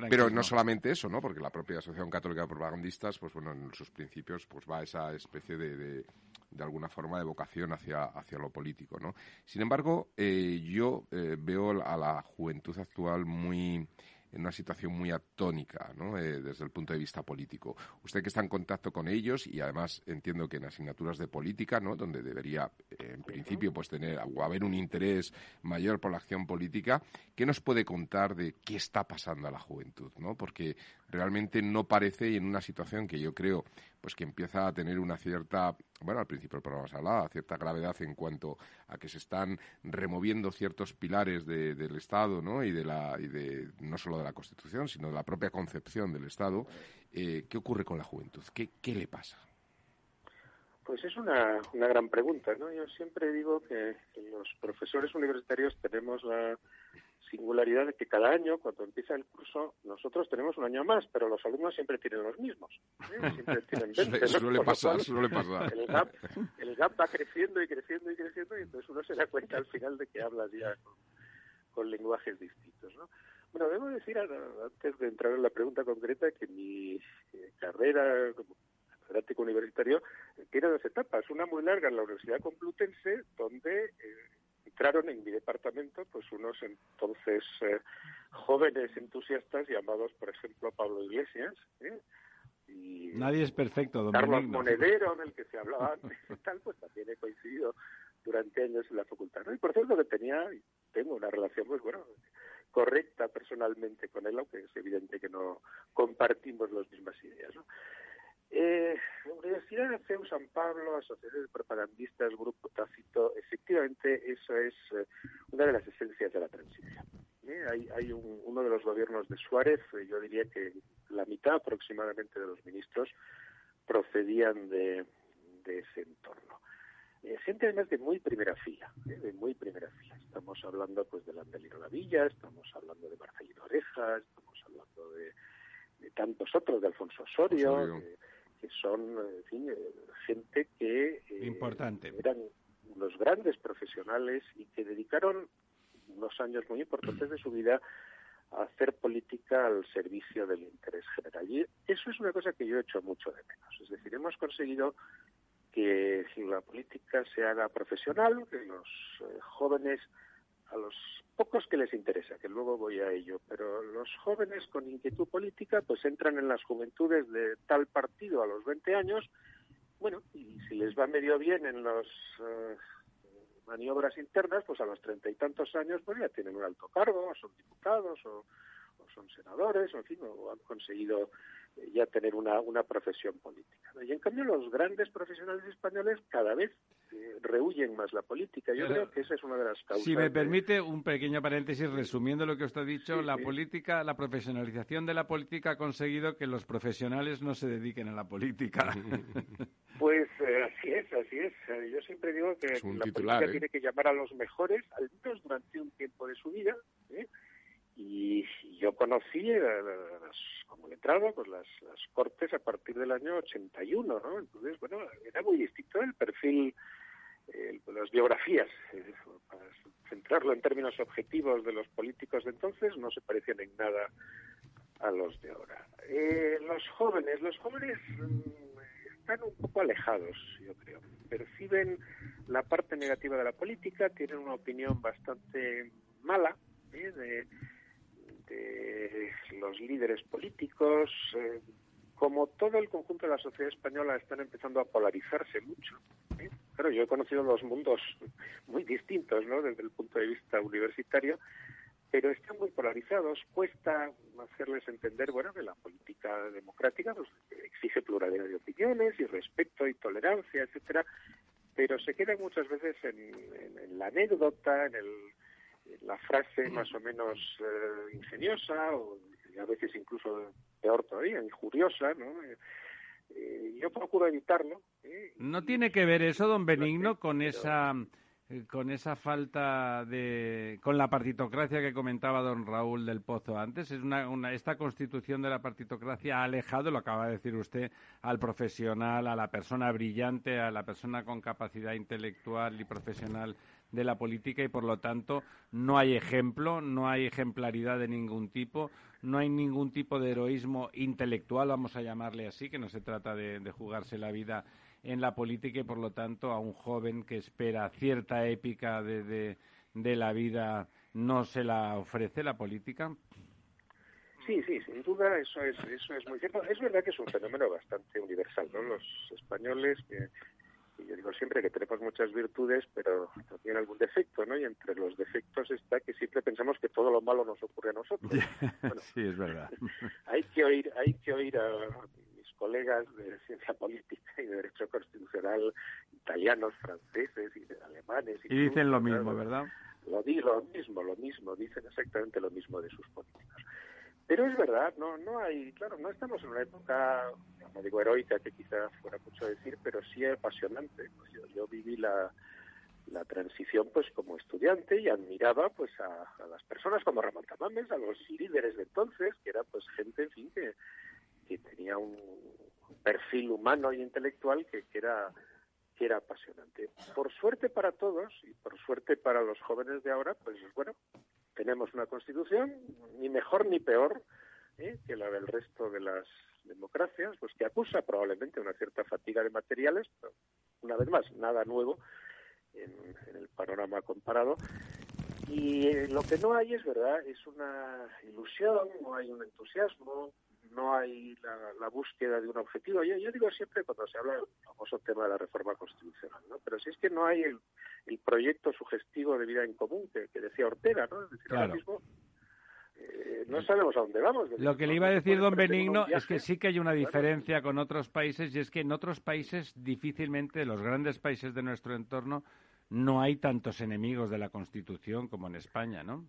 Speaker 4: Pero no solamente eso, ¿no? porque la propia Asociación Católica de Propagandistas, pues bueno, en sus principios pues va a esa especie de, de, de alguna forma de vocación hacia, hacia lo político. ¿no? Sin embargo, eh, yo eh, veo a la juventud actual muy en una situación muy atónica ¿no? Eh, desde el punto de vista político. Usted que está en contacto con ellos y además entiendo que en asignaturas de política, ¿no? donde debería eh, en principio pues tener o haber un interés mayor por la acción política, ¿qué nos puede contar de qué está pasando a la juventud? ¿no? Porque realmente no parece en una situación que yo creo pues que empieza a tener una cierta, bueno, al principio del programa se hablaba, cierta gravedad en cuanto a que se están removiendo ciertos pilares del Estado, ¿no? Y de la, y de, no solo de la Constitución, sino de la propia concepción del Estado. Eh, ¿Qué ocurre con la juventud? ¿Qué, qué le pasa?
Speaker 7: Pues es una, una gran pregunta, ¿no? Yo siempre digo que los profesores universitarios tenemos la singularidad de que cada año, cuando empieza el curso, nosotros tenemos un año más, pero los alumnos siempre tienen los mismos. ¿eh? Siempre [laughs] tienen 20.
Speaker 4: suele, pasar, suele pasar.
Speaker 7: El gap, el gap va creciendo y creciendo y creciendo y entonces uno se da cuenta al final de que hablas ya con, lenguajes distintos. ¿no? Bueno, debo decir, antes de entrar en la pregunta concreta, que mi eh, carrera como catedrático universitario tiene dos etapas. Una muy larga en la Universidad Complutense, donde... Eh, entraron en mi departamento pues unos entonces eh, jóvenes entusiastas llamados, por ejemplo, Pablo Iglesias, ¿eh?
Speaker 3: y Nadie es perfecto, don
Speaker 7: Carlos Monedero, en el que se hablaba antes y tal, pues también he coincidido durante años en la facultad. Y por cierto que tenía, tengo una relación, pues bueno, correcta personalmente con él, aunque es evidente que no compartimos las mismas ideas. ¿no? Eh, Universidad de CEU San Pablo, Asociación de Propagandistas, Grupo Tácito, efectivamente eso es eh, una de las esencias de la transición. ¿eh? Hay, hay uno de los gobiernos de Suárez, eh, yo diría que la mitad aproximadamente de los ministros procedían de, ese entorno. gente además de muy primera fila, de muy primera fila. Estamos hablando pues de Landelino Lavilla, estamos hablando de Marcelino Oreja, estamos hablando de, tantos otros, de Alfonso Osorio que son, en fin, eh, gente que
Speaker 3: eh,
Speaker 7: eran los grandes profesionales y que dedicaron unos años muy importantes de su vida a hacer política al servicio del interés general. Y eso es una cosa que yo he hecho mucho de menos. Es decir, hemos conseguido que la política se haga profesional, que los eh, jóvenes a los pocos que les interesa, que luego voy a ello, pero los jóvenes con inquietud política pues entran en las juventudes de tal partido a los 20 años, bueno, y si les va medio bien en las eh, maniobras internas, pues a los treinta y tantos años pues ya tienen un alto cargo, o son diputados o, son senadores, o en fin, o han conseguido ya tener una, una profesión política. Y en cambio los grandes profesionales españoles cada vez rehuyen más la política. Yo creo que esa es una de las causas.
Speaker 3: Si me permite un pequeño paréntesis resumiendo lo que usted ha dicho, la política, la profesionalización de la política ha conseguido que los profesionales no se dediquen a la política. [laughs]
Speaker 7: Pues eh, así es, así es. Yo siempre digo que la política ¿eh? tiene que llamar a los mejores, al menos durante un tiempo de su vida. ¿eh? Y yo conocí como letrado pues las, las cortes a partir del año 81, ¿no? Entonces, bueno, era muy distinto el perfil las biografías, eh, para centrarlo en términos objetivos de los políticos de entonces, no se parecían en nada a los de ahora. Eh, los jóvenes, los jóvenes mm, están un poco alejados, yo creo. Perciben la parte negativa de la política, tienen una opinión bastante mala ¿eh? de, los líderes políticos. como todo el conjunto de la sociedad española están empezando a polarizarse mucho. Claro, yo he conocido los mundos [laughs] muy distintos, ¿no? Desde el punto de vista universitario, pero están muy polarizados. Cuesta hacerles entender, bueno, que la política democrática pues, exige pluralidad de opiniones y respeto y tolerancia, etcétera, pero se quedan muchas veces en, la anécdota, en, la frase más o menos eh, ingeniosa o a veces incluso peor todavía, injuriosa, ¿no? Eh, yo procuro evitarlo. ¿eh?
Speaker 3: ¿No tiene que ver eso, don Benigno, con esa con esa falta de con la partitocracia que comentaba don Raúl del Pozo antes es una, esta constitución de la partitocracia ha alejado lo acaba de decir usted al profesional a la persona brillante a la persona con capacidad intelectual y profesional de la política y por lo tanto no hay ejemplo no hay ejemplaridad de ningún tipo no hay ningún tipo de heroísmo intelectual, vamos a llamarle así, que no se trata de, jugarse la vida en la política y por lo tanto a un joven que espera cierta épica de, de, la vida no se la ofrece la política?
Speaker 7: Sí, sí, sin duda eso es eso es muy cierto. Es verdad que es un fenómeno bastante universal, ¿no? Los españoles que yo digo siempre que tenemos muchas virtudes, pero también algún defecto, ¿no? Y entre los defectos está que siempre pensamos que todo lo malo nos ocurre a nosotros. [laughs]
Speaker 3: sí, es verdad. [laughs]
Speaker 7: hay que oír, hay que oír a, mis colegas de ciencia política y de derecho constitucional italianos, franceses y alemanes.
Speaker 3: Y, dicen lo mismo, ¿verdad?
Speaker 7: Lo, lo mismo, lo mismo, dicen exactamente lo mismo de sus políticos. Pero es verdad, no, no hay, claro, no estamos en una época, no digo heroica, que quizá fuera mucho decir, pero sí apasionante. Pues yo, viví la, la transición pues como estudiante y admiraba pues a, las personas como Ramón Tamames, a los líderes de entonces, que era pues gente, en fin, que, que tenía un perfil humano y intelectual que, que era que era apasionante. Por suerte para todos y por suerte para los jóvenes de ahora, pues bueno, tenemos una constitución ni mejor ni peor ¿eh? que la del resto de las democracias, pues que acusa probablemente una cierta fatiga de materiales, pero una vez más, nada nuevo en, el panorama comparado. Y lo que no hay es verdad, es una ilusión, no hay un entusiasmo, no hay la, búsqueda de un objetivo. Yo, yo, digo siempre cuando se habla del famoso tema de la reforma constitucional, ¿no? Pero si es que no hay el, proyecto sugestivo de vida en común que, decía Ortega, ¿no? Es decir, ahora mismo eh, no sabemos a dónde vamos.
Speaker 3: Lo que le iba a decir don Benigno es que sí que hay una diferencia con otros países y es que en otros países difícilmente, los grandes países de nuestro entorno, no hay tantos enemigos de la Constitución como en España, ¿no?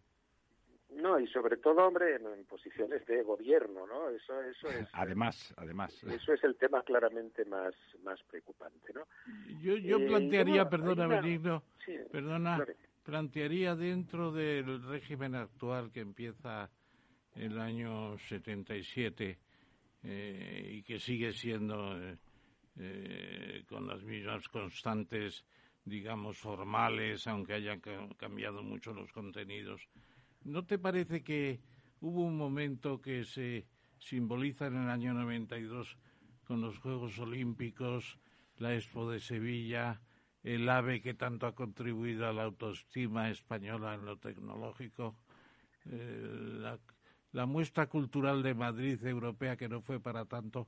Speaker 7: No, y sobre todo, hombre, en, posiciones de gobierno, ¿no? Eso, eso es.
Speaker 3: Además, además.
Speaker 7: Eso es el tema claramente más, más preocupante, ¿no?
Speaker 2: Yo, yo eh, plantearía, perdona, Benigno, perdona, plantearía dentro del régimen actual que empieza el año 77 eh, y que sigue siendo eh, eh, con las mismas constantes, digamos, formales, aunque hayan cambiado mucho los contenidos ¿No te parece que hubo un momento que se simboliza en el año 92 con los Juegos Olímpicos, la Expo de Sevilla, el AVE que tanto ha contribuido a la autoestima española en lo tecnológico, eh, la, la, muestra cultural de Madrid europea que no fue para tanto,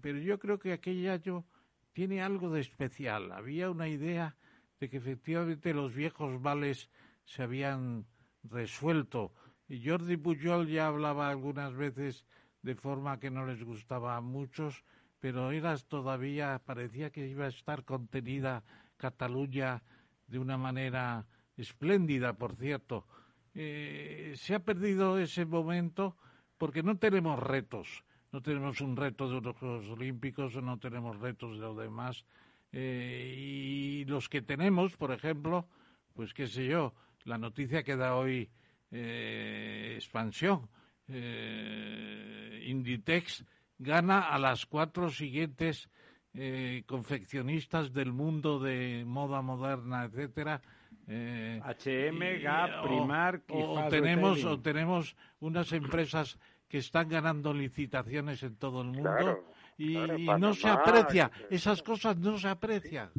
Speaker 2: pero yo creo que aquel año tiene algo de especial. Había una idea de que efectivamente los viejos vales se habían resuelto. Y Jordi Pujol ya hablaba algunas veces de forma que no les gustaba a muchos, pero eras todavía, parecía que iba a estar contenida Cataluña de una manera espléndida, por cierto. Eh, se ha perdido ese momento porque no tenemos retos. No tenemos un reto de los Juegos Olímpicos, no tenemos retos de los demás. Eh, y los que tenemos, por ejemplo, pues qué sé yo, la noticia que da hoy eh, Expansión. Eh, Inditex gana a las cuatro siguientes eh, confeccionistas del mundo de moda moderna, etcétera.
Speaker 3: H&M, Gap, Primark
Speaker 2: o, tenemos o tenemos unas empresas que están ganando licitaciones en todo el mundo y, no se aprecia esas cosas no se aprecian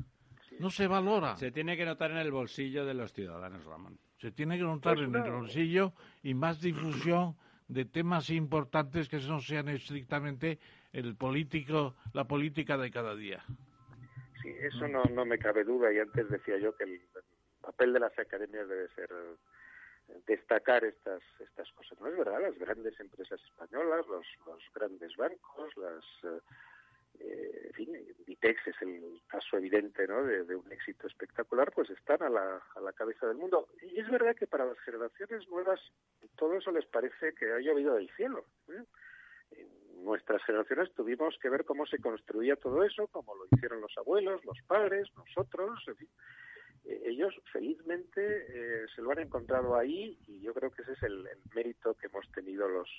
Speaker 2: no se valora.
Speaker 3: Se tiene que notar en el bolsillo de los ciudadanos, Ramón.
Speaker 2: Se tiene que notar pues en el bolsillo y más difusión de temas importantes que no sean estrictamente el político, la política de cada día.
Speaker 7: Sí, eso no, no me cabe duda y antes decía yo que el papel de las academias debe ser destacar estas estas cosas. No es verdad, las grandes empresas españolas, los, los grandes bancos, las eh, eh, en fin, Vitex es el caso evidente ¿no? de, un éxito espectacular, pues están a la, a la cabeza del mundo. Y es verdad que para las generaciones nuevas todo eso les parece que ha llovido del cielo. ¿eh? En nuestras generaciones tuvimos que ver cómo se construía todo eso, como lo hicieron los abuelos, los padres, nosotros, en fin. Eh, ellos felizmente se lo han encontrado ahí y yo creo que ese es el mérito que hemos tenido los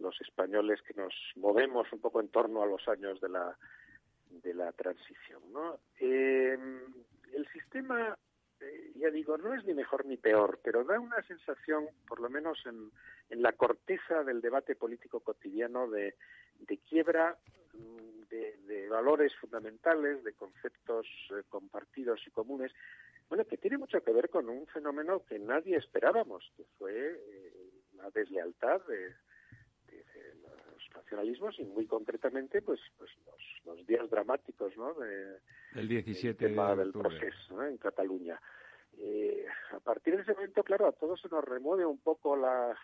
Speaker 7: los españoles que nos movemos un poco en torno a los años de la de la transición ¿no? Em, el sistema eh, ya digo no es ni mejor ni peor pero da una sensación por lo menos en, en la corteza del debate político cotidiano de, de quiebra mm, de, de, valores fundamentales de conceptos eh, compartidos y comunes bueno que tiene mucho que ver con un fenómeno que nadie esperábamos que fue eh, la deslealtad de nacionalismos y muy concretamente pues, pues los, días dramáticos ¿no? de,
Speaker 3: el 17
Speaker 7: del proceso en Cataluña. Eh, a partir de ese momento, claro, a todos se nos remueve un poco la,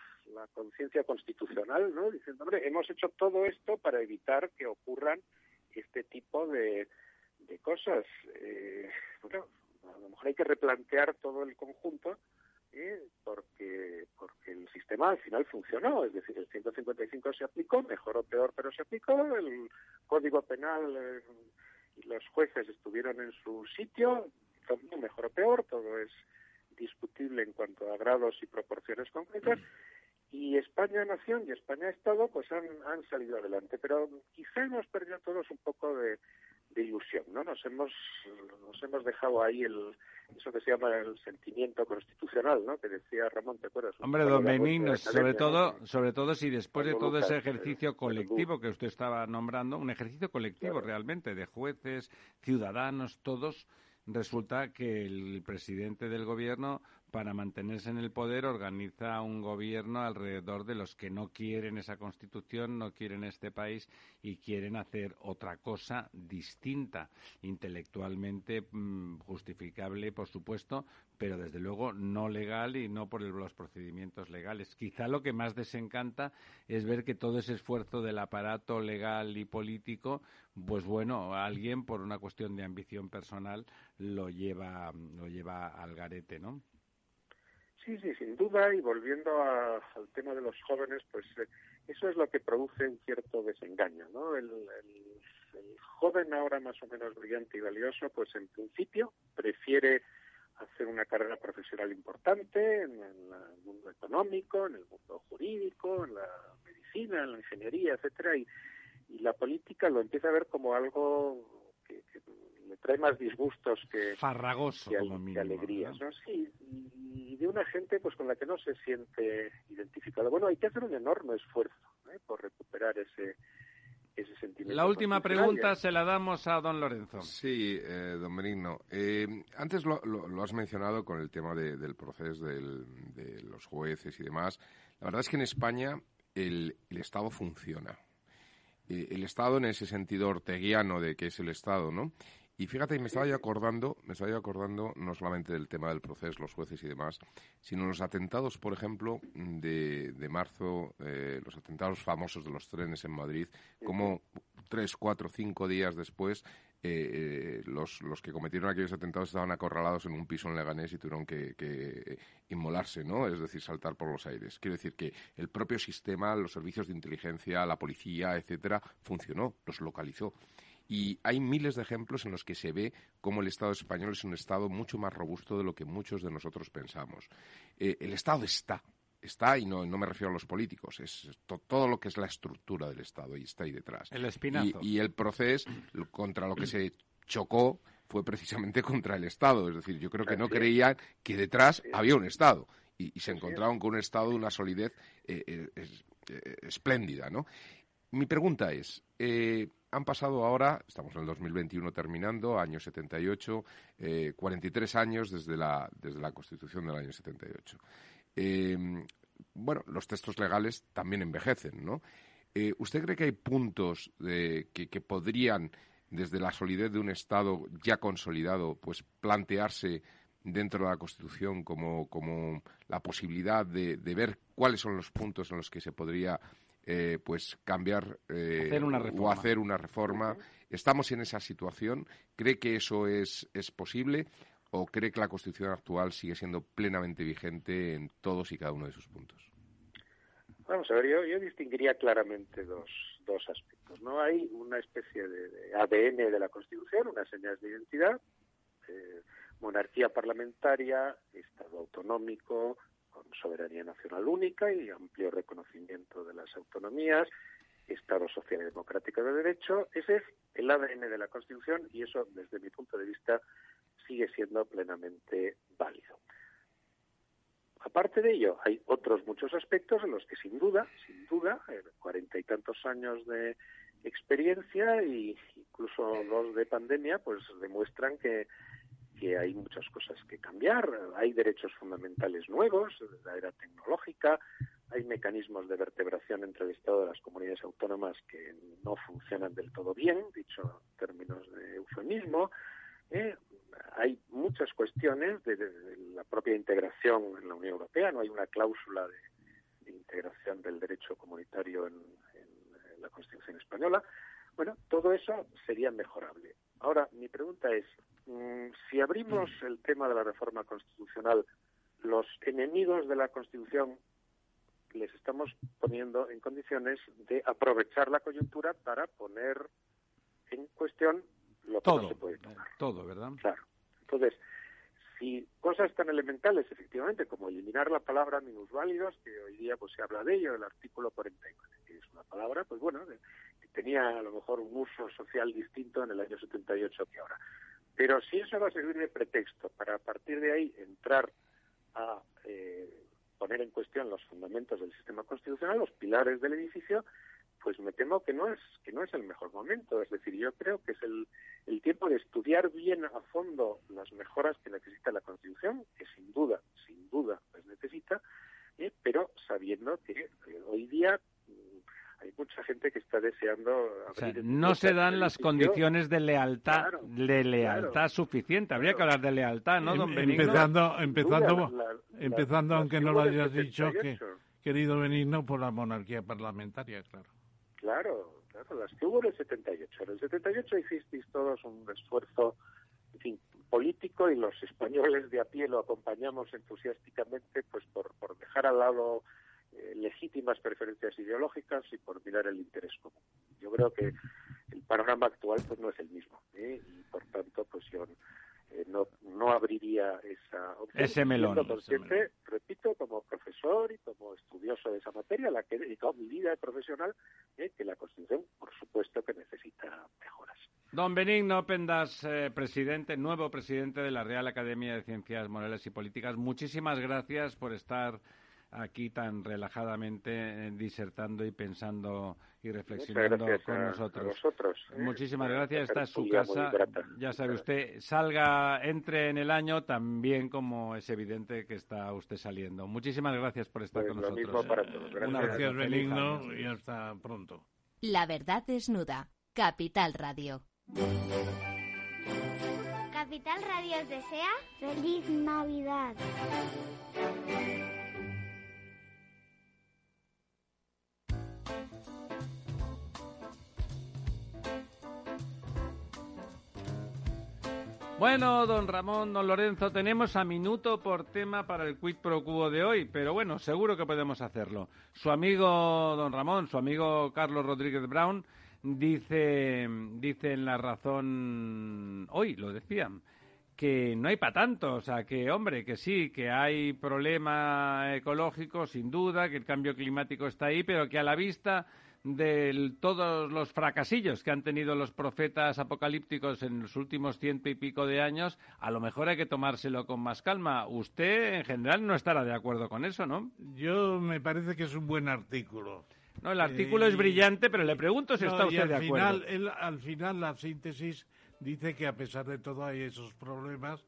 Speaker 7: conciencia constitucional, ¿no? Diciendo, hombre, hemos hecho todo esto para evitar que ocurran este tipo de, de cosas. Eh, bueno, a lo mejor hay que replantear todo el conjunto ¿eh? porque porque el sistema al final funcionó, es decir, el 155 se aplicó, mejor o peor, pero se aplicó, el Código Penal eh, y los jueces estuvieron en su sitio, mejor o peor, todo es discutible en cuanto a grados y proporciones concretas, y España Nación y España Estado pues han, han salido adelante, pero quizá hemos perdido todos un poco de, de ilusión, ¿no? Nos hemos nos hemos dejado ahí el eso que se llama el sentimiento constitucional, ¿no? Que decía Ramón, ¿te acuerdas?
Speaker 3: Hombre, don Benigno, sobre todo, sobre todo si después de todo ese ejercicio colectivo que usted estaba nombrando, un ejercicio colectivo realmente de jueces, ciudadanos, todos, resulta que el presidente del gobierno para mantenerse en el poder organiza un gobierno alrededor de los que no quieren esa constitución, no quieren este país y quieren hacer otra cosa distinta, intelectualmente mm, justificable, por supuesto, pero desde luego no legal y no por los procedimientos legales. Quizá lo que más desencanta es ver que todo ese esfuerzo del aparato legal y político, pues bueno, alguien por una cuestión de ambición personal lo lleva, lo lleva al garete, ¿no?
Speaker 7: Sí, sí, sin duda, y volviendo al tema de los jóvenes, pues eh, eso es lo que produce un cierto desengaño, ¿no? El, joven ahora más o menos brillante y valioso, pues en principio prefiere hacer una carrera profesional importante en, el mundo económico, en el mundo jurídico, en la medicina, en la ingeniería, etcétera, y, la política lo empieza a ver como algo que, trae más disgustos que,
Speaker 3: Farragoso,
Speaker 7: que, alegrías, ¿no? Sí, de una gente pues con la que no se siente identificado. Bueno, hay que hacer un enorme esfuerzo ¿eh? por recuperar ese ese sentimiento.
Speaker 3: La última pregunta se la damos a don Lorenzo.
Speaker 4: Sí, eh, don Benigno. Eh, antes lo, lo, has mencionado con el tema del proceso de los jueces y demás. La verdad es que en España el, el Estado funciona. Eh, el Estado en ese sentido orteguiano de que es el Estado, ¿no? Y fíjate, me estaba yo acordando, me estaba acordando no solamente del tema del proceso, los jueces y demás, sino los atentados, por ejemplo, de, de marzo, eh, los atentados famosos de los trenes en Madrid, como tres, cuatro, cinco días después, eh, eh, los, los que cometieron aquellos atentados estaban acorralados en un piso en Leganés y tuvieron que, que, inmolarse, ¿no? Es decir, saltar por los aires. Quiero decir que el propio sistema, los servicios de inteligencia, la policía, etcétera, funcionó, los localizó. Y hay miles de ejemplos en los que se ve cómo el Estado español es un Estado mucho más robusto de lo que muchos de nosotros pensamos. Eh, el Estado está, está, y no, no, me refiero a los políticos, es todo lo que es la estructura del Estado y está ahí detrás.
Speaker 3: El espinazo.
Speaker 4: Y, el proceso contra lo que se chocó fue precisamente [laughs] contra el Estado. Es decir, yo creo que no creían que detrás había un Estado y, se encontraron con un Estado de una solidez eh, eh, espléndida, ¿no? Mi pregunta es, han pasado ahora, estamos en el 2021 terminando, año 78, eh, 43 años desde la, desde la Constitución del año 78. Eh, bueno, los textos legales también envejecen, ¿no? Eh, ¿Usted cree que hay puntos de, que, podrían, desde la solidez de un Estado ya consolidado, pues plantearse dentro de la Constitución como, como la posibilidad de, de ver cuáles son los puntos en los que se podría eh, pues cambiar
Speaker 3: eh,
Speaker 4: o hacer una reforma. ¿Estamos en esa situación? ¿Cree que eso es, es posible? ¿O cree que la Constitución actual sigue siendo plenamente vigente en todos y cada uno de sus puntos?
Speaker 7: Vamos a ver, yo, yo distinguiría claramente dos, dos aspectos. No hay una especie de, ADN de la Constitución, unas señas de identidad, eh, monarquía parlamentaria, Estado autonómico, con soberanía nacional única y amplio reconocimiento de las autonomías, Estado social y democrático de derecho. Ese es el ADN de la Constitución y eso, desde mi punto de vista, sigue siendo plenamente válido. Aparte de ello, hay otros muchos aspectos en los que sin duda, sin duda, cuarenta y tantos años de experiencia e incluso los de pandemia, pues demuestran que que hay muchas cosas que cambiar, hay derechos fundamentales nuevos, la era tecnológica, hay mecanismos de vertebración entre el Estado y las comunidades autónomas que no funcionan del todo bien, dicho en términos de eufemismo. Eh, hay muchas cuestiones de, la propia integración en la Unión Europea, no hay una cláusula de, integración del derecho comunitario en, la Constitución española. Bueno, todo eso sería mejorable. Ahora, mi pregunta es, si abrimos el tema de la reforma constitucional, los enemigos de la Constitución les estamos poniendo en condiciones de aprovechar la coyuntura para poner en cuestión lo que no se puede tomar.
Speaker 3: Todo, ¿verdad?
Speaker 7: Claro. Entonces, si cosas tan elementales, efectivamente, como eliminar la palabra minusválidos, que hoy día pues se habla de ello, el artículo 49, que es una palabra, pues bueno, que tenía a lo mejor un uso social distinto en el año 78 que ahora. Pero si eso va a servir de pretexto para a partir de ahí entrar a eh, poner en cuestión los fundamentos del sistema constitucional, los pilares del edificio, pues me temo que no es que no es el mejor momento. Es decir, yo creo que es el, el tiempo de estudiar bien a fondo las mejoras que necesita la Constitución, que sin duda, sin duda las necesita, eh, pero sabiendo que eh, hoy día hay mucha gente que está deseando
Speaker 3: no se dan las condiciones de lealtad de lealtad suficiente. Habría que hablar de lealtad no don
Speaker 2: Benigno empezando empezando empezando aunque no lo hayas dicho que querido Benigno por la monarquía parlamentaria claro.
Speaker 7: Claro, claro, las que hubo en el 78. En el 78 hicisteis todos un esfuerzo político y los españoles de a pie lo acompañamos entusiásticamente pues por, por dejar al lado eh, legítimas preferencias ideológicas y por mirar el interés común. Yo creo que el panorama actual pues no es el mismo ¿eh? y por tanto pues yo eh, no, no abriría esa opción.
Speaker 3: Ese melón,
Speaker 7: repito, como profesor y como estudioso de esa materia, la que he dedicado mi vida profesional, eh, que la Constitución, por supuesto, que necesita mejoras.
Speaker 3: Don Benigno Pendas, eh, presidente, nuevo presidente de la Real Academia de Ciencias Morales y Políticas, muchísimas gracias por estar aquí tan relajadamente disertando y pensando y reflexionando con nosotros.
Speaker 7: ¿eh?
Speaker 3: Muchísimas gracias. Esta es su casa. Ya sabe usted, salga, entre en el año también como es evidente que está usted saliendo. Muchísimas gracias por estar
Speaker 7: pues
Speaker 3: con nosotros.
Speaker 7: Mismo para todos.
Speaker 2: Gracias, Benigno, y hasta pronto.
Speaker 1: La verdad desnuda. Capital Radio.
Speaker 8: Capital Radio os desea feliz Navidad.
Speaker 3: Bueno, don Ramón, don Lorenzo, tenemos a minuto por tema para el quid pro quo de hoy, pero bueno, seguro que podemos hacerlo. Su amigo don Ramón, su amigo Carlos Rodríguez Brown, dice, dice en la razón, hoy lo decían, que no hay para tanto, o sea, que hombre, que sí, que hay problema ecológico, sin duda, que el cambio climático está ahí, pero que a la vista de todos los fracasillos que han tenido los profetas apocalípticos en los últimos ciento y pico de años, a lo mejor hay que tomárselo con más calma. Usted, en general, no estará de acuerdo con eso, ¿no?
Speaker 2: Yo me parece que es un buen artículo.
Speaker 3: No, el artículo es eh, brillante, pero le pregunto si está usted de acuerdo.
Speaker 2: Final, al final, la síntesis dice que a pesar de todo hay esos problemas,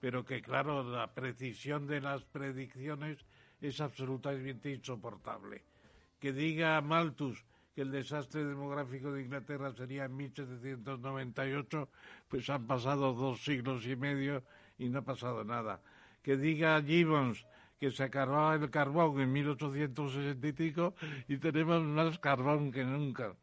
Speaker 2: pero que, claro, la precisión de las predicciones es absolutamente insoportable. Que diga Malthus que el desastre demográfico de Inglaterra sería en 1798, pues han pasado dos siglos y medio y no ha pasado nada. Que diga Gibbons que se acababa el carbón en 1865 y tenemos más carbón que nunca.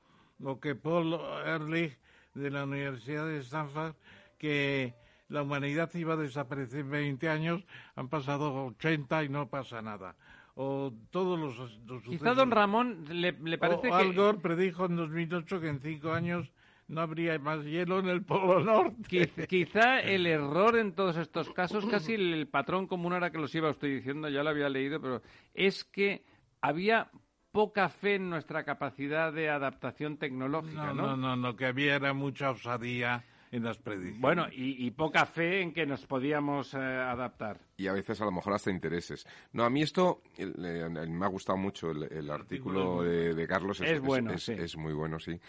Speaker 2: O que Paul Ehrlich de la Universidad de Stanford que la humanidad iba a desaparecer en 20 años, han pasado 80 y no pasa nada o todos los,
Speaker 3: Quizá don Ramón le, parece
Speaker 2: que... Al Gore predijo en 2008 que en cinco años no habría más hielo en el Polo Norte.
Speaker 3: Quizá el error en todos estos casos, casi el, patrón común ahora que los iba usted diciendo, ya lo había leído, pero es que había poca fe en nuestra capacidad de adaptación tecnológica,
Speaker 2: ¿no? No, no, no, que había era mucha osadía en las predicciones.
Speaker 3: Bueno, y, poca fe en que nos podíamos eh, adaptar.
Speaker 4: y a veces a lo mejor hasta intereses. No, a mí esto me ha gustado mucho el, artículo de, Carlos.
Speaker 3: Es, bueno,
Speaker 4: es, muy bueno, sí.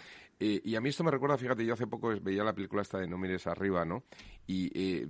Speaker 4: Eh, y a mí esto me recuerda, fíjate, yo hace poco veía la película esta de No mires arriba, ¿no? Y eh,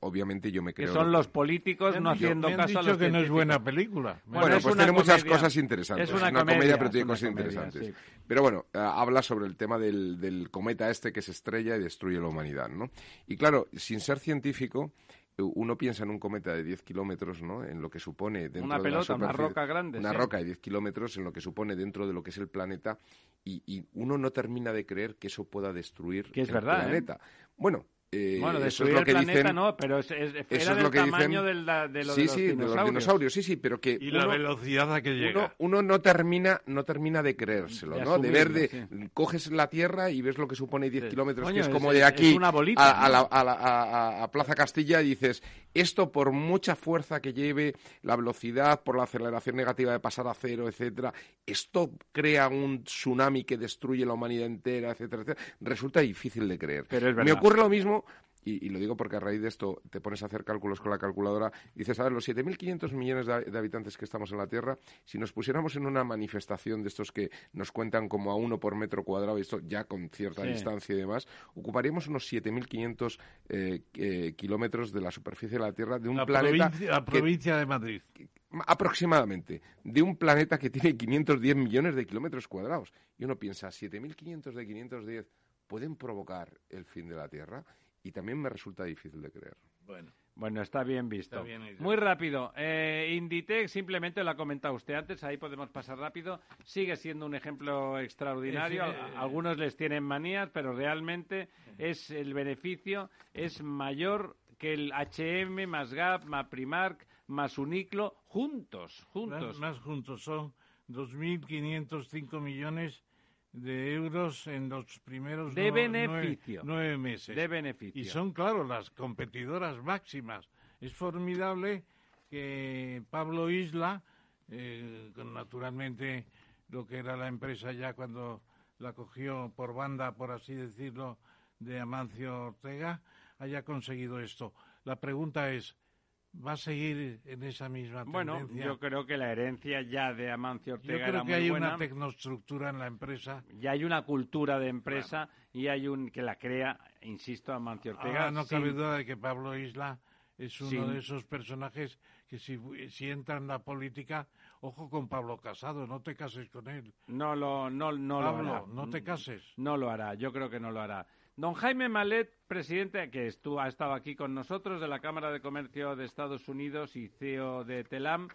Speaker 4: obviamente yo me creo...
Speaker 3: Que son los políticos no haciendo caso a los
Speaker 2: que no es buena película.
Speaker 4: Bueno, pues tiene muchas cosas interesantes. Es una, comedia, pero tiene cosas interesantes. Pero bueno, eh, habla sobre el tema del, del cometa este que se estrella y destruye la humanidad, ¿no? Y claro, sin ser científico uno piensa en un cometa de 10 kilómetros, ¿no? En lo que supone dentro
Speaker 3: una pelota, una roca grande,
Speaker 4: una roca de 10 kilómetros, en lo que supone dentro de lo que es el planeta, y, uno no termina de creer que eso pueda destruir
Speaker 3: que es
Speaker 4: el
Speaker 3: verdad,
Speaker 4: ¿eh? planeta. Bueno,
Speaker 3: eh, bueno, destruir el planeta no, pero es, es, era del tamaño del, de, lo
Speaker 4: sí,
Speaker 3: de los
Speaker 4: sí,
Speaker 3: dinosaurios.
Speaker 4: de los dinosaurios, sí, sí, pero que
Speaker 2: y la velocidad a que llega.
Speaker 4: Uno, no termina, no termina de creérselo, ¿no? de ver de coges la Tierra y ves lo que supone 10 kilómetros, que es como de aquí a, a, a, Plaza Castilla y dices esto por mucha fuerza que lleve la velocidad, por la aceleración negativa de pasar a cero, etcétera, esto crea un tsunami que destruye la humanidad entera, etcétera, etcétera. Resulta difícil de creer. Me ocurre lo mismo y, lo digo porque a raíz de esto te pones a hacer cálculos con la calculadora dices, a ver, los 7.500 millones de, habitantes que estamos en la Tierra, si nos pusiéramos en una manifestación de estos que nos cuentan como a uno por metro cuadrado, y esto ya con cierta distancia y demás, ocuparíamos unos 7.500 eh, eh, kilómetros de la superficie de la Tierra de un planeta...
Speaker 2: la provincia de Madrid.
Speaker 4: aproximadamente, de un planeta que tiene 510 millones de kilómetros cuadrados. Y uno piensa, 7.500 de 510 pueden provocar el fin de la Tierra y también me resulta difícil de creer.
Speaker 3: Bueno. Bueno, está bien visto. Muy rápido. Eh, Inditex, simplemente lo ha comentado usted antes, ahí podemos pasar rápido. Sigue siendo un ejemplo extraordinario. Eh, Algunos les tienen manías, pero realmente es el beneficio es mayor que el H&M más Gap, más Primark, más Uniclo, juntos, juntos.
Speaker 2: Más, más juntos, son 2.505 millones de euros en los primeros
Speaker 3: de beneficio.
Speaker 2: Nueve, meses.
Speaker 3: De beneficio.
Speaker 2: Y son, claro, las competidoras máximas. Es formidable que Pablo Isla, eh, con naturalmente lo que era la empresa ya cuando la cogió por banda, por así decirlo, de Amancio Ortega, haya conseguido esto. La pregunta es, va a seguir en esa misma
Speaker 3: tendencia. Bueno, yo creo que la herencia ya de Amancio Ortega
Speaker 2: yo creo
Speaker 3: que
Speaker 2: hay una tecnoestructura en la empresa.
Speaker 3: Ya hay una cultura de empresa y hay un que la crea, insisto, Amancio Ortega.
Speaker 2: no cabe duda de que Pablo Isla es uno de esos personajes que si, si entra en la política, ojo con Pablo Casado, no te cases con él.
Speaker 3: No lo, no, no
Speaker 2: lo
Speaker 3: hará.
Speaker 2: no te cases.
Speaker 3: No lo hará, yo creo que no lo hará. Don Jaime Malet, presidente, que estuvo, ha estado aquí con nosotros de la Cámara de Comercio de Estados Unidos y CEO de TELAM,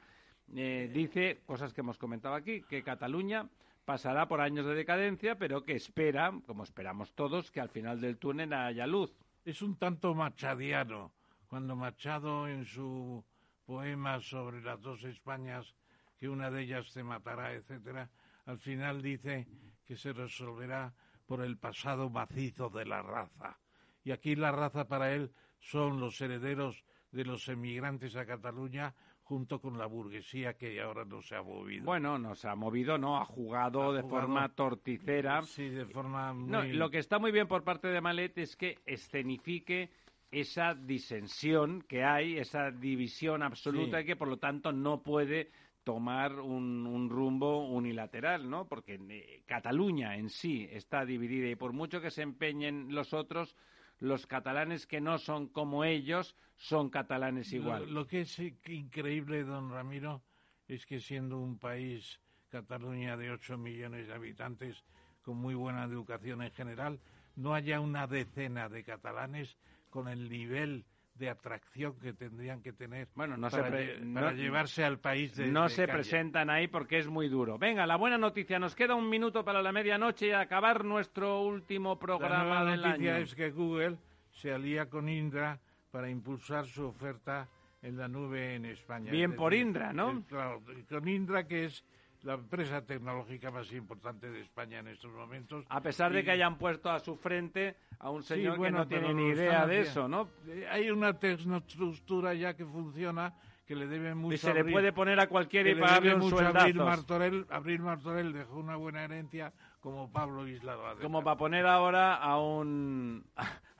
Speaker 3: eh, dice cosas que hemos comentado aquí, que Cataluña pasará por años de decadencia, pero que espera, como esperamos todos, que al final del túnel haya luz.
Speaker 2: Es un tanto machadiano, cuando Machado en su poema sobre las dos Españas, que una de ellas te matará, etcétera, al final dice que se resolverá por el pasado macizo de la raza. Y aquí la raza para él son los herederos de los emigrantes a Cataluña junto con la burguesía que ahora no se ha movido.
Speaker 3: Bueno, no se ha movido, no, ha jugado de forma torticera.
Speaker 2: Sí, de forma
Speaker 3: muy... lo que está muy bien por parte de Malet es que escenifique esa disensión que hay, esa división absoluta y que por lo tanto no puede tomar un, rumbo unilateral, ¿no? Porque eh, Cataluña en sí está dividida y por mucho que se empeñen los otros, los catalanes que no son como ellos son catalanes igual.
Speaker 2: Lo, que es increíble, don Ramiro, es que siendo un país, Cataluña, de 8 millones de habitantes, con muy buena educación en general, no haya una decena de catalanes con el nivel de atracción que tendrían que tener
Speaker 3: bueno, no
Speaker 2: para,
Speaker 3: se
Speaker 2: para llevarse al país de
Speaker 3: No se presentan ahí porque es muy duro. Venga, la buena noticia, nos queda un minuto para la medianoche y acabar nuestro último programa
Speaker 2: la
Speaker 3: del
Speaker 2: noticia es que Google se alía con Indra para impulsar su oferta en la nube en España.
Speaker 3: Bien por Indra, ¿no?
Speaker 2: claro, con Indra que es la empresa tecnológica más importante de España en estos momentos.
Speaker 3: A pesar de que hayan puesto a su frente a un señor que no tiene ni idea de eso, ¿no?
Speaker 2: Eh, hay una tecnoestructura ya que funciona que le debe mucho.
Speaker 3: Y se le puede poner a cualquiera y pagarle un.
Speaker 2: Abril Martorell, Abril Martorell dejó una buena herencia como Pablo Isla.
Speaker 3: Como para poner ahora a un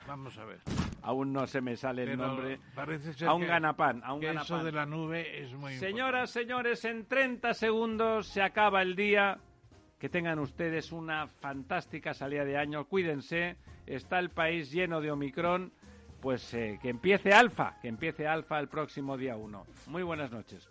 Speaker 2: Vamos a ver.
Speaker 3: Aún no se me sale el nombre. A un ganapán, a un
Speaker 2: que
Speaker 3: ganapán.
Speaker 2: Eso de la nube es muy
Speaker 3: Señoras, señores, en 30 segundos se acaba el día. Que tengan ustedes una fantástica salida de año. Cuídense. Está el país lleno de Omicron. Pues eh, que empiece Alfa, que empiece Alfa el próximo día 1. Muy buenas noches.